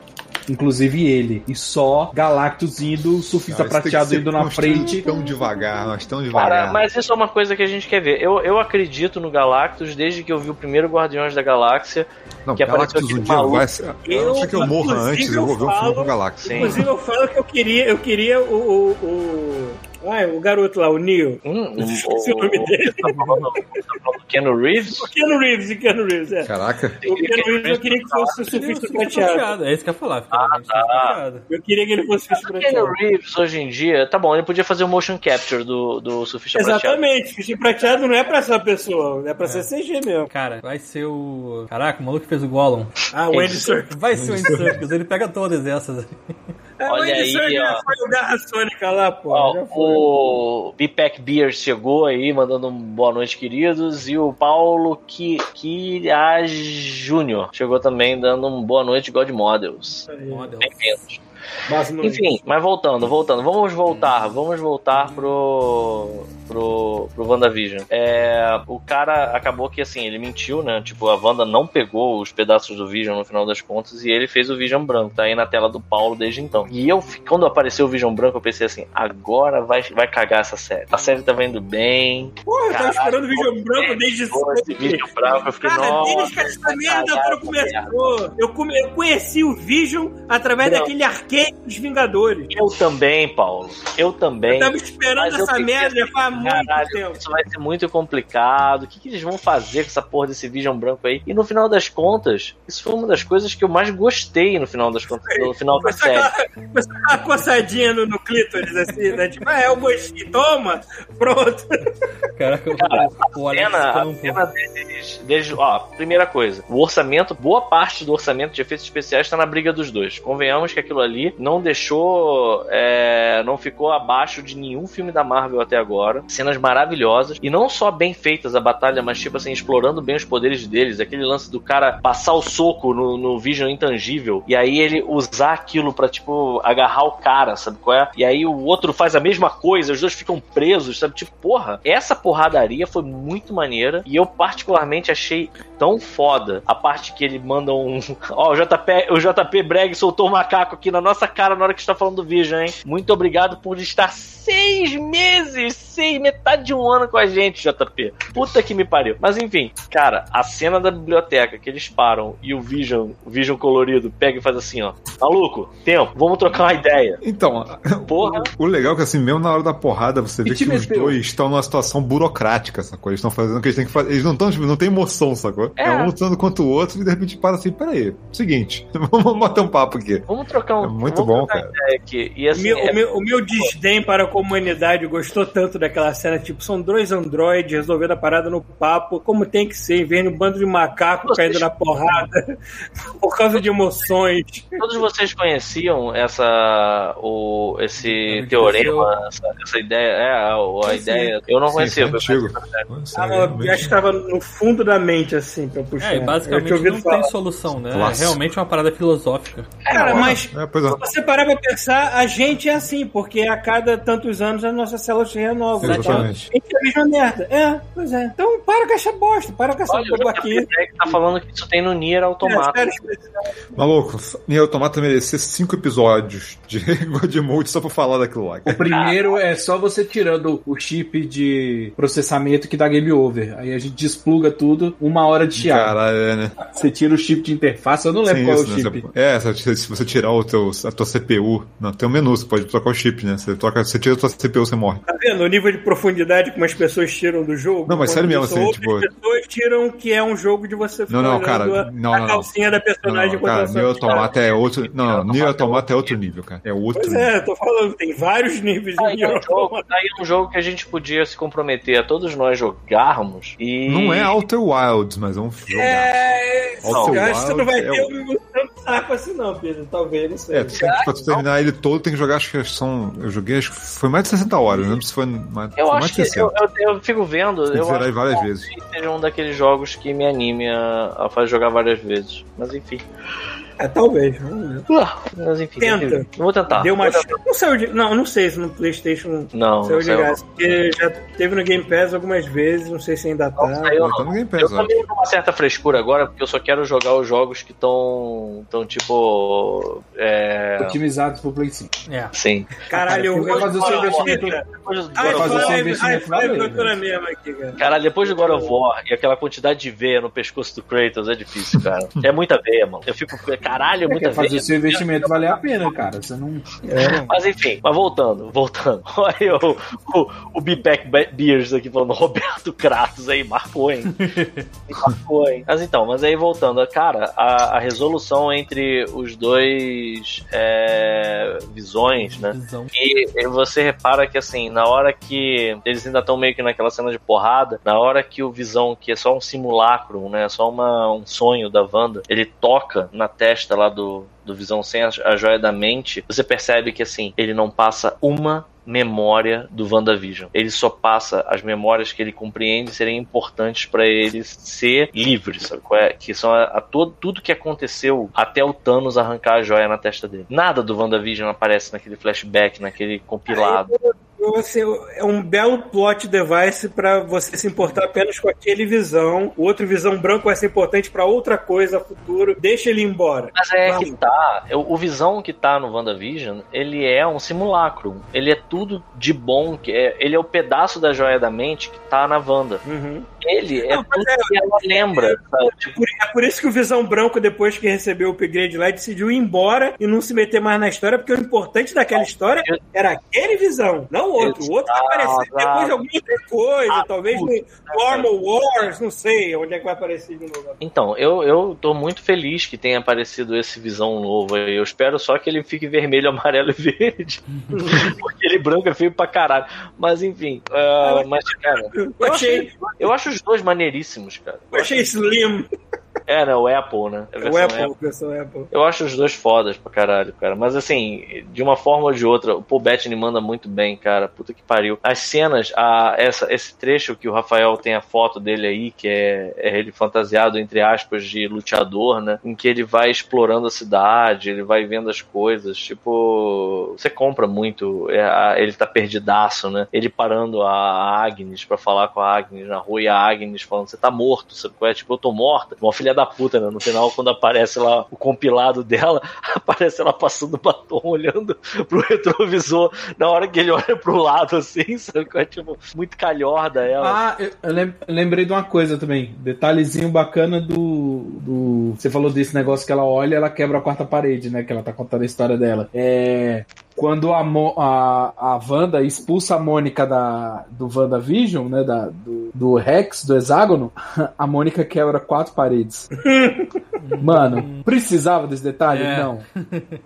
Inclusive ele. E só Galactus indo, surfista Cara, isso tem que prateado indo na frente. Tão devagar, mas tão Cara, devagar. mas isso é uma coisa que a gente quer ver. Eu, eu acredito no Galactus desde que eu vi o primeiro Guardiões da Galáxia. Não, que apareceu Galactus um dia maluco. vai ser. Eu, Eu acho que eu morra antes, eu vou ver um filme com Galactus. Sim. Inclusive, eu falo que eu queria, eu queria o. o, o... Ai, o garoto lá, o Neo. Hum, Eu esqueci o nome dele. *laughs* Tá falando, Keanu Reeves? O Keanu Reeves, o Keanu Reeves, é. Caraca. O Keanu Reeves eu queria que fosse o surfista prateado. É isso que eu ia falar. Ah, tá. prateado. Eu queria que ele fosse surfista O Keanu prateado. Reeves, hoje em dia, tá bom, ele podia fazer o motion capture do, do surfista prateado. Exatamente, surfista prateado não é pra essa pessoa, é pra ser CG mesmo. Cara, vai ser o. Caraca, o maluco que fez o Gollum. Ah, o Andy Serkis. Vai ser o Andy Serkis, ele pega todas essas. É, Olha aí, ó. foi o Garra Sônica lá, pô. Ó, o Bipac Beers chegou aí, mandando um boa noite, queridos. E o Paulo Ki Kiraz Júnior chegou também, dando um boa noite, God Models. Model. Bem-vindos. Mas não- Enfim, mas voltando, voltando. Vamos voltar, vamos voltar pro. pro. pro WandaVision. É. O cara acabou que assim, ele mentiu, né? Tipo, a Wanda não pegou os pedaços do Vision no final das contas e ele fez o Vision branco. Tá aí na tela do Paulo desde então. E eu, quando apareceu o Vision branco, eu pensei assim: agora vai, vai cagar essa série. A série tava indo bem. Porra, eu tava esperando o vídeo branco desde esse. Vision branco, eu fiquei, Cara, nossa. desde que essa merda começou, eu, come- eu conheci o Vision através Não. daquele arcade dos Vingadores. Eu também, Paulo. Eu também. Eu tava esperando Mas eu essa merda assim, faz muito Caralho, tempo. isso vai ser muito complicado. O que, que eles vão fazer com essa porra desse Vision branco aí? E no final das contas, isso foi uma das coisas que eu mais gostei no final das contas, no final da série. aquela, só aquela coçadinha no, no clítoris, assim, né? Tipo, ah, é o gostinho, toma, pronto. Caraca, o Alex Cena, a Campo. cena deles, deles- ó, primeira coisa, o orçamento, boa parte do orçamento de efeitos especiais está na briga dos dois. Convenhamos que aquilo ali não deixou, é, não ficou abaixo de nenhum filme da Marvel até agora. Cenas maravilhosas e não só bem feitas a batalha, mas tipo assim explorando bem os poderes deles. Aquele lance do cara passar o soco no, no Vision intangível e aí ele usar aquilo pra tipo agarrar o cara, sabe qual é? E aí o outro faz a mesma coisa, os dois ficam presos, sabe? Tipo, porra, essa porradaria foi muito maneira e eu particularmente achei tão foda a parte que ele manda um. *laughs* Ó, o JP, o JP Breg soltou um macaco aqui na nossa cara na hora que está falando do Vision, hein? Muito obrigado por estar seis meses, seis, metade de um ano com a gente, JP. Puta que me pariu. Mas enfim, cara, a cena da biblioteca que eles param e o Vision, o Vision colorido, pega e faz assim, ó. Maluco, tempo, vamos trocar uma ideia. Então, Porra. o legal é que assim, mesmo na hora da porrada, você vê que os meteu. dois estão numa situação burocrática, sacou? Eles estão fazendo o que eles têm que fazer. Eles não estão, tipo, não tem emoção, sacou? É. É. um lutando contra o outro e de repente para assim, peraí, seguinte, *laughs* vamos bater um papo aqui. Vamos trocar um. É muito bom, cara. Aqui. E O assim, meu, é- o, meu, o meu desdém para a comunidade gostou tanto daquela cena, tipo, são dois androides resolvendo a parada no papo, como tem que ser, em vez de um bando de macaco Vocês- caindo na porrada, *laughs* por causa de emoções. Todos vocês conheciam essa o esse teorema, essa, essa ideia, é a, a ideia. Eu não Sim, conhecia. foi foi- antigo. Ah, eu acho que estava no fundo da mente, assim, pra puxar. É, Eu basicamente não falar. tem solução, né? É Clássico. realmente uma parada filosófica. Cara, mas É, pois é. Se você parar pra pensar, a gente é assim, porque a cada tantos anos as nossas células se renovam. Exatamente. Então, a gente é a mesma merda. É, pois é. Então para com essa bosta, para com essa Olha, o babaquinha. JP tá falando que isso tem no Nier Automata. É, sério, Maluco, Nier Automata merecer cinco episódios de *laughs* God Mode só pra falar daquilo lá. O primeiro é só você tirando o chip de processamento que dá game over. Aí a gente despluga tudo, uma hora de chiado. Caralho, é, né? Você tira o chip de interface, eu não lembro Sim, qual isso, é o né? chip. Você- É, se você tirar o teu, a tua CPU, não, tem um menu, você pode trocar o chip, né? Você, troca, você tira a tua CPU, você morre. Tá vendo o nível de profundidade que umas pessoas tiram do jogo? Não, mas sério mesmo, assim, tipo- pessoas tiram que é um jogo de você ficar Não, não, cara, a, não, a não, não. calcinha da Não, personagem não, enquanto cara, Nier Automata é outro. Não, não, Nier Automata é outro nível, cara. É outro Pois nível. é, eu tô falando, tem vários níveis de é, Nier um jogo, Automata. aí é um jogo que a gente podia se comprometer a todos nós jogarmos e. Não é Outer Wilds, mas é um jogo. É, Outer eu acho que você não vai Wilds ter é um tanto saco assim não, Pedro, talvez, não sei. É, tem, que- pra tu terminar ele todo, tem que jogar, acho que são. Eu joguei, acho que foi mais de 60 horas, não lembro se foi mais, Eu foi mais acho de que 60. eu, eu, eu fico vendo. Tem que eu zerar várias que vezes. seja um daqueles jogos que me anime a, a fazer jogar várias vezes. Mas enfim. É, talvez. vamos ver. Ah, Mas enfim, Tenta. eu vou tentar. Deu uma chance. Não saiu de. Não, não sei se no PlayStation Não, saiu não de graça. Porque já teve no Game Pass algumas vezes, não sei se ainda tá. Não saiu, Tá não. no Game Pass, Eu também tô com uma certa frescura agora, porque eu só quero jogar os jogos que estão. tão tipo. É. Otimizados pro Play 5. É. Sim. Caralho, eu Vai fazer o seu investimento. Depois do Ai, God of fazer War- seu investimento tô né? na mesma aqui, cara. Cara, depois do God of War e aquela quantidade de veia no pescoço do Kratos é difícil, cara. É muita veia, mano. Eu fico. Caralho, é muita Quer fazer o seu investimento valer a pena, cara. Você não. Mas enfim, mas voltando, voltando. *laughs* Olha o, o, o Be- Beers aqui falando Roberto Kratos aí, marcou, hein? *laughs* marcou, hein? Mas então, mas aí voltando, cara, a, a resolução entre os dois é, visões, né? Visão. E e você repara que, assim, na hora que eles ainda estão meio que naquela cena de porrada, na hora que o Visão, que é só um simulacro, né? Só uma, um sonho da Wanda, ele toca na testa lá do, do Visão sem a, a joia da mente, você percebe que, assim, ele não passa uma memória do WandaVision. Ele só passa as memórias que ele compreende serem importantes para ele ser livre, sabe? é? Que são a, a todo, tudo que aconteceu até o Thanos arrancar a joia na testa dele. Nada do WandaVision aparece naquele flashback, naquele compilado. Você, é um belo plot device pra você se importar apenas com aquele visão. O outro visão branco vai ser importante pra outra coisa futuro. Deixa ele embora. Mas é Vamos. que tá. O Visão que tá no WandaVision, ele é um simulacro. Ele é tudo de bom. Que é, ele é o pedaço da joia da mente que tá na Wanda. Uhum. Ele é Não, mas tudo é- que ela lembra. sabe? Tipo, Por- é por isso que o Visão Branco, depois que recebeu o upgrade lá, decidiu ir embora e não se meter mais na história, porque o importante daquela história era aquele Visão, não o outro. O outro vai aparecer Exato. depois de alguma outra coisa, Ah, talvez no puta, no Armor Wars, não sei onde é que vai aparecer de novo. Então, eu, eu tô muito feliz que tenha aparecido esse Visão novo aí. Eu espero só que ele fique vermelho, *laughs* amarelo e verde. *laughs* Porque ele branco é feio pra caralho. Mas enfim. ah, mas, cara, Eu achei, eu acho os dois maneiríssimos, cara. eu achei Slim. É, né? O Apple, né? A O Apple, Apple. versão Apple. Eu acho os dois fodas pra caralho, cara. Mas assim, de uma forma ou de outra, o Paul Bettany manda muito bem, cara. Puta que pariu. As cenas, a, essa, esse trecho que o Rafael tem a foto dele aí, que é, é ele fantasiado, entre aspas, de luteador, né? Em que ele vai explorando a cidade, ele vai vendo as coisas. Tipo, você compra muito. é, a- ele tá perdidaço, né? Ele parando a Agnes pra falar com a Agnes na rua e a Agnes falando: Você tá morto, sabe qual é? Tipo, eu tô morta. Uma filha da puta, né? No final, quando aparece lá o compilado dela, *laughs* aparece ela passando batom, olhando pro retrovisor. Na hora que ele olha pro lado, assim, *laughs* sabe é? Tipo, muito calhorda ela. Ah, eu, eu lembrei de uma coisa também. Detalhezinho bacana do, do. Você falou desse negócio que ela olha ela quebra a quarta parede, né? Que ela tá contando a história dela. É. Quando a, Mo- a, a Wanda expulsa a Mônica da, do WandaVision, né? Da, do, do Rex, do hexágono, *laughs* a Mônica quebra quatro paredes. *laughs* Mano, precisava desse detalhe? É. Não.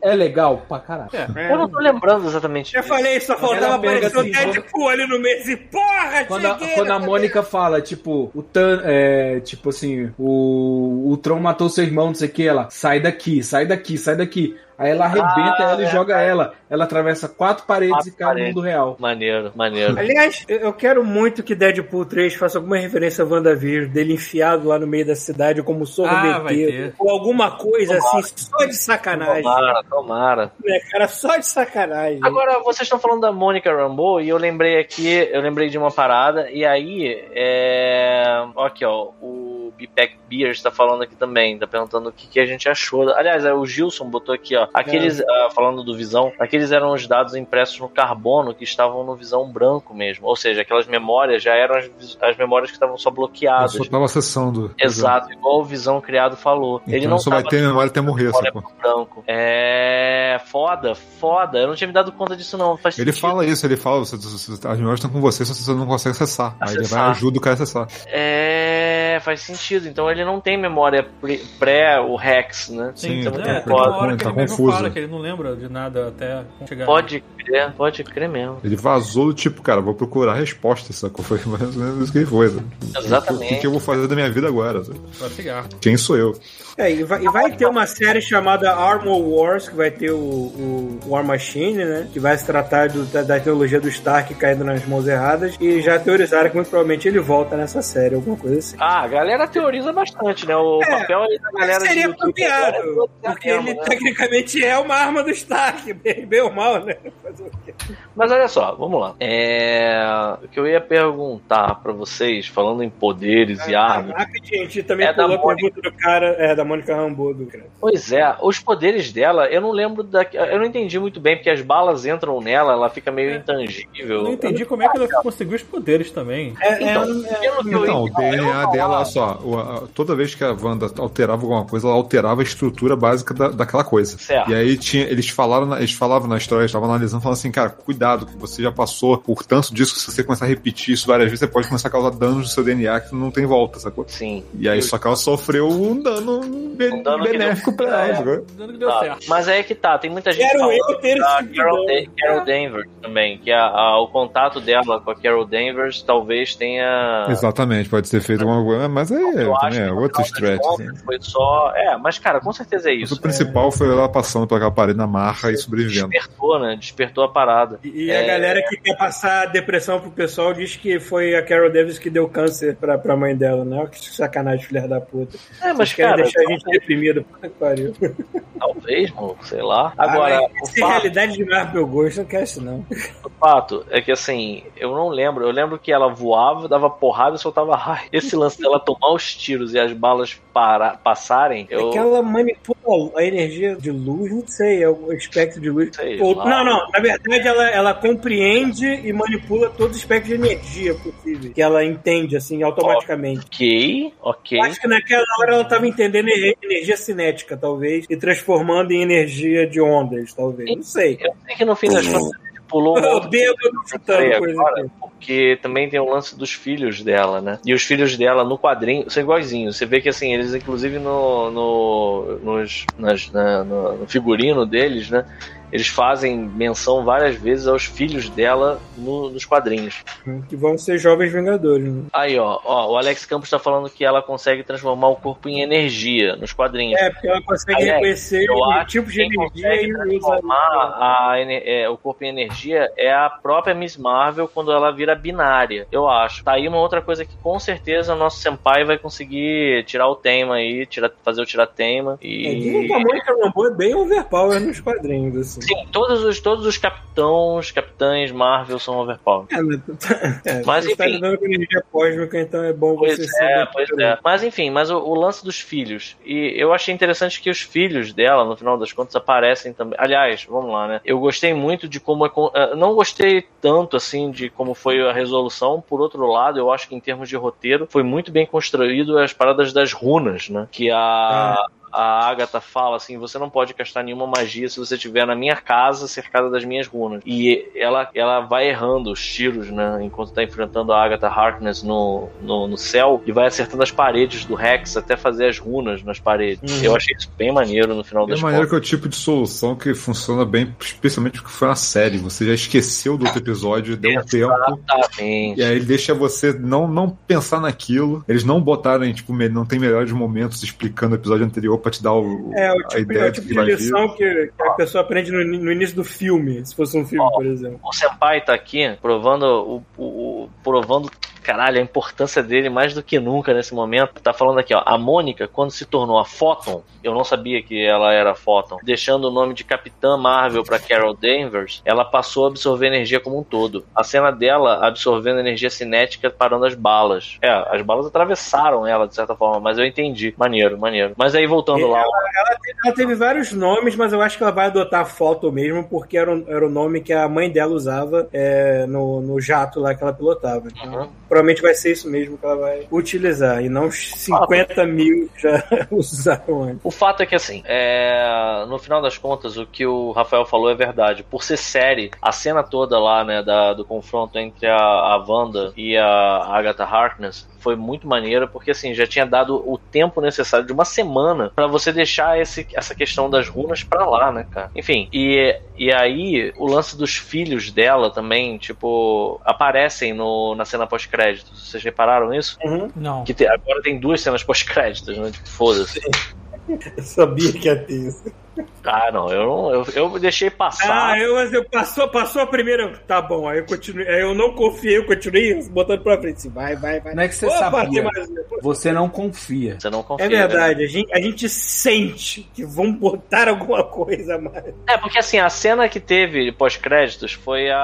É legal pra caralho. Eu não tô lembrando exatamente Já disso. falei, só faltava aparecer o assim, Deadpool ali no meio e porra, Quando a, quando a Mônica fala, tipo, o Tan, é, tipo assim, o, o Tron matou seu irmão, não sei o que, ela, sai daqui, sai daqui, sai daqui. Aí ela arrebenta Ah, ela e é. joga ela. Ela atravessa quatro paredes Quatro e cai no mundo real. Maneiro, maneiro. Aliás, eu- quero muito que Deadpool 3 faça alguma referência a WandaVision, dele enfiado lá no meio da cidade como Ah, sorveteiro, ter. ou alguma coisa Tomara. assim, só de sacanagem. Tomara, tomara. Né, cara, só de sacanagem. Agora, vocês estão falando da Mônica Rambeau e eu lembrei aqui, eu lembrei de uma parada, e aí, é... ó Aqui, ó, o Bipec Beers está falando aqui também, tá perguntando o que, que a gente achou. Aliás, é, o Gilson botou aqui, ó, aqueles, ah, falando do Visão, aqueles eram os dados impressos no carbono que estavam no Visão branco mesmo, ou seja, aquelas memórias já eram as, as memórias que estavam só Eu bloqueadas. só tava acessando. Exato, igual o Visão criado falou. Então Ele não só vai ter memória até morrer, sacou? branco. É foda, foda. Eu não tinha me dado conta disso não. Faz Ele sentido. fala isso, ele fala, as memórias estão com você, só você não consegue acessar. Aí ele vai Acessar. ajuda o cara a acessar. É, faz sentido. Então ele não tem memória pré o Rex, né? Sim, então tá- É, tem uma hora que tá ele confuso. fala que ele não lembra de nada até chegar. Pode crer, pode crer mesmo. Ele vazou do tipo, cara, vou procurar a resposta, sacou? Foi mais ou menos isso que ele foi. sabe? O que, Exatamente. que eu vou fazer da minha vida agora? sabe? Pra cigarro. Quem sou eu? É, e vai, e vai ter uma série chamada Armor Wars, que vai ter o, o War Machine, né? Que vai se tratar do- da, da teologia do Stark caindo nas mãos erradas. E já teorizaram que muito provavelmente ele volta nessa série, alguma coisa assim. Ah, galera teoriza bastante, né? O É, papel da galera Seria de YouTube agora é apropriado, porque ele né? tecnicamente é uma arma do Stark, bem ou mal, né? Mas olha só, vamos lá. É... O que eu ia perguntar pra vocês, falando em poderes e armas. Ah, Rapidinho, a gente também É da pulou a Mônica. pergunta do cara, é, da Mônica Rambeau, do cara. Pois é, os poderes dela, eu não lembro da. Eu não entendi muito bem, porque as balas entram nela, ela fica meio intangível. Eu não entendi como é que ela conseguiu os poderes também. É, Então, é, eu Então, o eu DNA dela, olha só, o- a- toda vez que a Wanda alterava alguma coisa, ela alterava a estrutura básica da, daquela coisa. Certo. E aí tinha, eles falaram, eles falavam na história, eles estavam analisando, falando assim, cara, cuidado, que você já passou por tanto disso que se você começar a repetir isso várias vezes, você pode começar a causar danos no seu DNA que não tem volta, sacou? Sim. E aí só que ela sofreu um dano, be- Um dano benéfico deu- pra ela, é. sacou? Dando que deu Tá, certo. Mas aí é que tá, tem muita gente Quero falando eu ter da esse Carol, dom. Da- Carol Danvers também, que a, a- o contato dela com a Carol Danvers talvez tenha... Exatamente, pode ser feito alguma coisa, mas aí Eu acho também é no outro stretch. assim. Foi só... É, mas cara, com certeza é Mas isso. o principal foi ela passando pela parede na marra e sobrevivendo. Despertou, né? Despertou a parada. E e É. a galera que quer passar depressão pro pessoal diz que foi a Carol Davis que deu câncer pra, pra mãe dela, né? Que sacanagem, filha da puta. É, mas cara, deixar a gente deprimido. Puta que pariu. talvez, mano, sei lá. Agora, Ah, mas se fato- realidade de Marvel Ghost, não quer isso, não. O fato é que assim, eu não lembro. Eu lembro que ela voava, dava porrada e soltava raio. Esse lance dela tomar os tiros e as balas para, passarem, eu. É que ela manipula a energia de luz, não sei, é o espectro de luz. Sei Ou- não, não, na verdade ela, ela compreende e manipula todo o espectro de energia possível, que ela entende, assim, automaticamente. Ok, ok. Acho que naquela hora ela estava entendendo ener- energia cinética, talvez, e transformando em energia de ondas, talvez. Não sei. Eu sei que no fim das contas pulou um outro agora, porque também tem o lance dos filhos dela, né? E os filhos dela no quadrinho são iguaizinhos. Você vê que assim, eles inclusive no, no, nos, nas- na- no, no figurino deles, né? Eles fazem menção várias vezes aos filhos dela no- nos quadrinhos. Que vão ser jovens vingadores. Né? Aí, ó, ó, o Alex Campos tá falando que ela consegue transformar o corpo em energia nos quadrinhos. É, porque ela consegue Alex, reconhecer o tipo que de energia e transformar a, é, o corpo em energia é a própria Miss Marvel quando ela vira binária, eu acho. Tá aí uma outra coisa que com certeza o nosso senpai vai conseguir tirar o tema aí, tirar, fazer o tirar tema É, dizem e... que a Mônica Rambeau é bem overpower nos quadrinhos, assim. Sim, todos os, todos os capitãos, capitães Marvel são overpower. É, mas, é, Mas, tá enfim. lidando com energia cósmica, então é bom Pois você é, pois é. Mas enfim, mas o, o lance dos filhos. E eu achei interessante que os filhos dela, no final das contas, aparecem também. Aliás, vamos lá, né? Eu gostei muito de como é. eh, Não gostei tanto assim de como foi a resolução. Por outro lado, eu acho que em termos de roteiro, foi muito bem construído as paradas das runas, né? Que a. A Agatha fala assim: você não pode castar nenhuma magia se você estiver na minha casa cercada das minhas runas. E ela, ela vai errando os tiros, né? Enquanto tá enfrentando a Agatha Harkness no, no, no céu e vai acertando as paredes do Rex até fazer as runas nas paredes. Uhum. Eu achei isso bem maneiro no final É das maneiro contas. que é o tipo de solução que funciona bem, especialmente porque foi na série. Você já esqueceu do outro episódio, deu um tempo. Exatamente. E aí deixa você não, não pensar naquilo. Eles não botaram, tipo, não tem melhores momentos explicando o episódio anterior pra te dar o, É, o a tipo, é ideia o de tipo que de vir. lição que, que a pessoa aprende no, no início do filme, se fosse um filme, Ó, por exemplo. O Senpai tá aqui provando o, o- o- provando caralho a importância dele mais do que nunca nesse momento. Tá falando aqui, ó, a Mônica quando se tornou a Photon, eu não sabia que ela era Photon, deixando o nome de Capitã Marvel pra Carol Danvers, ela passou a absorver energia como um todo. A cena dela absorvendo energia cinética parando as balas. É, as balas atravessaram ela de certa forma, mas eu entendi. Maneiro, maneiro. Mas aí voltando lá, Ela teve vários nomes, mas eu acho que ela vai adotar a foto mesmo, porque era o, era o nome que a mãe dela usava é, no, no jato lá que ela pilotava. Então, Uhum. Provavelmente vai ser isso mesmo que ela vai utilizar, e não os 50 mil que já *laughs* usaram antes. O fato é que, assim, é, no final das contas, o que o Rafael falou é verdade. Por ser série, a cena toda lá, né, da, do confronto entre a, a Wanda e a Agatha Harkness foi muito maneira, porque, assim, já tinha dado o tempo necessário de uma semana pra você deixar esse, essa questão das runas pra lá, né, cara? Enfim, e, e aí o lance dos filhos dela também, tipo, aparecem no, na cena pós-créditos. Vocês repararam isso? Não. Que te- agora tem duas cenas pós-créditos, né? Tipo, foda-se. *laughs* Eu sabia que ia ter isso. Ah, não, eu, não, eu, eu deixei passar. Ah, eu, mas eu passou, passou a primeira. Tá bom, aí eu continuei. Aí eu não confiei, eu continuei botando pra frente. Assim, vai, vai, vai. Não é que você Opa, sabia. mais. Você não confia. Você não confia. É verdade, a gente, a gente sente que vão botar alguma coisa a mais. É, porque assim, a cena que teve pós-créditos foi a,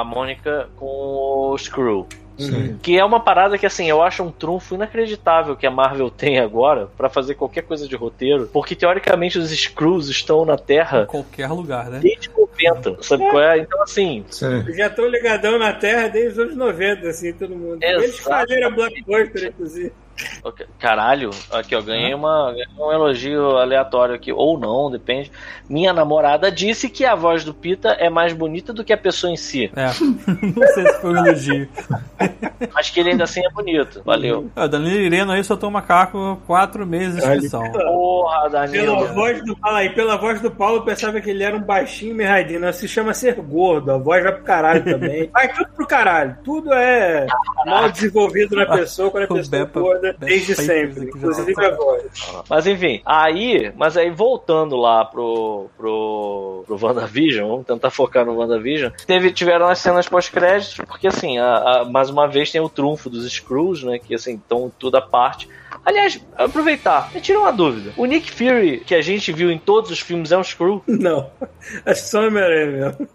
a Mônica com o Screw. Sim. Que é uma parada que, assim, eu acho um trunfo inacreditável que a Marvel *laughs* tem agora pra fazer qualquer coisa de roteiro. Porque, teoricamente, os Screws estão na Em Terra qualquer lugar, né? desde 90. Sabe qual é? Então, assim, Sim. Já estão ligadão na Terra desde os anos 90, assim, todo mundo. Eles Exato. fazeram a Blockbuster, inclusive. Caralho, aqui, ó, ganhei, uma, um elogio aleatório aqui, ou não, depende. Minha namorada disse que a voz do Pita é mais bonita do que a pessoa em si. É. *laughs* Não sei se foi um elogio. *laughs* Mas que ele ainda assim é bonito. Valeu. Ah, Danilo Ireno aí soltou um macaco quatro meses de inscrição. Porra, Danilo. Pela voz do fala aí, pela voz do Paulo, eu pensava que ele era um baixinho mirradinho. Não, se chama ser gordo. A voz vai pro caralho também. *laughs* Vai tudo pro caralho. Tudo é mal desenvolvido na pessoa quando a pessoa é gorda Desde sempre. Inclusive a voz. Mas enfim, aí, mas aí voltando lá pro, pro, pro WandaVision, vamos tentar focar no WandaVision, teve, tiveram as cenas pós-créditos, porque assim, a- a- mais uma vez tem o trunfo dos Screws, né, que assim, estão tudo à parte. Aliás, aproveitar, me tira uma dúvida. O Nick Fury, que a gente viu em todos os filmes, é um Screw? Não. Acho que só Homem-Aranha mesmo.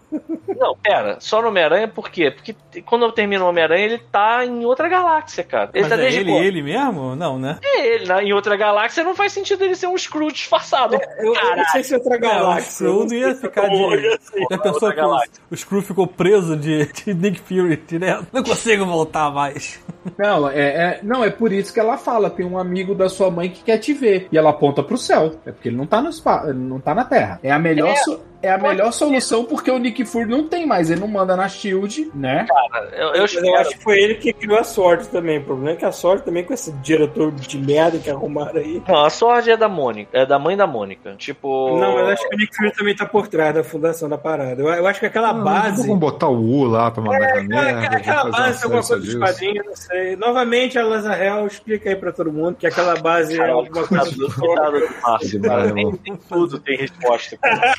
Não, pera, só no Homem-Aranha, por quê? Porque quando eu termino o Homem-Aranha, ele tá em outra galáxia, cara. Ele Mas tá é desde ele, ele mesmo? Não, né? É ele, né? em outra galáxia não faz sentido ele ser um Screw disfarçado. Eu, eu não sei se é outra Não, o galáxia. Screw não ia ficar de. assim. Já pensou Outra que o, galáxia. o Screw ficou preso de, de Nick Fury direto? Não consigo voltar mais. Não, é, é- não, é por isso que ela fala: tem um amigo da sua mãe que quer te ver. E ela aponta pro céu. É porque ele não tá no espaço, não tá na Terra. É a melhor, so- é a melhor solução porque o Nick Fury não tem mais. Ele não manda na Shield, né? Eu, eu eu espero. acho que foi ele que criou a sorte também. O problema é que a sorte também com esse diretor de merda que arrumaram aí. Não, a Sword é da Mônica, é da mãe da Mônica. Tipo. Não, mas acho que o Nick Fury também tá por trás da fundação da parada. Eu, eu acho que aquela base. Vamos botar o U lá pra mandar É, a merda. aquela, aquela base, uma alguma coisa dos disso. quadrinhos, não sei. Novamente, a Lazarel explica aí pra todo mundo que aquela base é alguma coisa Coitado, do coitado do Tem, tudo, tem resposta. cara.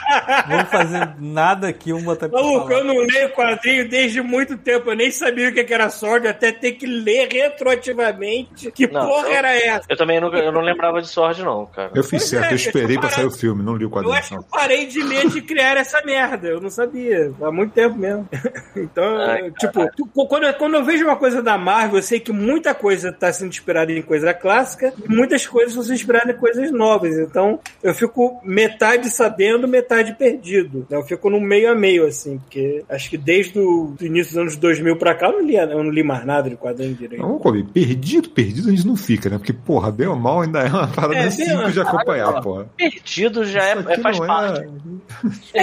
*laughs* Vamos fazer nada aqui, vamos botar pra Maluco, eu não leio quadrinho desde muito tempo. Eu nem sabia o que era Sword, até ter que ler retroativamente. Que Não, porra eu- era essa? Eu também nunca, eu não lembrava de Sword, não, cara. Eu fiz Pois certo, é, eu esperei eu pra sair o filme, não li o Eu quadrinho. acho que eu não. parei de ler de criar essa merda. Eu não sabia. Há muito tempo mesmo. *laughs* Então, Ai, tipo, tu- quando, eu- quando eu vejo uma coisa da Marvel, eu sei que muita coisa tá sendo inspirada em coisa clássica e muitas coisas estão sendo inspiradas em coisas novas. Então, eu fico metade sabendo, metade perdido. né? Eu fico no meio a meio, assim, porque acho que desde o início dos anos 2000 pra cá eu não li, eu não li mais nada de quadrinho direito. Não, Kobe, perdido, perdido a gente não fica, né? Porque, porra, bem ou mal ainda é uma parada É, bem simples de acompanhar, porra. Perdido já é, Isso é- faz não parte. É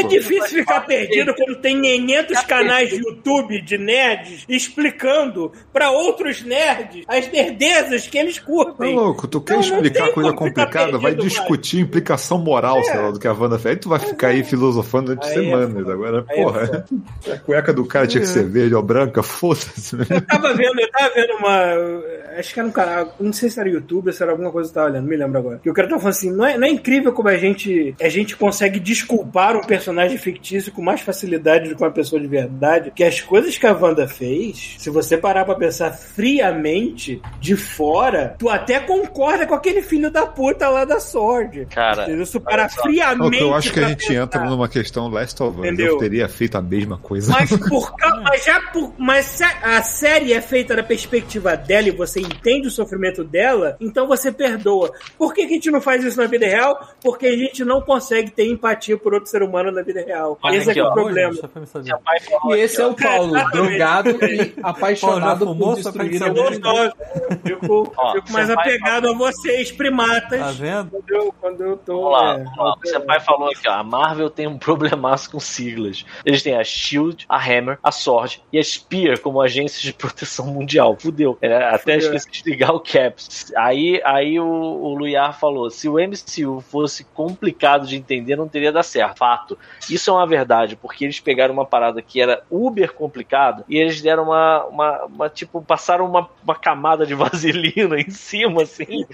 difícil ficar perdido quando tem 500 canais de YouTube de nerds explicando pra outros nerds as nerdezas que eles Tá curtem. louco, tu quer explicar coisa complicada, vai perdido, discutir implicação moral, sei lá, do que a Wanda fez. Aí tu vai ficar aí filosofando durante Aí é semanas. foda. Agora, Aí é porra, a cueca do cara tinha que ser verde ou branca, foda-se. Eu tava vendo, eu tava vendo uma. Acho que era um canal. Não sei se era YouTube ou se era alguma coisa que eu tava olhando, não me lembro agora. Que o cara tava falando assim: não é, não é incrível como a gente, a gente consegue desculpar um personagem fictício com mais facilidade do que uma pessoa de verdade. Que as coisas que a Wanda fez, se você parar pra pensar friamente, de fora, tu até concorda com aquele filho da puta lá da Sword. Cara, Entendeu? Se tu parar olha só. friamente. eu acho que a gente pensar. entra numa questão Last of Us. Eu teria feito a mesma coisa. Mas *laughs* por ca- mas já por, mas a série é feita da perspectiva dela e você entende o sofrimento dela, então você perdoa. Por que, que a gente não faz isso na vida real? Porque a gente não consegue ter empatia por outro ser humano na vida real. Olha Esse é aqui, que é o problema. Falou E esse é o Paulo, *laughs* drogado e apaixonado Paulo, por pra destruir a humanidade. fico, Ó, fico mais apegado a vocês, primatas. Tá vendo? Quando eu, quando eu tô. Vamos lá, é, vamos lá. O seu pai falou aqui, ó. A Marvel tem um *laughs* problemaço com siglas. Eles têm a Shield, a Hammer, a Sword e a Spear como agências de proteção mundial. Fudeu. É, até Fudeu. esqueci de ligar o Caps. Aí, aí o, o Luiar falou: se o MCU fosse complicado de entender, não teria dado certo. Fato. Isso é uma verdade, porque eles pegaram uma parada que era uber complicado e eles deram uma, uma, uma tipo, passaram uma, uma camada de *laughs* vaselina em cima, assim.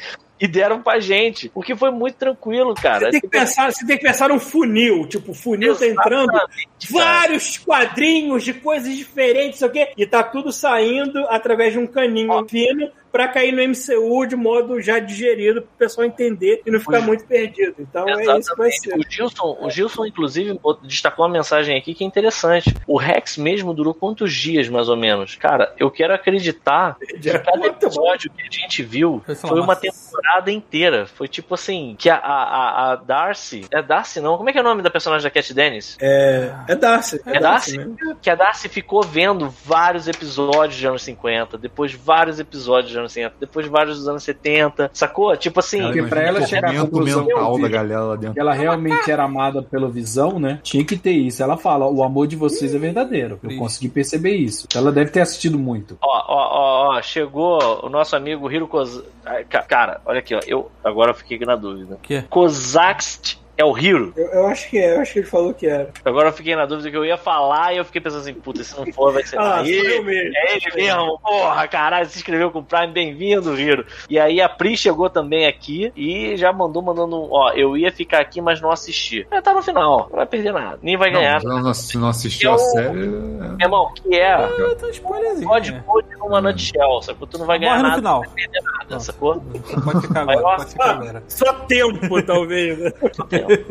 E deram pra gente. Porque foi muito tranquilo, cara. Você tem, que pensar, você tem que pensar num funil. Tipo, o funil tá entrando Exatamente, cara. vários quadrinhos de coisas diferentes, sei o quê, e tá tudo saindo através de um caninho fino pra cair no MCU de modo já digerido pro pessoal entender e não ficar muito perdido. Então é isso que vai Exatamente. ser. O Gilson, o Gilson, inclusive, destacou uma mensagem aqui que é interessante. O Rex mesmo durou quantos dias, mais ou menos? Cara, eu quero acreditar que cada episódio que a gente viu Foi, uma uma- temporada inteira. Foi tipo assim, que a, a, a- Darcy. É Darcy, não? Como é que é o nome da personagem da Cat Dennis? É, é Darcy. É Darcy? mesmo. Que a Darcy ficou vendo vários episódios de anos 50, depois vários episódios de anos 50, depois vários dos anos 70, sacou? Tipo assim, Porque pra ela chegar à tormento conclusão mental da galera lá dentro. que ela realmente era amada pela visão, né? Tinha que ter isso. Ela fala, o amor de vocês é verdadeiro. Eu consegui perceber isso. Ela deve ter assistido muito. Ó, ó, ó, ó, chegou o nosso amigo Hiro Koz... Cara, olha aqui, ó. Eu agora eu fiquei na dúvida. Que? Kozaxt é o Hiro. Eu, eu acho que é, eu acho que ele falou que era. Agora eu fiquei na dúvida que eu ia falar e eu fiquei pensando assim, puta, se não for, vai ser. Ah, aí, sou eu mesmo. É ele mesmo, porra, caralho, se inscreveu com o Prime, bem-vindo, Hiro. E aí a Pri chegou também aqui e já mandou, mandando, ó, eu ia ficar aqui, mas não assisti. É, tá no final, não vai perder nada, nem vai ganhar. Não, não, se não assistiu Eu- a série. Meu irmão, que é Ah, tá um spoilerzinho. pode é. pode numa nutshell, sacou? Tu não vai ganhar Morre no nada, final. não vai perder nada, sacou? Pode ficar agora, pode ficar agora. Só tempo, talvez. né?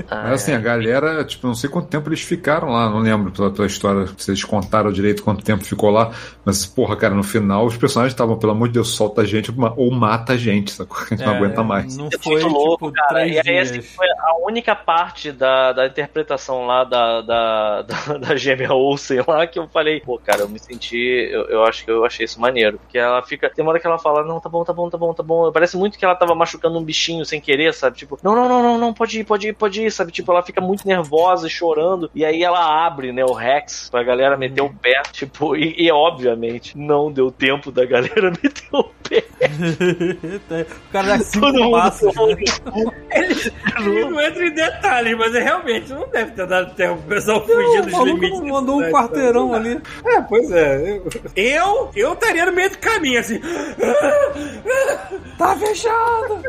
Ah, Mas assim, a galera, tipo, não sei quanto tempo eles ficaram lá, não lembro pela tua história, se eles contaram direito quanto tempo ficou lá, mas, porra, cara, no final os personagens estavam, pelo amor de Deus, solta a gente ou mata a gente, sacou? A *laughs* gente não É, aguenta mais. Não É foi, muito louco, tipo, cara. E aí, assim, foi a única parte da, da interpretação lá da, da, da, *laughs* da gêmea Olsen lá que eu falei, pô, cara, eu me senti. Eu, eu acho que eu achei isso maneiro. Porque ela fica. Tem uma hora que ela fala, não, tá bom, tá bom, tá bom, tá bom. Parece muito que ela tava machucando um bichinho sem querer, sabe? Tipo, não, não, não, não, não, pode ir, pode ir, pode ir, sabe? Tipo, ela fica muito nervosa e chorando. E aí ela abre, né, o Rex pra galera meter o pé. Tipo, e, e obviamente não deu tempo da galera *laughs* meter o pé. *laughs* o cara dá cinco Todo mundo passos. tomou né? cu. Ele não entra em detalhes, mas é realmente não deve ter dado tempo pro pessoal fugir O dos limites. mandou um né? quarteirão ali. É, pois é. Eu, eu estaria no meio do caminho, assim. Tá fechado!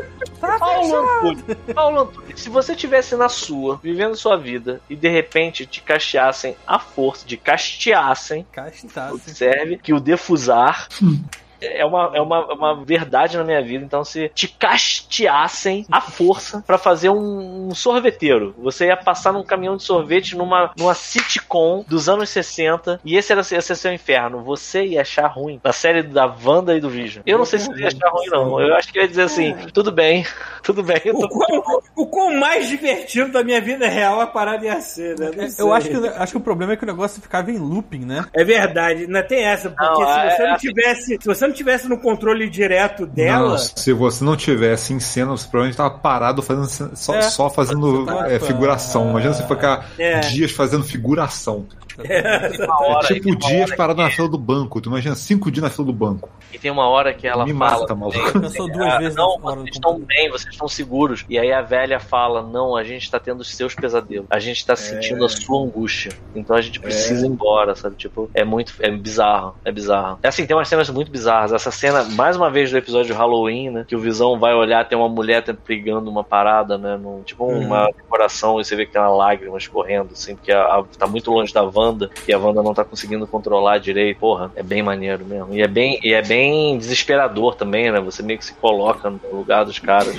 Tá Paulo fechado! Antunes, Paulo Antunes, se você tivesse na sua, vivendo sua vida, e de repente te casteassem à força, de casteassem, Castasse. observe que o defusar *laughs* é uma, é uma, uma verdade na minha vida. Então, se te casteassem à força pra fazer um, um sorveteiro, você ia passar num caminhão de sorvete numa, numa sitcom dos anos 60 e esse era ia ser seu inferno. Você ia achar ruim na série da Wanda e do Vision. Eu não sei se você ia achar ruim, não. Eu acho que ia dizer assim: tudo bem, *laughs* tudo bem. Eu O tô quão, o quão mais divertido da minha vida real a parada ia ser, né? Não. Eu acho que, acho que o problema é que o negócio ficava em looping, né? É verdade, ainda tem essa, porque Não, se é- você não é- tivesse. Se você não tivesse no controle direto dela. Não, se você não tivesse em cena, você provavelmente tava parado fazendo só, É. só fazendo é, figuração. Imagina você ficar É. dias fazendo figuração. *laughs* uma hora, tipo dias parado que- na fila do banco. Tu imagina cinco dias na fila do banco. E tem uma hora que ela Me fala. mata, maluco. assim, Pensou duas ah, vezes Não, vocês estão bem, vocês estão seguros. E aí a velha fala: Não, a gente tá tendo os seus pesadelos. A gente tá sentindo a sua angústia. Então a gente precisa ir embora, sabe? Tipo, é muito. É bizarro. É bizarro. É assim, tem umas cenas muito bizarras. Essa cena, mais uma vez, do episódio de Halloween, né? Que o Visão vai olhar, tem uma mulher pregando uma parada, né? Num, tipo uma decoração, e você vê que tem uma lágrima escorrendo, assim, porque a, a- tá muito longe da Wanda e a Wanda não tá conseguindo controlar direito. Porra, é bem maneiro mesmo. E é bem, e é bem desesperador também, né? Você meio que se coloca no lugar dos caras.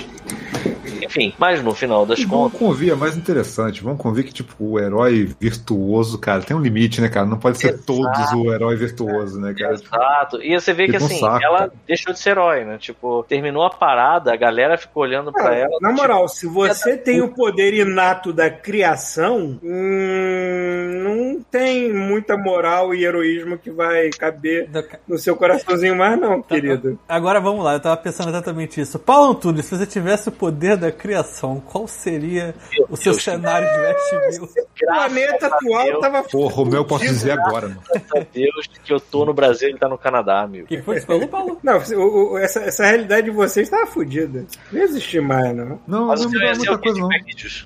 Enfim, mas no final das E vamos contas. convir, é mais interessante. Vamos convir que, tipo, o herói virtuoso, cara, tem um limite, né, cara? Não pode ser Exato. todos o herói virtuoso, né, cara? Exato. E você vê que Fica um assim, saco, ela cara. deixou de ser herói, né? Tipo, terminou a parada, a galera ficou olhando pra Cara, ela. na tipo, moral, se você tem o poder inato da criação, hum, não tem muita moral e heroísmo que vai caber no seu coraçãozinho mais, não, querido. Agora vamos lá, eu tava pensando exatamente isso. Paulo Antunes, se você tivesse o poder da criação, qual seria Meu o seu Deus. cenário de Westview? O planeta atual Deus. tava. Porra, o meu eu posso dizer agora, mano. Graças a Deus que eu tô no Brasil e ele tá no Canadá, amigo. O que foi que falou, Paulo? *laughs* Não, o- o- essa, essa realidade de vocês tava fodida. Não ia existir mais, não. Não, Mas não mudou ia ser muita o coisa, não.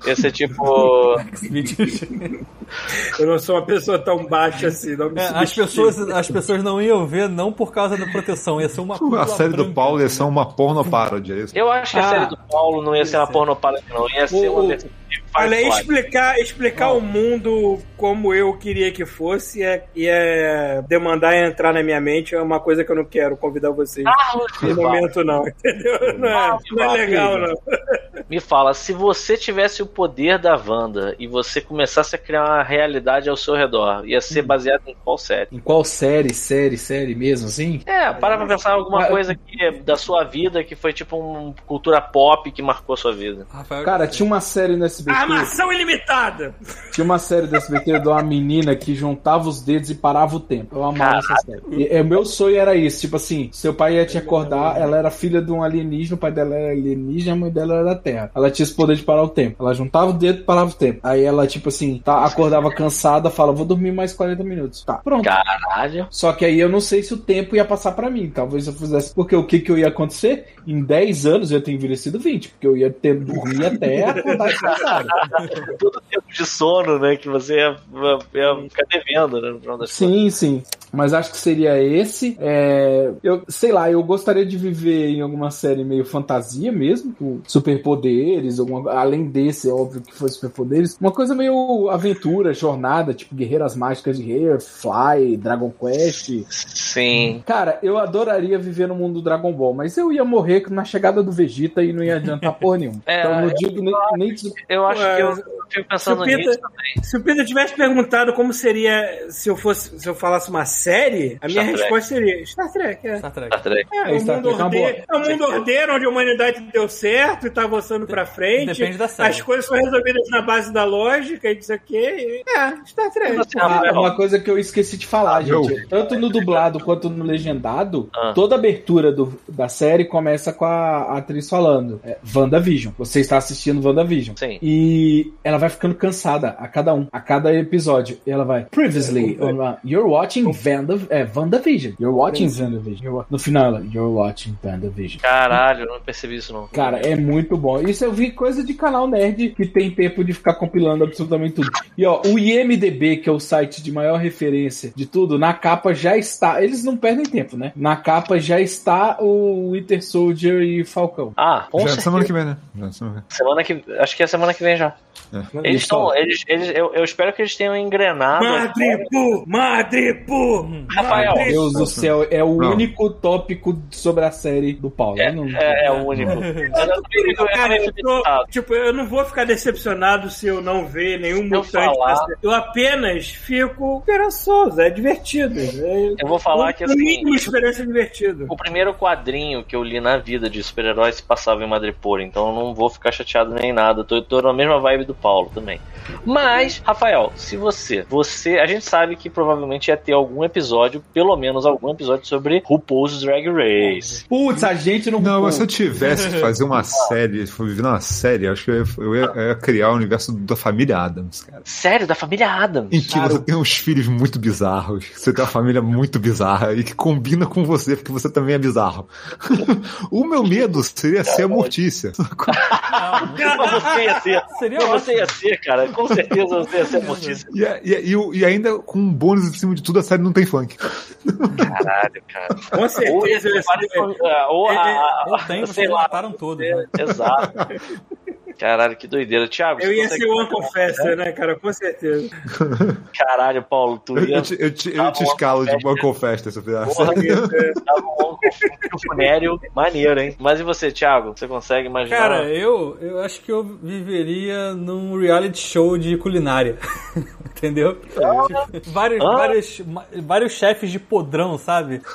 Ia ser tipo. *laughs* Vídeos. Eu não sou uma pessoa tão baixa assim. Não me É, as, pessoas, as pessoas não iam ver não por causa da proteção, ia ser uma A série do branca. Paulo ia ser uma porno parody, é isso? Eu acho que a Ah, série do Paulo não ia ser uma isso. pornopalha, não. Ia ser O- uma versão Olha, explicar, explicar o mundo como eu queria que fosse é, é demandar entrar na minha mente é uma coisa que eu não quero convidar vocês Carlos no momento, não, entendeu? Não é, não é legal, não. me fala, se você tivesse o poder da Wanda e você começasse a criar uma realidade ao seu redor, ia Hum. ser baseado em qual série? Em qual série, série, série mesmo, assim? É, para pra pensar em alguma coisa que, da sua vida que foi tipo uma cultura pop que marcou a sua vida. Rafael, Cara, tinha uma série no SBT. Armação ilimitada! Tinha uma série do SBT de uma menina que juntava os dedos e parava o tempo. Eu amava essa série. E, é, o meu sonho era isso, tipo assim, seu pai ia te acordar, ela era filha de um alienígena, o pai dela era alienígena, a mãe dela era da Terra. Ela tinha esse poder de parar o tempo. Ela juntava o dedo e parava o tempo. Aí ela, tipo assim, tá, acordava cansada, fala, vou dormir mais 40 minutos. Tá, pronto. Caralho. Só que aí eu não sei se o tempo ia passar pra mim. Talvez eu fizesse. Porque o que que eu ia acontecer? Em 10 anos eu ia ter envelhecido 20. Porque eu ia ter dormir até acordar *laughs* *laughs* Todo tempo de sono, né? Que você ia, ia ficar devendo, né? No final das. Sim, sim. Mas acho que seria esse. É, eu sei lá, eu gostaria de viver em alguma série meio fantasia mesmo, com superpoderes, alguma, além desse, é óbvio que foi superpoderes. Uma coisa meio aventura, jornada, tipo Guerreiras Mágicas de Rare, Fly, Dragon Quest. Sim. Cara, eu adoraria viver no mundo do Dragon Ball, mas eu ia morrer na chegada do Vegeta e não ia adiantar porra nenhuma. É, então eu não eu- digo nem, nem Eu acho Ué, que eu, eu fico pensando Peter- nisso também. Se o Peter tivesse perguntado como seria se eu fosse se eu falasse uma série, a minha Star Trek. resposta seria Star Trek. É. Star Trek. Star Trek. É, É, o Star mundo, Trek é ordeiro, é um mundo ordeiro onde a humanidade deu certo e tá avançando pra frente. Depende da série. As coisas foram resolvidas na base da lógica e disso aqui. É, Star Trek. Ah, uma coisa que eu esqueci de falar, meu. gente. Tanto no dublado quanto no legendado, Ah. toda abertura do- da série começa com a atriz falando. É, WandaVision. Você está assistindo WandaVision. Sim. E ela vai ficando cansada a cada um, a cada episódio. E ela vai, previously, uh, you're watching Vanda, é, WandaVision. You're watching WandaVision. You're no final, ela, you're watching WandaVision. Caralho, eu não percebi isso não. Cara, é muito bom. Isso eu vi coisa de canal nerd que tem tempo de ficar compilando absolutamente tudo. E ó, o IMDB, que é o site de maior referência de tudo, na capa já está. Eles não perdem tempo, né? Na capa já está o Winter Soldier e Falcão. Ah, com Já é certeza. semana que vem, né? Já é semana que Semana que Acho que é semana que vem já. Eles estão. Eles, eles, eu, eu espero que eles tenham engrenado. Madripo! Madripo! Rafael, Meu Deus do céu, é o Não. único tópico sobre a série do Paulo. É, Eu não- é, é o *laughs* único. *laughs* Eu eu Cara, eu tô- irritado. tipo, eu não vou ficar decepcionado se eu não ver nenhum Se eu mutante. falar- dessa- Eu apenas fico esperançoso, é divertido. É, Eu vou falar que assim. esperança é divertido. O primeiro quadrinho que eu li na vida de super-heróis se passava em Madripoor, então eu não vou ficar chateado nem nada. Eu tô, eu tô na mesma vibe do Paulo também. Mas, Rafael, se você, você, a gente sabe que provavelmente ia ter algum episódio, pelo menos algum episódio sobre RuPaul's Drag Race. Putz, a gente não. Não, mas se eu tivesse que fazer uma *laughs* série, viver uma série, acho que eu ia, eu ia- eu ia criar o universo da família Adams, cara. Sério, da família Adams. Em que você tem uns filhos muito bizarros, você tem uma família muito bizarra e que combina com você, porque você também é bizarro. *laughs* o meu medo seria ser a Mortícia. Mas *laughs* você ia ser. Seria. Você ia ser, cara. Com certeza você ia ser notícia. E, e, e, o- e ainda com um bônus em cima de tudo, a série não tem funk. Caralho, cara. Com Ou certeza. ou a- a- Eu tenho, sei vocês lá. mataram todos. Né? Exato. Caralho, que doideira. Thiago, Eu ia ser o One Confessor, né, cara? Com certeza. *laughs* Caralho, Paulo, tu Eu, ia. eu te, eu te- eu te escalo de. Uncle Festa se eu fizesse. Porra, tava um um funério maneiro, hein? Mas e você, Thiago? Você consegue imaginar? Cara, eu, eu acho que eu viveria num reality show de culinária. *laughs* Entendeu? Tipo, vários, Ah. vários, vários chefes de podrão, sabe? *laughs*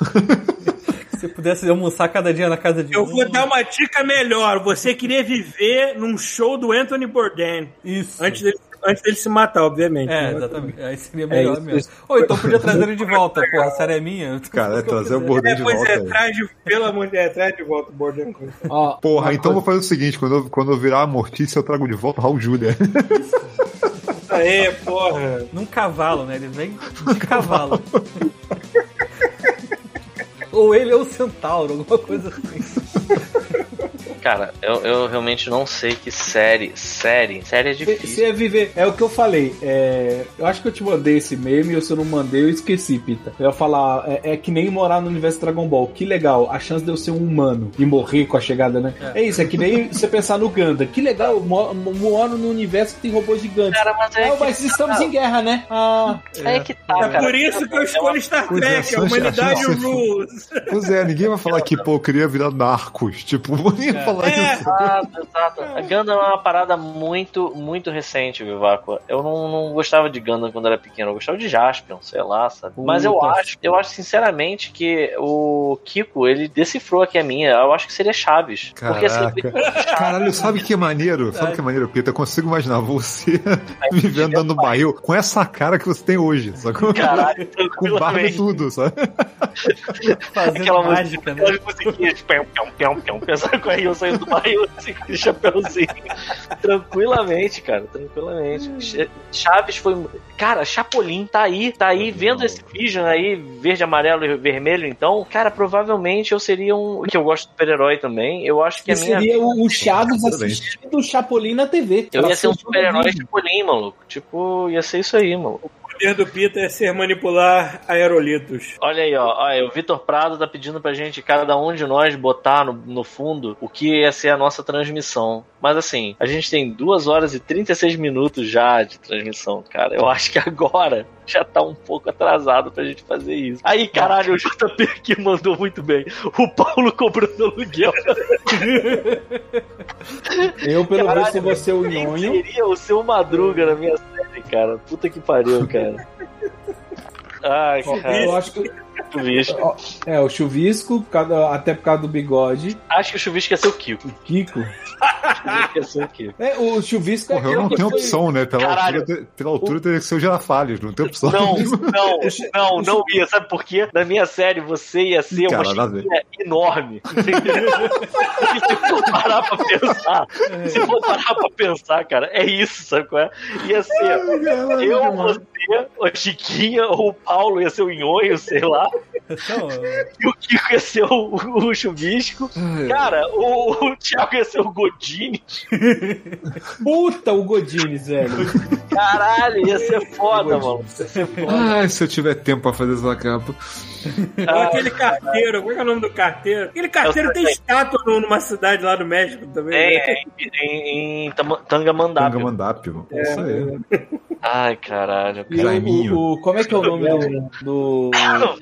Se pudesse almoçar cada dia na casa de Eu um. vou dar uma dica melhor. Você queria viver num show do Anthony Bourdain. Isso. Antes dele, antes dele se matar, obviamente. É, exatamente. Aí seria melhor isso, mesmo. isso. Ou então podia trazer ele de volta. Porra, a série é minha. *laughs* Cara, é trazer o Bordem É, de pois volta. é, traz de, pelo amor de Deus, traz de volta o Bourdain. Ó, Porra, então eu vou coisa- fazer o seguinte: quando eu, quando eu virar a Mortícia, eu trago de volta o Raul Júlia. Aê, porra. Num cavalo, né? Ele vem de cavalo. *laughs* ou ele ou o centauro, alguma coisa assim. *laughs* Cara, eu, eu realmente não sei que série. Série. Série é difícil. Você ia viver. É o que eu falei. É, eu acho que eu te mandei esse meme, ou se eu não mandei, eu esqueci, Pita. Eu ia falar, é, é que nem morar no universo Dragon Ball. Que legal, a chance de eu ser um humano e morrer com a chegada, né? É, isso, é que nem *laughs* você pensar no Ganda. Que legal, eu mo- moro no universo que tem robôs gigantes. Cara, mas é Ah, mas estamos em guerra, né? Ah, É que tá, É cara. por isso que eu escolho Star Pois é, Trek, a humanidade rules. Pois é, ninguém vai falar que, pô, eu queria virar narcos. Tipo, *laughs* ninguém vai falar É. isso. Exato, exato. A Gundam é uma parada muito, muito recente, Viváqua. Eu não, não gostava de Gundam quando era pequeno, eu gostava de Jaspion, sei lá, sabe? Mas eu Puta. acho, eu acho sinceramente que o Kiko, ele decifrou aqui a minha. Eu acho que seria Chaves. Porque assim, Caraca. Caralho, sabe que é maneiro? Sabe que é maneiro, Peter? Eu consigo imaginar você vivendo dando barril com essa cara que você tem hoje, sacou? caralho, *laughs* Com barba e tudo, sabe? Fazendo Aquela mágica, né? Aquelas *laughs* musiquinhas, pão, pão, pão, pão, pensando do barril, assim, com o chapéuzinho. Tranquilamente, cara, tranquilamente. Ch- Chaves foi. Cara, Chapolin tá aí, tá aí, vendo esse Vision aí, verde, amarelo e vermelho, então, cara, provavelmente eu seria um. Que eu gosto de super-herói também. Eu acho que que a minha. seria o, o Chaves assistindo o Chapolin na TV. Eu ia ser um super-herói. Chapolin, maluco. Tipo, ia ser isso aí, maluco. Poder do Pita é ser manipular aerolitos. Olha aí, ó. Olha, o Vitor Prado tá pedindo pra gente, cada um de nós, botar no, no fundo o que ia ser a nossa transmissão. Mas assim, a gente tem 2 horas e 36 minutos já de transmissão, cara. Eu acho que agora já tá um pouco atrasado pra gente fazer isso. Aí, caralho, o JP aqui mandou muito bem. O Paulo cobrando aluguel. *laughs* Eu, pelo Caralho, visto, vou ser o Nhonho. seria o seu Madruga na minha série, cara? Puta que pariu, cara. Ai, cara. Eu acho que. Chuvisco. É, o chuvisco, até por causa do bigode. Acho que o Chuvisco ia ser o Kiko. O Kiko. O Chuvisco ia ser o Kiko. É, o chuvisco é Porra, eu aquele não tenho foi- opção, né? Pela Caralho. altura, pela altura teria que ser o Girafales, não tem opção. Não, não, não, não ia. Sabe por quê? Na minha série você ia ser uma Cara, nada a ver. chiquinha enorme. Porque se for parar pra pensar, se for parar pra pensar, cara, é isso, sabe qual é? Ia ser eu, você, a Chiquinha, ou o Paulo ia ser o Nhonho, sei lá, Então, *laughs* e o Kiko ia ser o, o Chuvisco. Cara, o, o Thiago ia ser o Godini. *laughs* Puta, o Godines, velho. Caralho, ia ser foda, mano. Ia ser foda. Ai, se eu tiver tempo pra fazer essa capa. Ou aquele carteiro, como é é o nome do carteiro? Aquele carteiro tem estátua numa cidade lá do México também. É, né? em, em, em. Tangamandapio. mano. É isso aí. Ai, caralho. O- Jaiminho. o, o- como é que é o nome do. do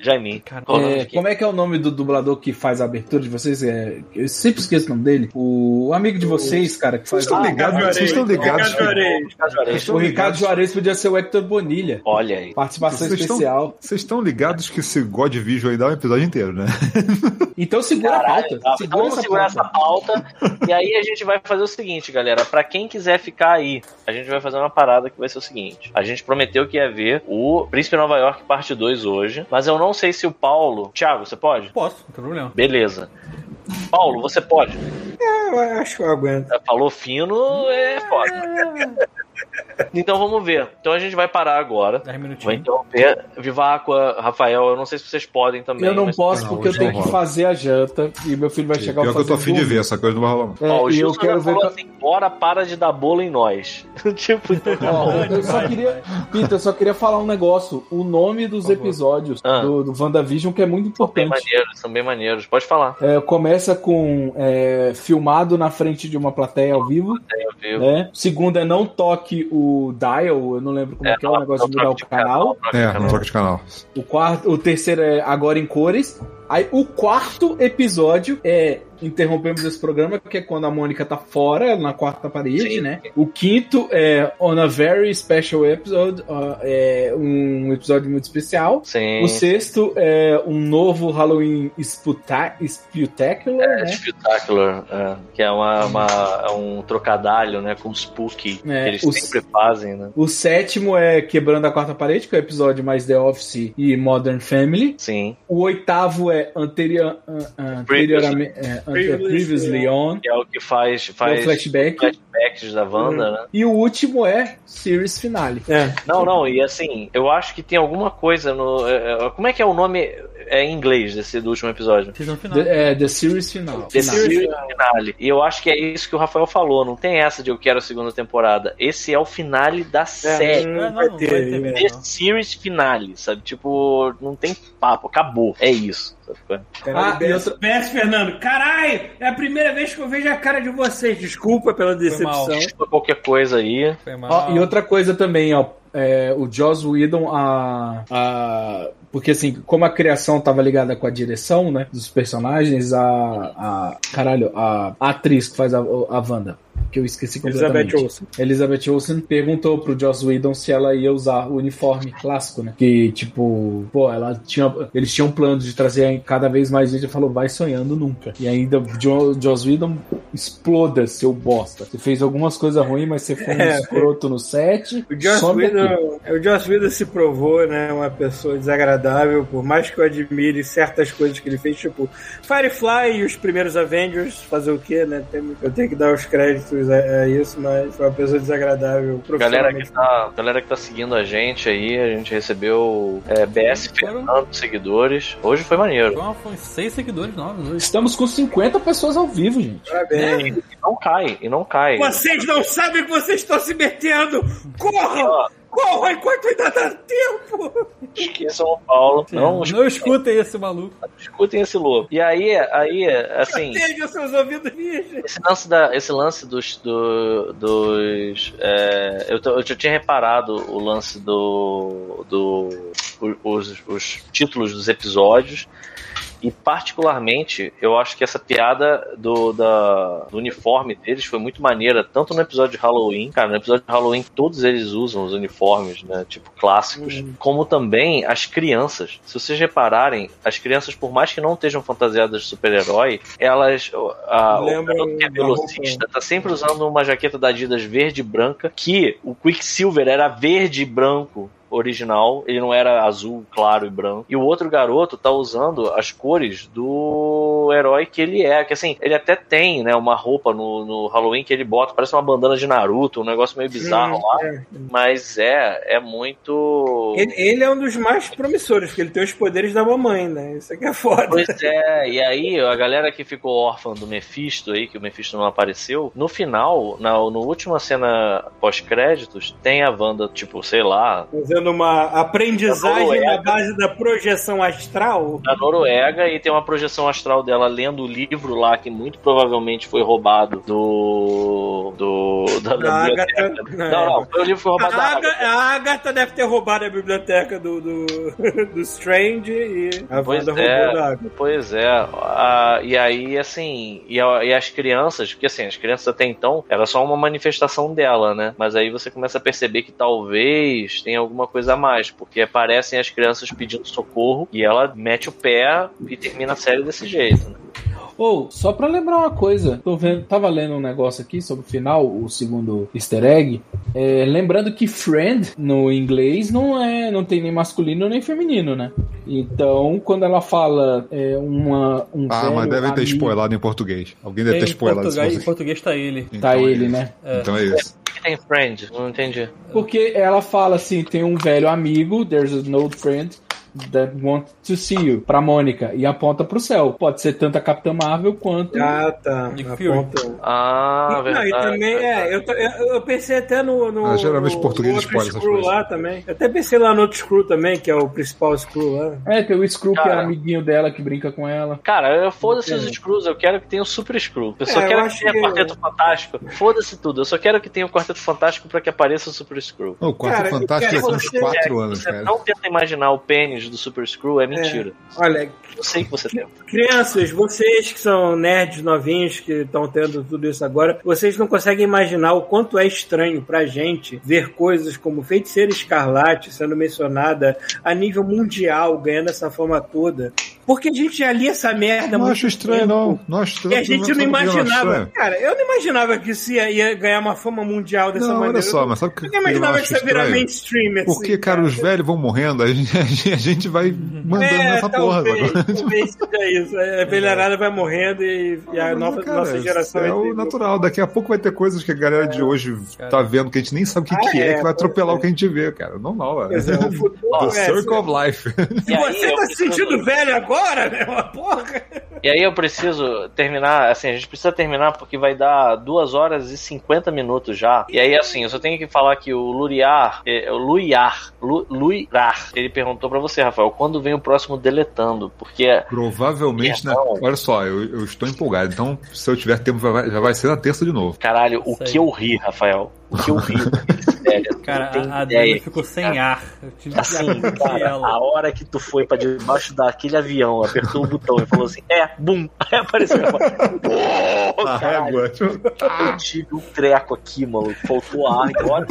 Jaimin. Qual o nome é, como é que é o nome do dublador que faz a abertura de vocês? É, eu sempre esqueço o nome dele. O amigo de vocês, cara, que Vocês faz. estão ligados? Ricardo Vocês estão ligados? Juarez. O Ricardo Juarez podia ser o Hector Bonilha. Olha aí. Participação Vocês estão- especial. Vocês estão ligados que esse God Vision aí dá um episódio inteiro, né? *laughs* Então segura a Caralho, pauta. tá. Segura Vamos essa segurar pauta. essa pauta. e aí a gente vai fazer o seguinte, galera. Pra quem quiser ficar aí, a gente vai fazer uma parada que vai ser o seguinte. A gente prometeu que ia ver o Príncipe Nova York parte 2 hoje. Mas eu não sei se o Paulo. Thiago, você pode? posso, não tem problema. Beleza. Paulo, você pode. É, eu acho que eu aguento. Falou fino, é foda. Então vamos ver. Então a gente vai parar agora. 10 Vai minutinhos. interromper. Viváqua, Rafael, eu não sei se vocês podem também. Eu não mas- posso Não, porque eu tenho que rola. fazer a janta e meu filho vai chegar Pior que eu tô afim de ver, essa coisa não vai rolar. É, Ó, o e eu Gilson quero ver. falou assim, bora, para de dar bolo em nós. *laughs* tipo, então tá Ó, *laughs* eu só queria, Peter, eu só queria falar um negócio. O nome dos episódios Ah. do, do WandaVision que é muito Bem importante. maneiros, são bem maneiros. Pode falar. É, começa com é, filmado na frente de uma plateia ao vivo. Eu vi. Né? Segundo é não toque o dial, eu não lembro como é, que é o negócio de mudar o canal. de É, canal. não troca de canal. O, quarto, o terceiro é agora em cores. Aí o quarto episódio é interrompemos esse programa, que é quando a Mônica tá fora, na quarta parede, Sim. né? O quinto é On a Very Special Episode, ó, é um episódio muito especial. Sim. O sexto é um novo Halloween Spectacular, É, né? Spectacular, é, que é, uma, uma- é um trocadalho, né, com Spooky, É, que eles o- sempre fazem, né? O sétimo é Quebrando a Quarta Parede, que é o episódio mais The Office e Modern Family. Sim. O oitavo é anterior, an- an- anterioramente, é, Previously On, Que é o que faz, é faz flashback. flashbacks da Wanda, né? E o último é Series Finale. É. Não, não, e assim, eu acho que tem alguma coisa no. é, é, Como é que é o nome? É em inglês desse do último episódio. Season final. The, é, The Series Final. The Final. Series Finale. E eu acho que é isso que o Rafael falou. Não tem essa de eu quero a segunda temporada. Esse é o finale da série. não É, não, vai não ter, vai ter? The. Series Finale, sabe? Tipo, não tem papo, acabou. É isso. Ah, e outra- PS Fernando, caralho, é a primeira vez que eu vejo a cara de vocês. Desculpa pela mal. decepção. Desculpa qualquer coisa aí. Foi mal. Ó, e outra coisa também, ó. É, o Joss Whedon, a, a. Porque assim, como a criação tava ligada com a direção, né? Dos personagens, a. a caralho, a, a atriz que faz a, a Wanda. Que eu esqueci completamente. Elizabeth Olsen. Elizabeth Olsen perguntou pro Joss Whedon se ela ia usar o uniforme clássico, né? Que, tipo, pô, ela tinha. Eles tinham plano de trazer cada vez mais gente. Ele falou, vai sonhando nunca. E ainda Joss Whedon exploda, seu bosta. Você fez algumas coisas ruins, mas você foi um É. escroto no set. O Joss. Whedon, o Joss Whedon se provou, né, uma pessoa desagradável, por mais que eu admire certas coisas que ele fez, tipo Firefly e os primeiros Avengers, fazer o quê, né? Eu tenho que dar os créditos a, a isso, mas foi uma pessoa desagradável Galera que, tá, galera que tá seguindo a gente aí, a gente recebeu é, BS Fernando seguidores. Hoje foi maneiro. Foi, uma- foi seis seguidores novos hoje. Estamos com 50 pessoas ao vivo, gente. Parabéns. E não cai, e não cai. Vocês não sabem que vocês estão se metendo! Corram! Corram enquanto ainda dá tempo! Em São Paulo. Não, Não escutem esse maluco. escutem esse louco. E aí, aí, assim. Protejam seus ouvidos virgens! Esse lance, da, esse lance dos. Do, dos é, eu, eu já tinha reparado o lance do. do o- os, os títulos dos episódios. E particularmente, eu acho que essa piada do, da, do uniforme deles foi muito maneira, tanto no episódio de Halloween, cara, no episódio de Halloween todos eles usam os uniformes, né, tipo clássicos, como também as crianças. Se vocês repararem, as crianças, por mais que não estejam fantasiadas de super-herói, elas, a, o garoto que é velocista tá sempre usando uma jaqueta da Adidas verde e branca, que o Quicksilver era verde e branco original, ele não era azul, claro e branco. E o outro garoto tá usando as cores do herói que ele é, que assim, ele até tem, né, uma roupa no, no Halloween que ele bota, parece uma bandana de Naruto, um negócio meio bizarro lá, é. mas é, é muito... Ele, ele é um dos mais promissores, porque ele tem os poderes da mamãe, né? Isso aqui é foda. Pois é, e aí a galera que ficou órfã do Mephisto aí, que o Mephisto não apareceu, no final, na no última cena pós-créditos, tem a Wanda, tipo, sei lá, Fazendo uma aprendizagem na base da projeção astral. da Noruega e tem uma projeção astral dela lendo o livro lá que muito provavelmente foi roubado do. do da, da Da biblioteca. Agatha. Não, não, foi o livro foi A, roubado da Aga- Agatha. a Agatha deve ter roubado a biblioteca do, do, *laughs* do Strange e a Pois Wanda é. roubou da Agatha. Pois é, a- e aí assim, e, a- e as crianças, porque assim, as crianças até então era só uma manifestação dela, né? Mas aí você começa a perceber que talvez tenha alguma coisa a mais, porque aparecem as crianças pedindo socorro e ela mete o pé e termina a série desse jeito. Né? Ou, só pra lembrar uma coisa, tô vendo, tava lendo um negócio aqui sobre o final, o segundo easter egg. É, lembrando que friend no inglês não é, não tem nem masculino nem feminino, né? Então, quando ela fala é, uma, um Ah, velho mas deve ter amigo- spoilado em português. Alguém deve Tem ter em spoilado isso. português, em português tá ele. Tá é ele, isso. né? Então é isso. Tem friend? Não entendi. Porque ela fala assim, tem um velho amigo, there's an old friend that wants to see you, pra Mônica, e aponta pro céu. Pode ser tanto a Capitã Marvel quanto... Ah, tá. Nick A Fury. ponta. Ah, Não, verdade. e também, é, eu, eu, eu pensei até no. no Ah, geralmente no português outro spoiler essas Screw lá também. Eu até pensei lá no outro Screw também, que é o principal Screw lá. É, tem o Screw, que é amiguinho dela, que brinca com ela. Cara, eu foda-se os Screws, eu quero que tenha o Super Screw. Eu só É, eu quero que acho tenha que- o Quarteto Fantástico. Foda-se tudo, eu só quero que tenha o Quarteto Fantástico pra que apareça o Super Screw. O Quarto Cara, Fantástico daqui uns você- 4 É, anos, você cara. não tenta imaginar o pênis do Super Screw, é mentira. Olha, Eu sei que você tem. crianças, vocês que são nerds novinhos, que estão tendo tudo isso agora, vocês não conseguem imaginar o quanto é estranho pra gente ver coisas como Feiticeira Escarlate sendo mencionada a nível mundial, ganhando essa fama toda. Porque a gente já lia essa merda Não muito acho estranho, tempo. não. Não acho estranho. E a gente não acho imaginava, cara, eu não imaginava que isso ia, ia ganhar uma fama mundial dessa Não, maneira. olha só, mas sabe o que eu que não eu imaginava que isso ia virar mainstream, assim, Porque, cara, os velhos vão morrendo, *laughs* a gente, a gente- vai mandando é, nessa porra. talvez, sacou? talvez seja isso. É, A *laughs* velharada vai morrendo e, e a nova, cara, nossa geração É vai o natural. Daqui a pouco vai ter coisas que a galera de hoje tá vendo que a gente nem sabe o que, Ah, que é, é, que vai atropelar o que a gente vê, cara. Normal, é. É, o *laughs* futuro The é, Circle of Life. Se E você tá se sentindo velho agora, meu, porra. E aí eu preciso terminar, assim, a gente precisa terminar porque vai dar 2 horas e 50 minutos já. E aí, assim, eu só tenho que falar que o Luriar, é, o Luiar, Lu, Luirar, ele perguntou pra você, Rafael, quando vem o próximo deletando? Porque Provavelmente, na... Irmão. olha só, eu, eu estou empolgado. Então, se eu tiver tempo, vai- já vai ser na terça de novo. Caralho, o que eu ri, Rafael. O que eu ri. *laughs* Cara, a, a ideia, Adriana ficou sem cara. ar. Eu tive que Assim, acudir cara, a ela. hora que tu foi pra debaixo daquele avião, apertou o botão e falou assim, é, bum, *laughs* aí apareceu. *laughs* Eu falei, Pô, A régua. eu tive um treco aqui, maluco. Faltou ar agora.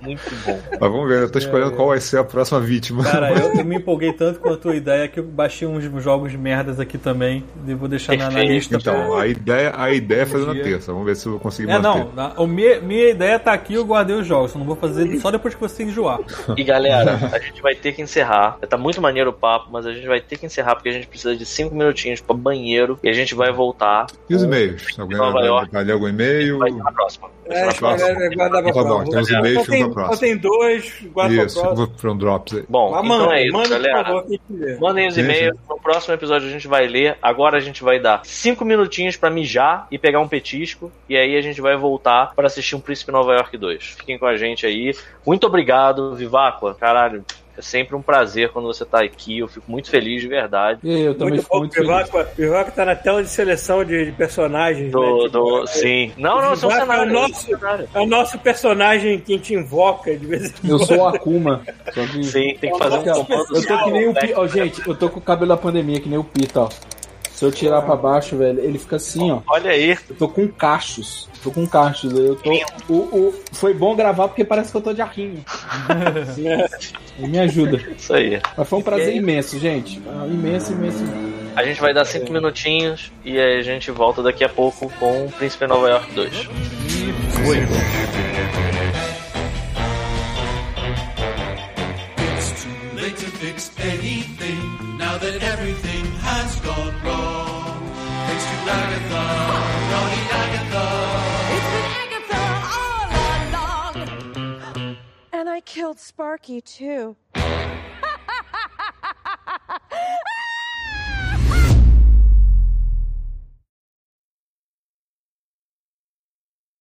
Muito bom. Mas vamos ver, eu tô escolhendo qual vai ser a próxima vítima. Cara, eu, *laughs* eu me empolguei tanto com a tua ideia que eu baixei uns jogos de merdas aqui também. Devo deixar na, na lista. Então, pra- a ideia, a ideia é fazer na terça. Vamos ver se eu vou conseguir É, manter. não. na- o minha, minha ideia tá aqui, eu guardei os jogos. Só não vou fazer só depois que você enjoar. E galera, *laughs* a gente vai ter que encerrar. Tá muito maneiro o papo, mas a gente vai ter que encerrar porque a gente precisa de 5 minutinhos pra banheiro e a gente vai voltar. E os e-mails? Alguém Nova vai, ler algum e-mail? Vai na próxima. É, na próxima. é, guarda pra Tá próxima. tem os e-mails, fica pra próxima. tem dois, guarda pra Isso, próxima. vou para um drops aí. Bom, Mas então manda, é isso, manda, por galera. favor. Mandem os e-mails. No próximo episódio a gente vai ler. Agora a gente vai dar 5 minutinhos pra mijar e pegar um petisco. E aí a gente vai voltar pra assistir um Príncipe Nova York 2. Fiquem com a gente aí. Muito obrigado, Viváqua. Caralho. É sempre um prazer quando você tá aqui. Eu fico muito feliz de verdade. E eu também Muito fico bom, muito o feliz. Pivaco, Pivaco tá na tela de seleção de, de personagens. Do, né? Tipo, do, é- sim. Não, não, são Vivaco é o nosso- cenário. É o nosso personagem que a gente invoca de vez em Eu quando. sou o Akuma. Que... Sim, tem que fazer um comando. eu tô que nem o né? Pi... Ó, gente, eu tô com o cabelo da pandemia, que nem o Pita, ó. Se eu tirar pra baixo, velho, ele fica assim, ó. Olha aí. Eu tô com cachos. Tô com cachos. Eu tô. O, o... Foi bom gravar porque parece que eu tô de arrinho. *laughs* Me ajuda. Isso aí. Mas foi um prazer imenso, gente. Ah, imenso, imenso. A gente vai dar 5 minutinhos e aí a gente volta daqui a pouco com o Príncipe Nova York 2. It's too late to fix anything now that everything has gone wrong. To Agatha, naughty Agatha. It's been Agatha all along. And I killed Sparky too. *laughs*